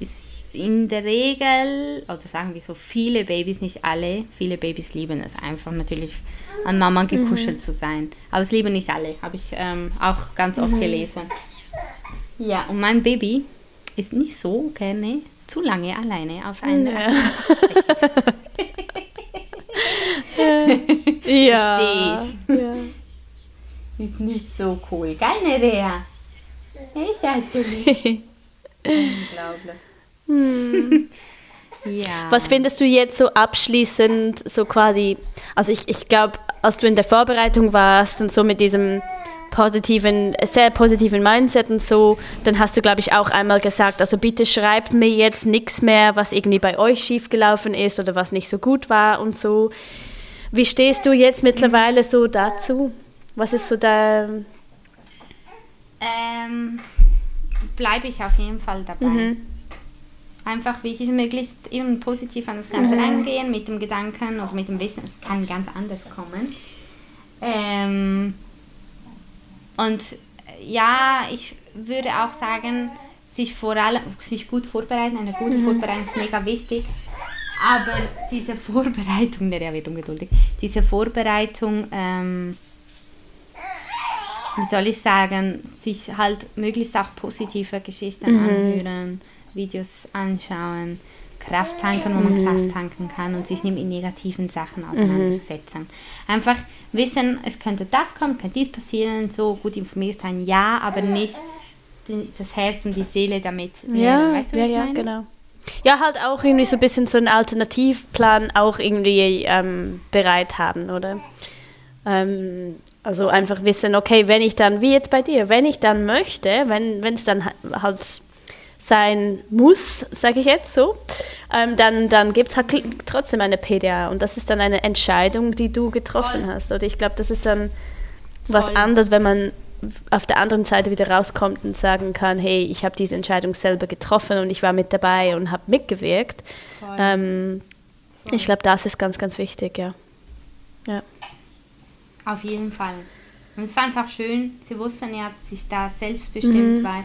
in der Regel, oder sagen wir so, viele Babys, nicht alle, viele Babys lieben es einfach natürlich an Mama gekuschelt mhm. zu sein. Aber es lieben nicht alle, habe ich ähm, auch ganz oft mhm. gelesen. Ja, und mein Baby ist nicht so gerne zu lange alleine auf einer. Ja. ja. Verstehe Ja. Ist nicht so cool. Geil, Nerea? Hey, Schatzi. Unglaublich. Hm. ja. Was findest du jetzt so abschließend, so quasi, also ich, ich glaube, als du in der Vorbereitung warst und so mit diesem positiven, sehr positiven Mindset und so, dann hast du, glaube ich, auch einmal gesagt, also bitte schreibt mir jetzt nichts mehr, was irgendwie bei euch schiefgelaufen ist oder was nicht so gut war und so. Wie stehst du jetzt mittlerweile so dazu? Was ist so da? Ähm, bleibe ich auf jeden Fall dabei. Mhm. Einfach wirklich möglichst eben positiv an das Ganze mhm. eingehen, mit dem Gedanken oder mit dem Wissen, es kann ganz anders kommen. Ähm, und ja, ich würde auch sagen, sich vor allem sich gut vorbereiten, eine gute mhm. Vorbereitung ist mega wichtig. Aber diese Vorbereitung, der wird ungeduldig, diese Vorbereitung, ähm, wie soll ich sagen, sich halt möglichst auch positive Geschichten mhm. anhören, Videos anschauen, Kraft tanken, wo man mhm. Kraft tanken kann und sich nicht mit negativen Sachen auseinandersetzen. Mhm. Einfach wissen, es könnte das kommen, könnte dies passieren, so gut informiert sein, ja, aber nicht das Herz und die Seele damit. Ja, weißt du, was ja, ich meine? ja, genau. Ja, halt auch irgendwie so ein bisschen so einen Alternativplan auch irgendwie ähm, bereit haben, oder? Ähm, also einfach wissen, okay, wenn ich dann, wie jetzt bei dir, wenn ich dann möchte, wenn es dann halt sein muss, sage ich jetzt so, ähm, dann, dann gibt es halt trotzdem eine PDA und das ist dann eine Entscheidung, die du getroffen Voll. hast. Oder ich glaube, das ist dann was Voll. anderes, wenn man auf der anderen Seite wieder rauskommt und sagen kann, hey, ich habe diese Entscheidung selber getroffen und ich war mit dabei und habe mitgewirkt. Ähm, ich glaube, das ist ganz, ganz wichtig, ja. ja. Auf jeden Fall. Und ich fand es auch schön, sie wussten ja, dass ich da selbstbestimmt mhm. war.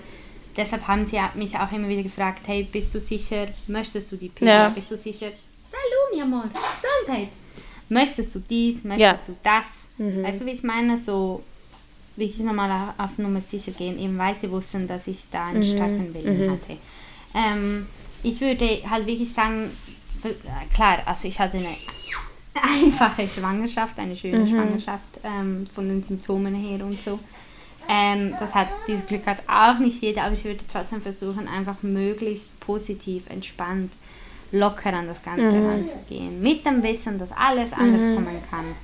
Deshalb haben sie mich auch immer wieder gefragt, hey, bist du sicher, möchtest du die Pille? Ja. Bist du sicher, Salut, mi amor, Gesundheit. Möchtest du dies, möchtest ja. du das? Mhm. Weißt du, wie ich meine? So, wirklich nochmal auf Nummer sicher gehen, eben weil sie wussten, dass ich da einen mhm. starken Willen mhm. hatte. Ähm, ich würde halt wirklich sagen, äh, klar, also ich hatte eine einfache Schwangerschaft, eine schöne mhm. Schwangerschaft ähm, von den Symptomen her und so. Ähm, das hat, dieses Glück hat auch nicht jeder, aber ich würde trotzdem versuchen, einfach möglichst positiv, entspannt, locker an das Ganze mhm. ranzugehen. Mit dem Wissen, dass alles anders mhm. kommen kann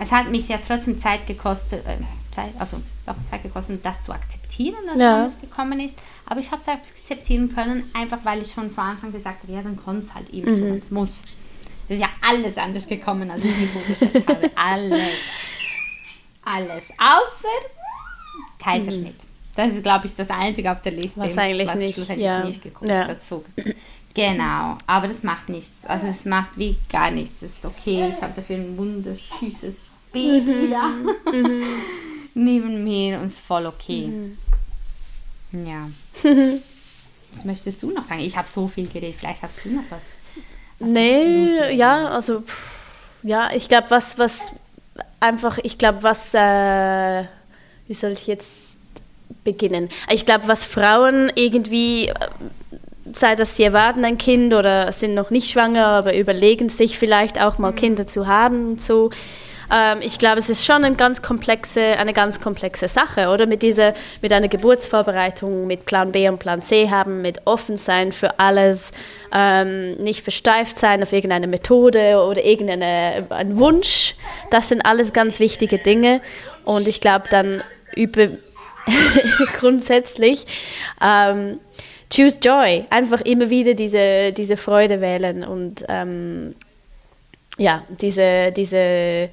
es hat mich ja trotzdem Zeit gekostet, äh, Zeit, also doch Zeit gekostet, das zu akzeptieren, dass ja. es gekommen ist. Aber ich habe es akzeptieren können, einfach weil ich schon vor Anfang gesagt habe, ja, dann kommt es halt eben mhm. so, es muss. Es ist ja alles anders gekommen, als ich mir vorgestellt habe. Alles. Alles. Außer Kaiserschnitt. Mhm. Das ist, glaube ich, das Einzige auf der Liste, was eigentlich was nicht, schlussendlich ja. nicht geguckt ja. So. Genau, aber das macht nichts. Also es macht wie gar nichts. Es ist okay. Ich habe dafür ein wundersüßes Baby mhm. da mhm. neben mir und es ist voll okay. Mhm. Ja. was möchtest du noch sagen? Ich habe so viel geredet. Vielleicht hast du noch was. was nee, ja, also ja, ich glaube, was, was einfach, ich glaube, was, äh, wie soll ich jetzt beginnen? Ich glaube, was Frauen irgendwie äh, sei das sie erwarten ein Kind oder sind noch nicht schwanger, aber überlegen sich vielleicht auch mal mhm. Kinder zu haben und so. Ähm, ich glaube, es ist schon eine ganz komplexe, eine ganz komplexe Sache, oder? Mit dieser, mit einer Geburtsvorbereitung, mit Plan B und Plan C haben, mit offen sein für alles, ähm, nicht versteift sein auf irgendeine Methode oder irgendeinen Wunsch. Das sind alles ganz wichtige Dinge. Und ich glaube dann über grundsätzlich ähm, choose joy. Einfach immer wieder diese, diese Freude wählen und ähm, ja, diese, diese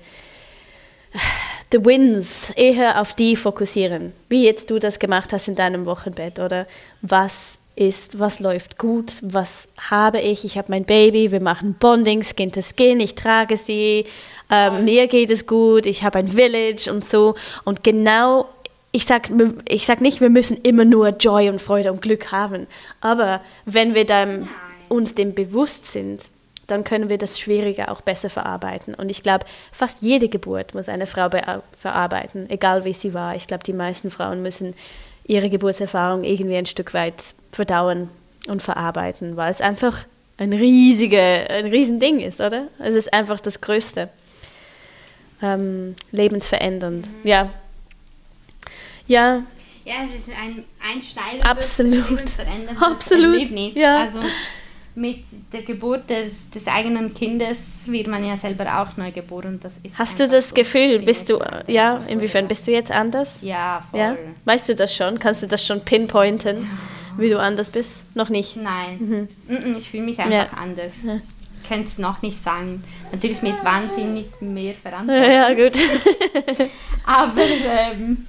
the wins eher auf die fokussieren. Wie jetzt du das gemacht hast in deinem Wochenbett oder was ist, was läuft gut, was habe ich, ich habe mein Baby, wir machen Bonding, Skin to Skin, ich trage sie, ähm, mir geht es gut, ich habe ein Village und so. Und genau ich sage ich sag nicht, wir müssen immer nur Joy und Freude und Glück haben. Aber wenn wir dann uns dem bewusst sind, dann können wir das Schwierige auch besser verarbeiten. Und ich glaube, fast jede Geburt muss eine Frau verarbeiten, egal wie sie war. Ich glaube, die meisten Frauen müssen ihre Geburtserfahrung irgendwie ein Stück weit verdauen und verarbeiten, weil es einfach ein riesige, ein riesen Ding ist, oder? Es ist einfach das Größte. Ähm, lebensverändernd. Mhm. Ja. Ja. Ja, es ist ein, ein steiles, Absolut. Absolut. Erlebnis. Ja. Also mit der Geburt des, des, eigenen Kindes wird man ja selber auch neu geboren. Das ist Hast du das so Gefühl, bist du, ja, inwiefern bist du jetzt anders? Ja, voll. Ja? Weißt du das schon? Kannst du das schon pinpointen? Ja wie du anders bist? Noch nicht? Nein, mhm. ich fühle mich einfach ja. anders. Könnte es noch nicht sagen. Natürlich mit wahnsinnig mehr Verantwortung. Ja, gut. Aber ähm,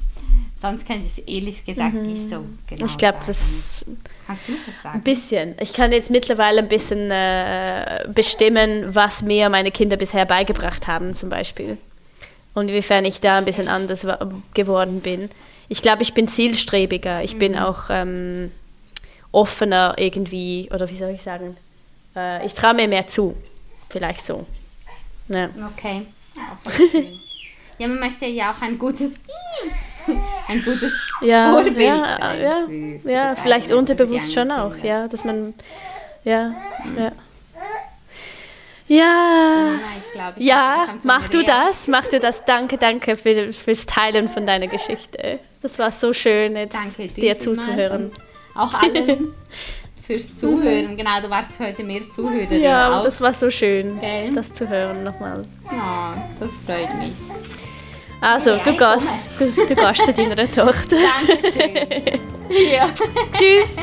sonst könnte ich es ehrlich gesagt mhm. nicht so genau Ich glaube, das... Kannst du das sagen? Ein bisschen. Ich kann jetzt mittlerweile ein bisschen äh, bestimmen, was mir meine Kinder bisher beigebracht haben, zum Beispiel. Und inwiefern ich da ein bisschen anders geworden bin. Ich glaube, ich bin zielstrebiger. Ich mhm. bin auch... Ähm, offener irgendwie, oder wie soll ich sagen, äh, ich traue mir mehr zu. Vielleicht so. Ja. Okay. Ja, man möchte ja auch ein gutes, ein gutes ja, Vorbild ja, sein. Ja, für, für ja vielleicht unterbewusst schon auch, ja, dass man, ja, mhm. ja. Ja, ich glaub, ich ja mach du das, mach du das. Danke, danke für, fürs Teilen von deiner Geschichte. Das war so schön, jetzt danke dir, dir zuzuhören auch allen fürs mhm. Zuhören. Mhm. Genau, du warst heute mehr Zuhörerin. Ja, auch. das war so schön, okay. das zu hören nochmal. Ja, das freut mich. Also, ja, du, gehst, du, du gehst zu deiner Tochter. Dankeschön. Tschüss.